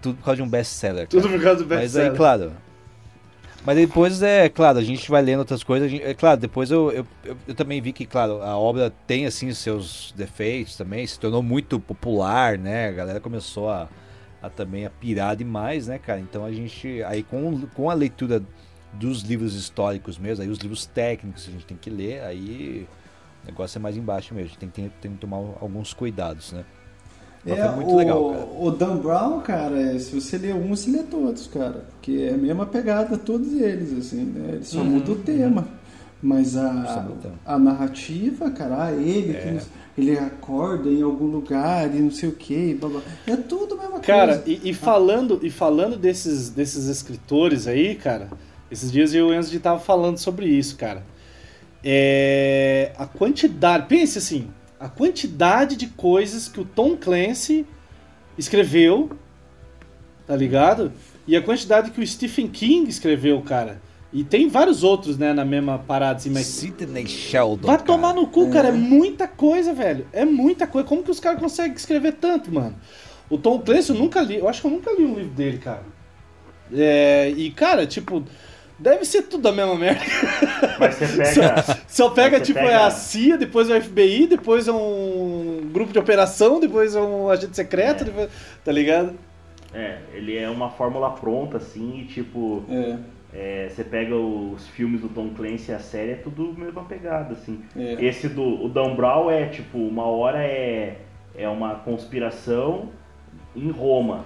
Tudo por causa de um best-seller. Tudo por causa do Mas aí, best-seller. claro. Mas depois, é claro, a gente vai lendo outras coisas. gente- é claro, depois eu, eu, eu, eu também vi que, claro, a obra tem, assim, seus defeitos também. Se tornou muito popular, né? A galera começou a, a também a pirar demais, né, cara? Então a gente, aí com, com a leitura dos livros históricos mesmo, aí os livros técnicos que a gente tem que ler, aí o negócio é mais embaixo mesmo. A gente tem, que- tem que tomar alguns cuidados, né? Mas É, foi muito o, legal, cara. o Dan Brown, cara, é, se você lê um, você lê todos, cara. Porque é a mesma pegada todos eles, assim, né? Ele só muda o tema. Mas Só a, a narrativa, cara, ah, ele, que não- ele acorda em algum lugar e não sei o que, blá, blá. é tudo a mesma Cara, coisa. e, e falando, e falando desses, desses escritores aí, cara, esses dias eu e o Enzo de tava falando sobre isso, cara. É, a quantidade, pense assim, a quantidade de coisas que o Tom Clancy escreveu, tá ligado? E a quantidade que o Stephen King escreveu, cara. E tem vários outros, né, na mesma parada, assim, mas Sidney Sheldon. Vai tomar no cu, cara. É muita coisa, velho. É muita coisa. Como que os caras conseguem escrever tanto, mano? O Tom Clancy eu nunca li. Eu acho que eu nunca li um livro dele, cara. É, e, cara, tipo, deve ser tudo a mesma merda. Mas você pega. Só pega, Você tipo, pega- é a CIA, depois é o FBI, depois é um grupo de operação, depois é um agente secreto, É. depois- tá ligado? É, ele é uma fórmula pronta, assim, e tipo. É, é, você pega os filmes do Tom Clancy e a série, é tudo mesma pegada, assim. é. Esse do o Dan Brown é tipo, uma hora é, é uma conspiração em Roma.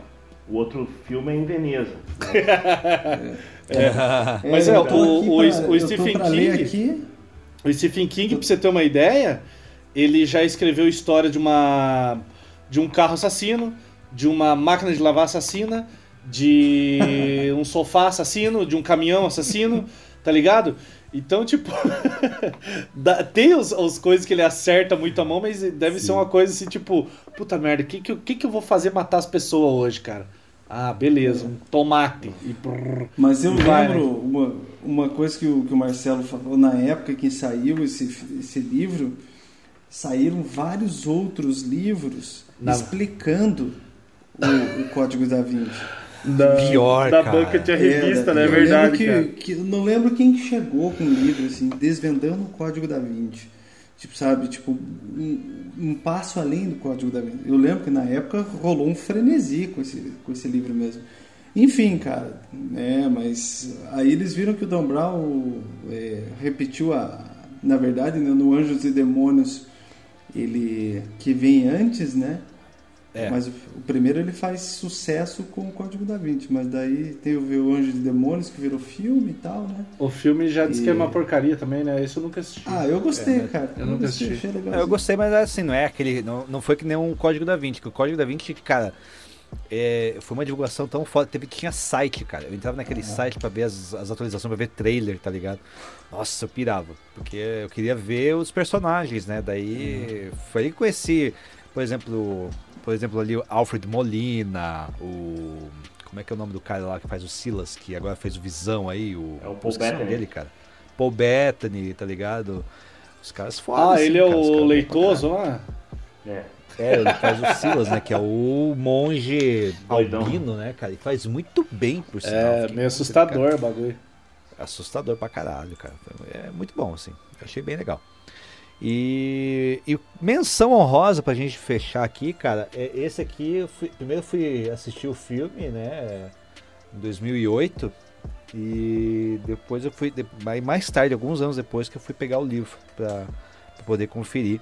O outro filme é em Veneza. Mas é, tô o- aqui o- pra- o tô Stephen King- O Stephen King, pra você ter uma ideia, ele já escreveu história de uma de um carro assassino, de uma máquina de lavar assassina, de um sofá assassino, de um caminhão assassino, tá ligado? Então, tipo, tem os, os coisas que ele acerta muito a mão, mas deve ser uma coisa assim, tipo, puta merda, o que, que, que eu vou fazer matar as pessoas hoje, cara? Ah, beleza, um tomate. E brrr. Mas eu Vai, lembro uma, uma coisa que o, que o Marcelo falou na época que saiu esse, esse livro, saíram vários outros livros Na- explicando o, o Código da Vinci. Da, Pior, da cara. banca de revista, Era- né? É verdade, que, cara. que- não lembro quem que chegou com o livro, assim, desvendando o Código da Vinci. Tipo, sabe, tipo, um, um passo além do Código da Vinci. Eu lembro que na época rolou um frenesi com esse, com esse livro mesmo. Enfim, cara, né, mas aí eles viram que o Dan Brown é, repetiu a... Na verdade, né, no Anjos e Demônios, ele... que vem antes, né? É. Mas o, primeiro ele faz sucesso com o Código da Vinci, mas daí tem o, o Anjo de Demônios que virou filme e tal, né? O filme já disse E- que é uma porcaria também, né? Isso eu nunca assisti. Ah, eu gostei, cara. eu nunca assisti. achei legal. É, Eu gostei, mas assim, não é aquele. Não, não foi que nem um Código da Vinci, que o Código da Vinci, cara, é, foi uma divulgação tão foda. Teve, tinha site, cara. Eu entrava naquele site pra ver as, as atualizações, pra ver trailer, tá ligado? Nossa, eu pirava. Porque eu queria ver os personagens, né? Daí foi aí que conheci, por exemplo, por exemplo, ali o Alfred Molina, o. Como é que é o nome do cara lá que faz o Silas, que agora fez o Visão aí? O, É o Paul Bettany. dele, cara. Paul Bettany, tá ligado? Os caras foda. Ah, ele é cara, os o leitoso lá? É. é, ele faz o Silas, né? Que é o monge Doidão. albino, né, cara? E faz muito bem, por sinal. É, Fiquei meio assustador o bagulho. assustador pra caralho, cara. É muito bom, assim. Achei bem legal. E, e menção honrosa pra gente fechar aqui, cara. É esse aqui, eu fui- primeiro fui assistir o filme, né? Em 2008. E depois eu fui. mais tarde, alguns anos depois, que eu fui pegar o livro pra, pra poder conferir.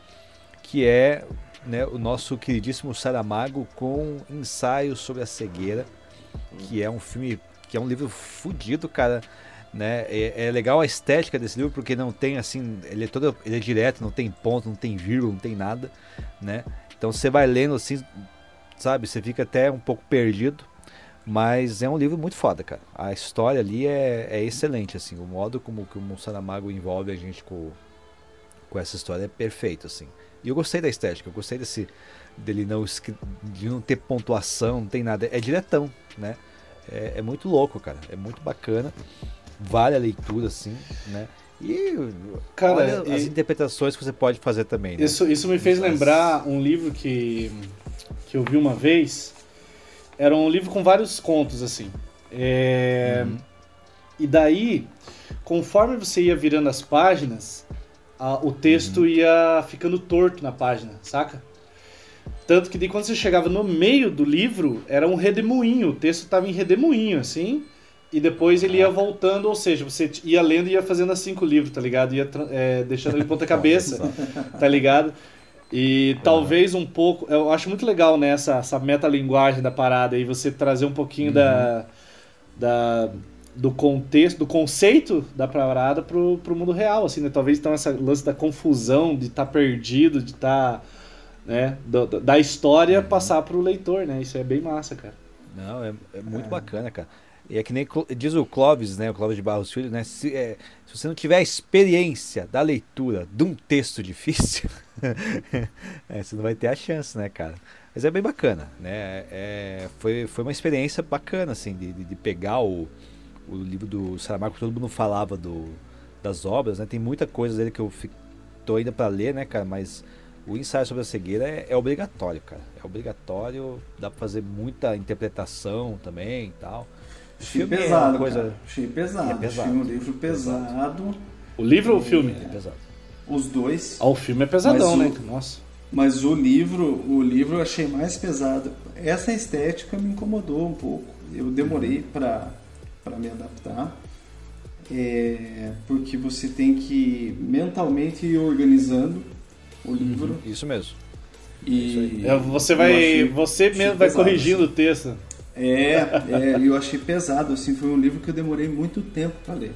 Que é né, o nosso queridíssimo Saramago com ensaio sobre a cegueira. Que é um filme. Que é um livro fudido, cara. Né? É, é legal a estética desse livro porque não tem assim, ele é todo, ele é direto, não tem ponto, não tem vírgula, não tem nada, né? Então você vai lendo assim, sabe? Você fica até um pouco perdido, mas é um livro muito foda, cara. A história ali é, é excelente, assim, o modo como que o Saramago envolve a gente com, com essa história é perfeito, assim. E eu gostei da estética, eu gostei desse dele não de não ter pontuação, não tem nada, é diretão, né? É, é muito louco, cara, é muito bacana. Vale a leitura, assim, né? E Cara, e- as interpretações que você pode fazer também, né? Isso, isso me fez Mas- lembrar um livro que, que eu vi uma vez. Era um livro com vários contos, assim. É, E daí, conforme você ia virando as páginas, a- o texto ia ficando torto na página, saca? Tanto que daí quando você chegava no meio do livro, era um redemoinho. O texto tava em redemoinho, assim. E depois ele ia voltando, ou seja, você ia lendo e ia fazendo assim com o livro, tá ligado? Ia é, deixando ele de ponta cabeça, tá ligado? E talvez um pouco. Eu acho muito legal, né, essa, essa metalinguagem da parada e você trazer um pouquinho da, da. do contexto, do conceito da parada pro, pro mundo real, assim, né? Talvez então essa lance da confusão, de estar perdido, de estar. né? do- da história passar pro leitor, né? Isso é bem massa, cara. Não, é, é muito bacana, cara. E é que nem diz o Clóvis, né? O Clóvis de Barros Filho, né? Se, é, se você não tiver a experiência da leitura de um texto difícil, é, você não vai ter a chance, né, cara? Mas é bem bacana, né? É, foi, foi uma experiência bacana, assim, de, de, de pegar o, o livro do Saramago, todo mundo falava do, das obras, né? Tem muita coisa dele que eu fi- tô ainda para ler, né, cara? Mas o ensaio sobre a cegueira é, é obrigatório, cara. É obrigatório, dá pra fazer muita interpretação também e tal. Filme é pesado, uma coisa. Achei pesado. É pesado. Achei um livro pesado. O livro ou o filme? É pesado. Os dois. Ah, o filme é pesadão, Mas o- né? Nossa. Mas o livro, o livro eu achei mais pesado. Essa estética me incomodou um pouco. Eu demorei para para me adaptar. É, porque você tem que mentalmente ir organizando o livro Isso mesmo. e É, você eu vai. achei- você mesmo vai pesado, corrigindo assim. o texto. É, é, eu achei pesado, assim, foi um livro que eu demorei muito tempo para ler.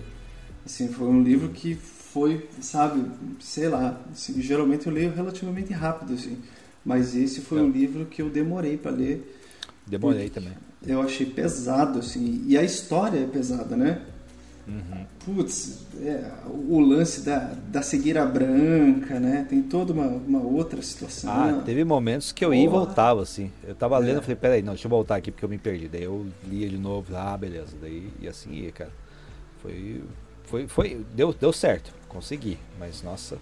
Assim, foi um livro que foi, sabe, sei lá, assim, geralmente eu leio relativamente rápido, assim, mas esse foi um livro que eu demorei para ler, Demorei também. Eu achei pesado, assim. E a história é pesada, né? Uhum. Putz, é, o lance da, da cegueira branca, né? Tem toda uma, uma outra situação. Ah, teve momentos que eu ia e voltava, assim. Eu tava lendo É. e falei, peraí, não, deixa eu voltar aqui porque eu me perdi. Daí eu lia de novo, ah, beleza. Daí e assim ia, cara. Foi. Foi. foi deu, deu certo, consegui. Mas nossa.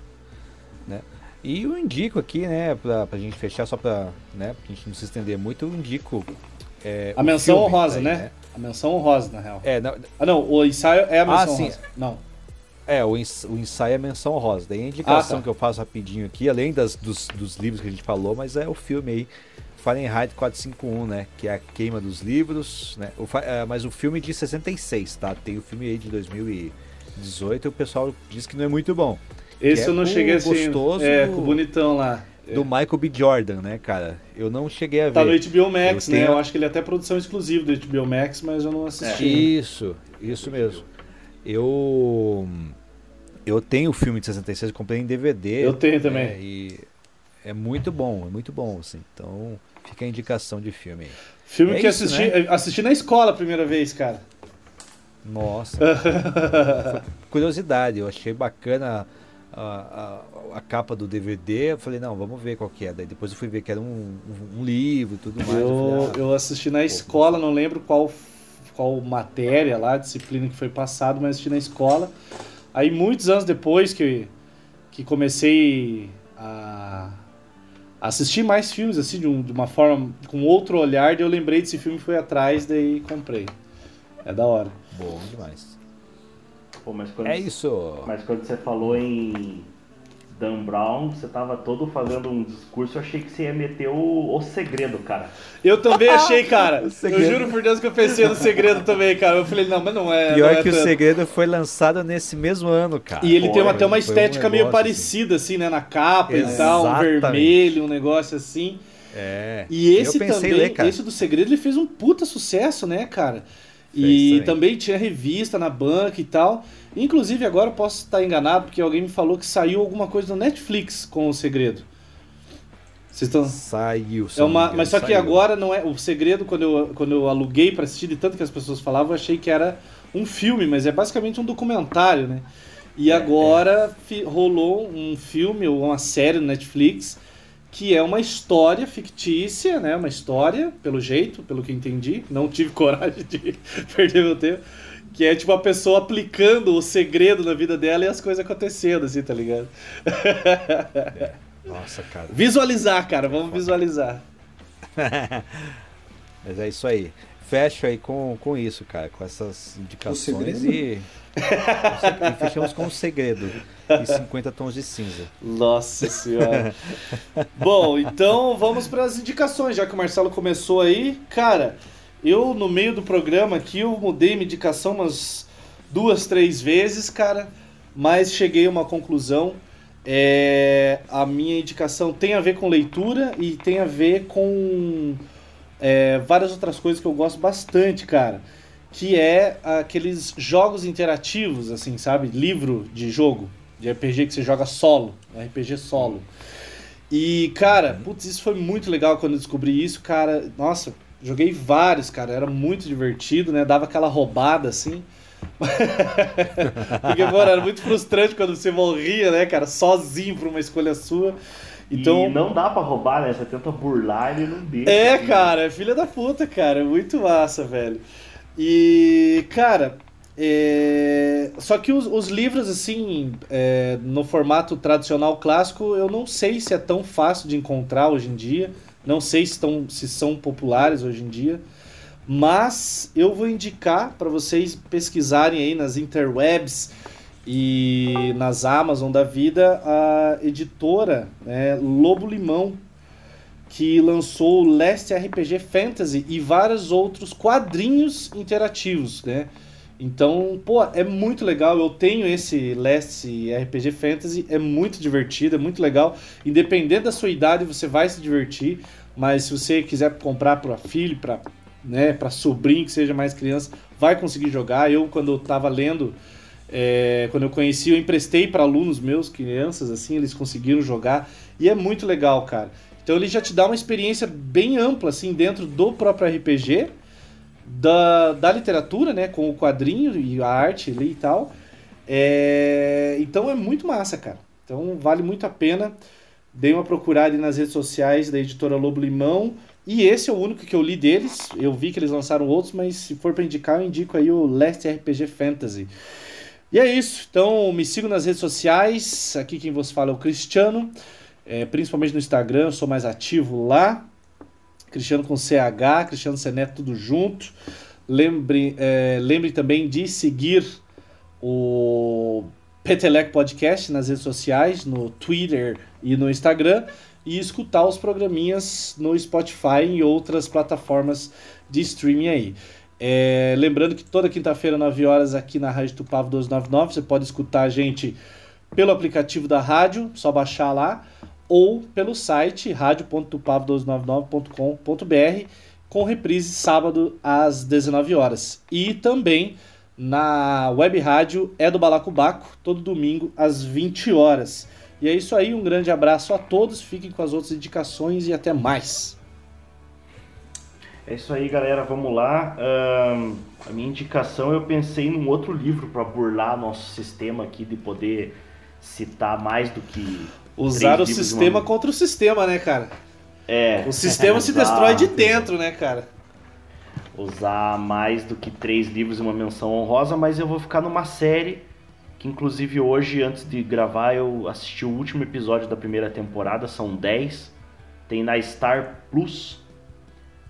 Né? E eu indico aqui, né, pra, pra gente fechar, só pra, né, pra gente não se estender muito, eu indico. é, A menção filme honrosa, aí, né? A menção honrosa, na real. É, não, Ah, não, o ensaio é a menção Ah, sim. honrosa. Não. É, o, ens- o ensaio é menção rosa. Daí a indicação Ah, tá. que eu faço rapidinho aqui, além das, dos, dos livros que a gente falou, mas é o filme aí, Fahrenheit 451, né? Que é a queima dos livros, né? O, é, mas o filme de 66, tá? Tem o filme aí de 2018 e o pessoal diz que não é muito bom. Esse é eu não cheguei assim. gostoso É, com o bonitão lá. Do Michael B. Jordan, né, cara? Eu não cheguei a ver. Tá no HBO Max, Eu né? tenho- Eu acho que ele é até produção exclusiva do HBO Max, mas eu não assisti. Isso, isso mesmo. Eu eu tenho o filme de 66, eu comprei em DVD. Eu tenho também. né, e é muito bom, é muito bom, assim. Então, fica a indicação de filme aí. Filme É que isso, assisti, né? assisti na escola a primeira vez, cara. Nossa. Curiosidade, eu achei bacana a, a, a capa do DVD. Eu falei, não, vamos ver qual que é. Daí depois eu fui ver que era um, um, um livro e tudo mais. Eu, falei, ah, eu assisti na escola, não lembro qual, qual matéria lá, disciplina que foi passado, mas assisti na escola. Aí muitos anos depois que, que comecei a assistir mais filmes, assim, de, um- de uma forma, com outro olhar, daí eu lembrei desse filme, fui atrás, daí comprei. É da hora. bom demais. Pô, mas quando, É isso. Mas quando você falou em Dan Brown, você tava todo fazendo um discurso, eu achei que você ia meter o, o segredo, cara. Eu também achei, cara. O eu juro por Deus que eu pensei no segredo também, cara. Eu falei, não, mas não é. Pior não é que o tanto. segredo foi lançado nesse mesmo ano, cara. E ele Foi, tem uma- até uma foi um estética meio negócio, parecida, assim, né? Na capa e tal, um Exatamente. vermelho, um negócio assim. É. E esse eu pensei também, ler, cara. esse do Segredo, ele fez um puta sucesso, né, cara? E também. também tinha revista na banca e tal. Inclusive, agora eu posso estar enganado, porque alguém me falou que saiu alguma coisa no Netflix com o Segredo. Vocês estão. Saiu. se É uma, mas só que saiu. agora não é. O segredo, quando eu, quando eu aluguei pra assistir, de tanto que as pessoas falavam, eu achei que era um filme, mas é basicamente um documentário, né? E É, agora fi- rolou um filme ou uma série no Netflix que é uma história fictícia, né? Uma história, pelo jeito, pelo que entendi. Não tive coragem de perder meu tempo. Que é tipo a pessoa aplicando o segredo na vida dela e as coisas acontecendo, assim, tá ligado? Nossa, cara. Visualizar, cara, vamos visualizar. Mas é isso aí. Fecho aí com, com isso, cara. Com essas indicações e... e fechamos com o segredo. E 50 tons de cinza. Nossa senhora. Bom, então vamos para as indicações, já que o Marcelo começou aí. Cara, eu no meio do programa aqui eu mudei minha indicação umas duas, três vezes, cara, mas cheguei a uma conclusão. É, a minha indicação tem a ver com leitura e tem a ver com é, várias outras coisas que eu gosto bastante, cara. Que é aqueles jogos interativos, assim, sabe? Livro de jogo, de RPG que você joga solo, RPG solo. E, cara, putz, isso foi muito legal quando eu descobri isso, cara. Nossa, joguei vários, cara. Era muito divertido, né? Dava aquela roubada, assim. Porque, mano, era muito frustrante quando você morria, né, cara? Sozinho por uma escolha sua. Então, E não dá pra roubar, né? Você tenta burlar e ele não deixa. é, assim. cara, é filha da puta, cara. Muito massa, velho. E, cara, é... só que os, os livros, assim, é, no formato tradicional clássico, eu não sei se é tão fácil de encontrar hoje em dia. Não sei se, tão, se são populares hoje em dia. Mas eu vou indicar para vocês pesquisarem aí nas interwebs e nas Amazon da vida a editora né, Lobo Limão que lançou o Last RPG Fantasy e vários outros quadrinhos interativos, né? Então, pô, é muito legal. Eu tenho esse Last RPG Fantasy, é muito divertido, é muito legal. Independente da sua idade, você vai se divertir. Mas se você quiser comprar para filho, para né, para sobrinho que seja mais criança, vai conseguir jogar. Eu, quando eu tava lendo, é, quando eu conheci, eu emprestei para alunos meus, crianças, assim, eles conseguiram jogar. E é muito legal, cara. Então ele já te dá uma experiência bem ampla, assim, dentro do próprio RPG, da, da literatura, né? Com o quadrinho e a arte ali e tal. É, então é muito massa, cara. Então vale muito a pena. Dei uma procurada nas redes sociais da editora Lobo Limão. E esse é o único que eu li deles. Eu vi que eles lançaram outros, mas se for para indicar, eu indico aí o Last RPG Fantasy. E é isso. Então me sigam nas redes sociais. Aqui quem vos fala é o Cristiano. É, principalmente no Instagram, eu sou mais ativo lá. Cristiano com CH, Cristiano Seneto, tudo junto. Lembre, é, lembre também de seguir o Petelec Podcast nas redes sociais, no Twitter e no Instagram, e escutar os programinhas no Spotify e outras plataformas de streaming aí. É, lembrando que toda quinta-feira, 9 horas, aqui na Rádio Tupavo 299, você pode escutar a gente pelo aplicativo da rádio, só baixar lá, ou pelo site radio.tupavo299.com.br, com reprise sábado às 19 horas. E também na web rádio é do Balacobaco, todo domingo às 20 horas. E é isso aí, um grande abraço a todos, fiquem com as outras indicações e até mais. É isso aí, galera, vamos lá. Um, a minha indicação, eu pensei num outro livro para burlar nosso sistema aqui de poder citar mais do que. Usar o sistema uma... contra o sistema, né, cara? É. O sistema se destrói de dentro, né, cara? usar mais do que três livros e uma menção honrosa, mas eu vou ficar numa série que inclusive hoje, antes de gravar, eu assisti o último episódio da primeira temporada, são 10. Tem na Star Plus.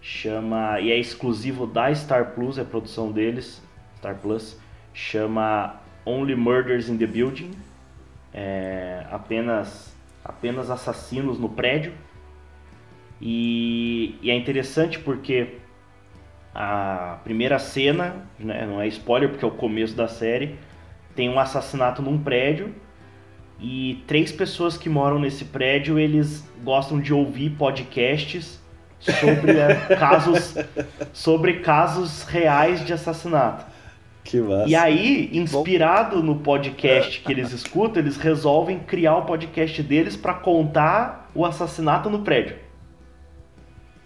Chama. E é exclusivo da Star Plus, é produção deles, Star Plus. Chama Only Murders in the Building. É, apenas, apenas assassinos no prédio. E, e é interessante porque a primeira cena, né, não é spoiler porque é o começo da série, tem um assassinato num prédio e três pessoas que moram nesse prédio eles gostam de ouvir podcasts sobre é, casos sobre casos reais de assassinato. Que massa. E aí, inspirado no podcast que eles escutam, eles resolvem criar o podcast deles para contar o assassinato no prédio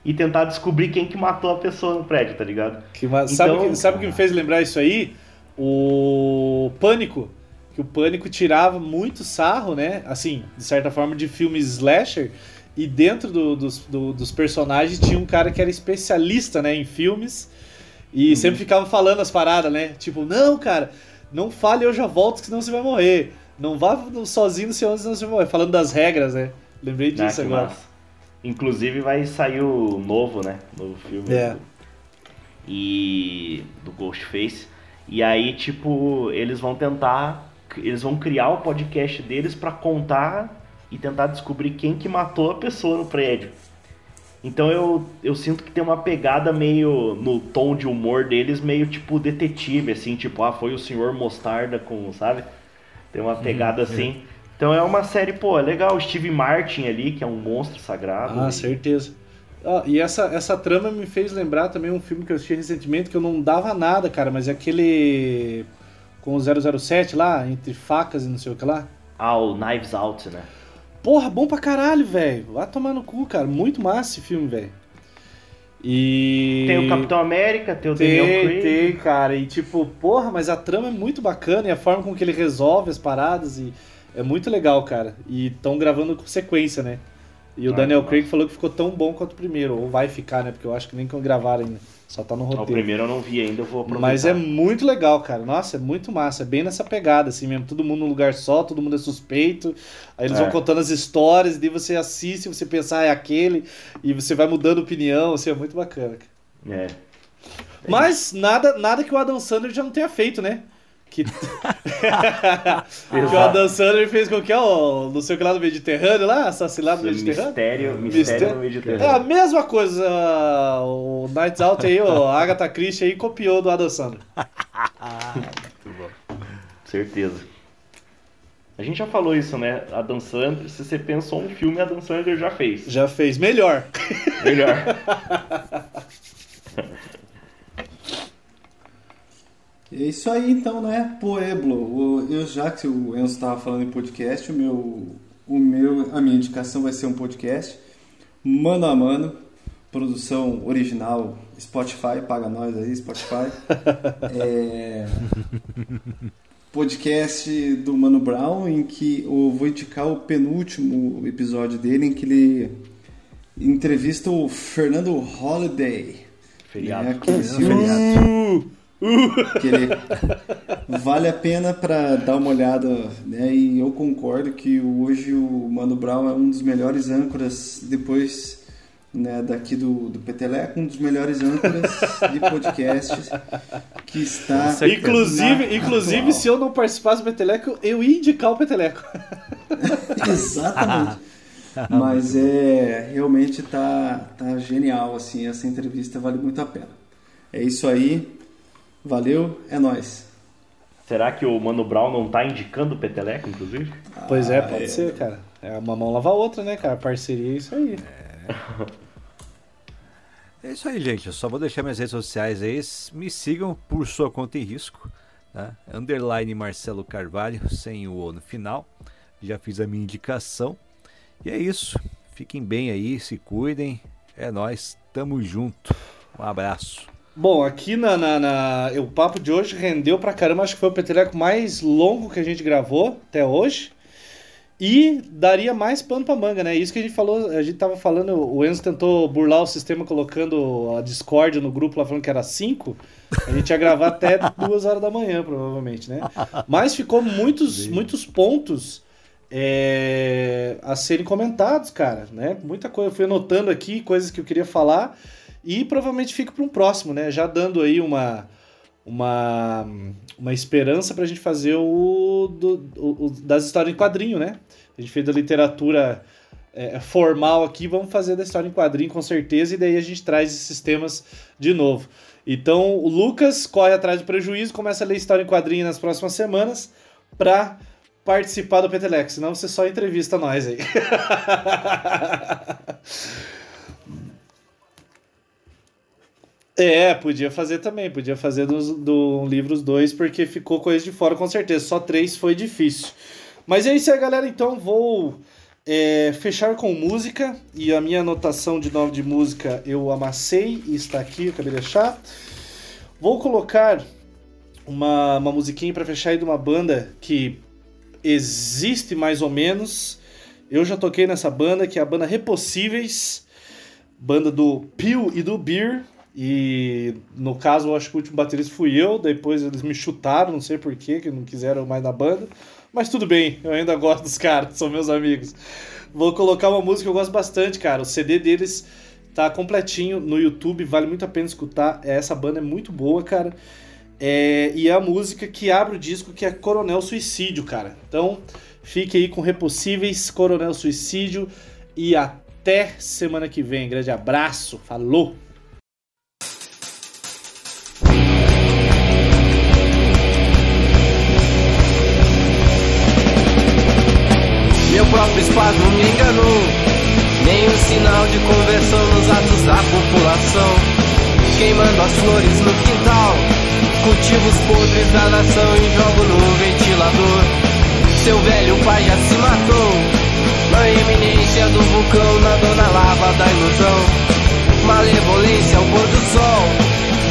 e tentar descobrir quem que matou a pessoa no prédio, tá ligado? Que, então, sabe, sabe o que me fez lembrar isso aí? O Pânico. Que o Pânico tirava muito sarro, né? Assim, de certa forma, de filmes slasher. E dentro do, dos, do, dos personagens tinha um cara que era especialista, né, em filmes. E uhum. sempre ficava falando as paradas, né? Tipo, não, cara, não fale eu já volto, senão você vai morrer. Não vá sozinho senão você vai morrer. Falando das regras, né? Lembrei ah, disso ah, agora. Massa. Inclusive vai sair o novo, né? Novo filme. É. Do, e do Ghostface. E aí, tipo, eles vão tentar. Eles vão criar o podcast deles para contar e tentar descobrir quem que matou a pessoa no prédio. Então eu, eu sinto que tem uma pegada meio no tom de humor deles, meio tipo detetive, assim, tipo, ah, foi o senhor Mostarda com, sabe? Tem uma uhum, pegada uhum, assim. É. Então é uma série, pô, é legal. Steve Martin ali, que é um monstro sagrado. Ah, e... certeza. Ah, e essa, essa trama me fez lembrar também um filme que eu assisti recentemente que eu não dava nada, cara, mas é aquele com o 007 lá, entre facas e não sei o que lá. Ah, o Knives Out, né? Porra, bom pra caralho, velho. Vai tomar no cu, cara. Muito massa esse filme, velho. E. Tem o Capitão América, tem o tem, Daniel Craig. Tem, cara. E tipo, porra, mas a trama é muito bacana e a forma com que ele resolve as paradas e é muito legal, cara. E estão gravando com sequência, né? E o ah, Daniel Craig falou que ficou tão bom quanto o primeiro, ou vai ficar, né? Porque eu acho que nem que gravaram ainda. Só tá no roteiro. O primeiro eu não vi ainda, eu vou aproveitar. Mas é muito legal, cara. Nossa, é muito massa. É bem nessa pegada, assim mesmo. Todo mundo num lugar só, todo mundo é suspeito. Aí eles é. vão contando as histórias, e daí você assiste, você pensar, ah, é aquele, e você vai mudando opinião, assim, é muito bacana. Cara. É. Mas nada, nada que o Adam Sandler já não tenha feito, né? Que, que o Adam Sandler fez com que é o não sei o que lá no Mediterrâneo, lá, assassinado no Mediterrâneo. Mistério, mistério no Mediterrâneo. É a mesma coisa. O Nights Out aí, o Agatha Christie aí copiou do Adam Sandler. Muito bom. Certeza. A gente já falou isso, né? Adam Sandler, se você pensou um filme, Adam Sandler já fez. Já fez. Melhor. Melhor. É isso aí então, né? Pueblo. Eu, já que o Enzo estava falando em podcast, o meu, o meu, a minha indicação vai ser um podcast. Mano a Mano, produção original Spotify, paga nós aí, Spotify. É, podcast do Mano Brown, em que eu vou indicar o penúltimo episódio dele, em que ele entrevista o Fernando Holiday. Feriado. Né, que esse Que ele vale a pena para dar uma olhada, né? E eu concordo que hoje o Mano Brown é um dos melhores âncoras depois né, daqui do, do Peteleco, um dos melhores âncoras de podcasts que está. Inclusive, inclusive atual. se eu não participasse do Peteleco, eu ia indicar o Peteleco. Exatamente. Mas é realmente tá, tá genial assim, essa entrevista vale muito a pena. É isso aí. Valeu, é nóis. Será que o Mano Brown não tá indicando o Peteleco, inclusive? Pois é, Ah, pode é. ser, cara. É uma mão lava a outra, né, cara? Parceria é isso aí. É isso aí, gente. Eu só vou deixar minhas redes sociais aí. Me sigam por sua conta em risco. Tá? Underline Marcelo Carvalho, sem o O no final. Já fiz a minha indicação. E é isso. Fiquem bem aí, se cuidem. É nóis, tamo junto. Um abraço. Bom, aqui na, na, na- O papo de hoje rendeu pra caramba. Acho que foi o Peteleco mais longo que a gente gravou até hoje. E daria mais pano pra manga, né? Isso que a gente falou, a gente tava falando, o Enzo tentou burlar o sistema colocando a Discord no grupo lá falando que era 5. A gente ia gravar até duas horas da manhã, provavelmente, né? Mas ficou muitos, muitos pontos é, a serem comentados, cara, né? Muita coisa. Eu fui anotando aqui coisas que eu queria falar e provavelmente fica para um próximo, né? Já dando aí uma uma, uma esperança pra gente fazer o, do- o- o das histórias em quadrinho, né? A gente fez da literatura é, formal aqui, vamos fazer da história em quadrinho com certeza, e daí a gente traz esses temas de novo. Então o Lucas corre atrás do prejuízo, começa a ler história em quadrinho nas próximas semanas pra participar do Petelex, senão você só entrevista nós aí. É, podia fazer também, podia fazer dos, do livros dois, porque ficou coisa de fora com certeza. Só três foi difícil. Mas é isso aí, galera. Então vou é, fechar com música. E a minha anotação de nome de música eu amassei e está aqui, eu acabei de achar. Vou colocar uma, uma musiquinha para fechar aí de uma banda que existe mais ou menos. Eu já toquei nessa banda, que é a banda Repossíveis, banda do Pio e do Beer. E no caso, eu acho que o último baterista fui eu, depois eles me chutaram, não sei porquê, que não quiseram mais na banda. Mas tudo bem, eu ainda gosto dos caras, são meus amigos. Vou colocar uma música que eu gosto bastante, cara. O CD deles tá completinho no YouTube, vale muito a pena escutar. Essa banda é muito boa, cara. É, e é a música que abre o disco, que é Coronel Suicídio, cara. Então, fique aí com Repossíveis, Coronel Suicídio. E até semana que vem. Grande abraço, falou! Meu próprio espasmo me enganou. Nenhum sinal de conversão nos atos da população. Queimando as flores no quintal. Cultivos podres da nação e jogo no ventilador. Seu velho pai já se matou. Na iminência do vulcão, na lava da ilusão. Malevolência ao pôr do sol.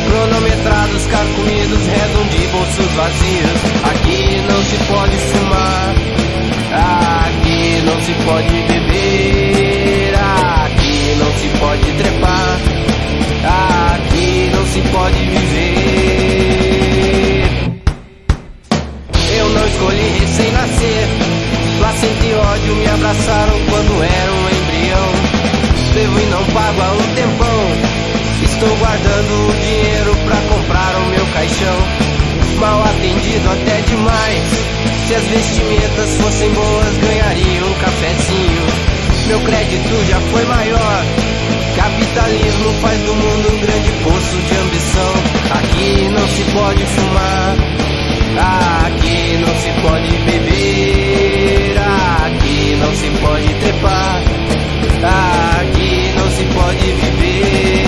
Cronometrados, carcomidos, de bolsos vazios. Aqui não se pode fumar. Aqui não se pode beber, aqui não se pode trepar, aqui não se pode viver. Eu não escolhi recém-nascer, placenta e ódio me abraçaram quando era um embrião. Devo e não pago há um tempão, estou guardando o dinheiro pra comprar o meu caixão mal atendido até demais. Se as vestimentas fossem boas, ganharia um cafezinho. Meu crédito já foi maior. Capitalismo faz do mundo um grande poço de ambição. Aqui não se pode fumar, aqui não se pode beber, aqui não se pode trepar, aqui não se pode viver.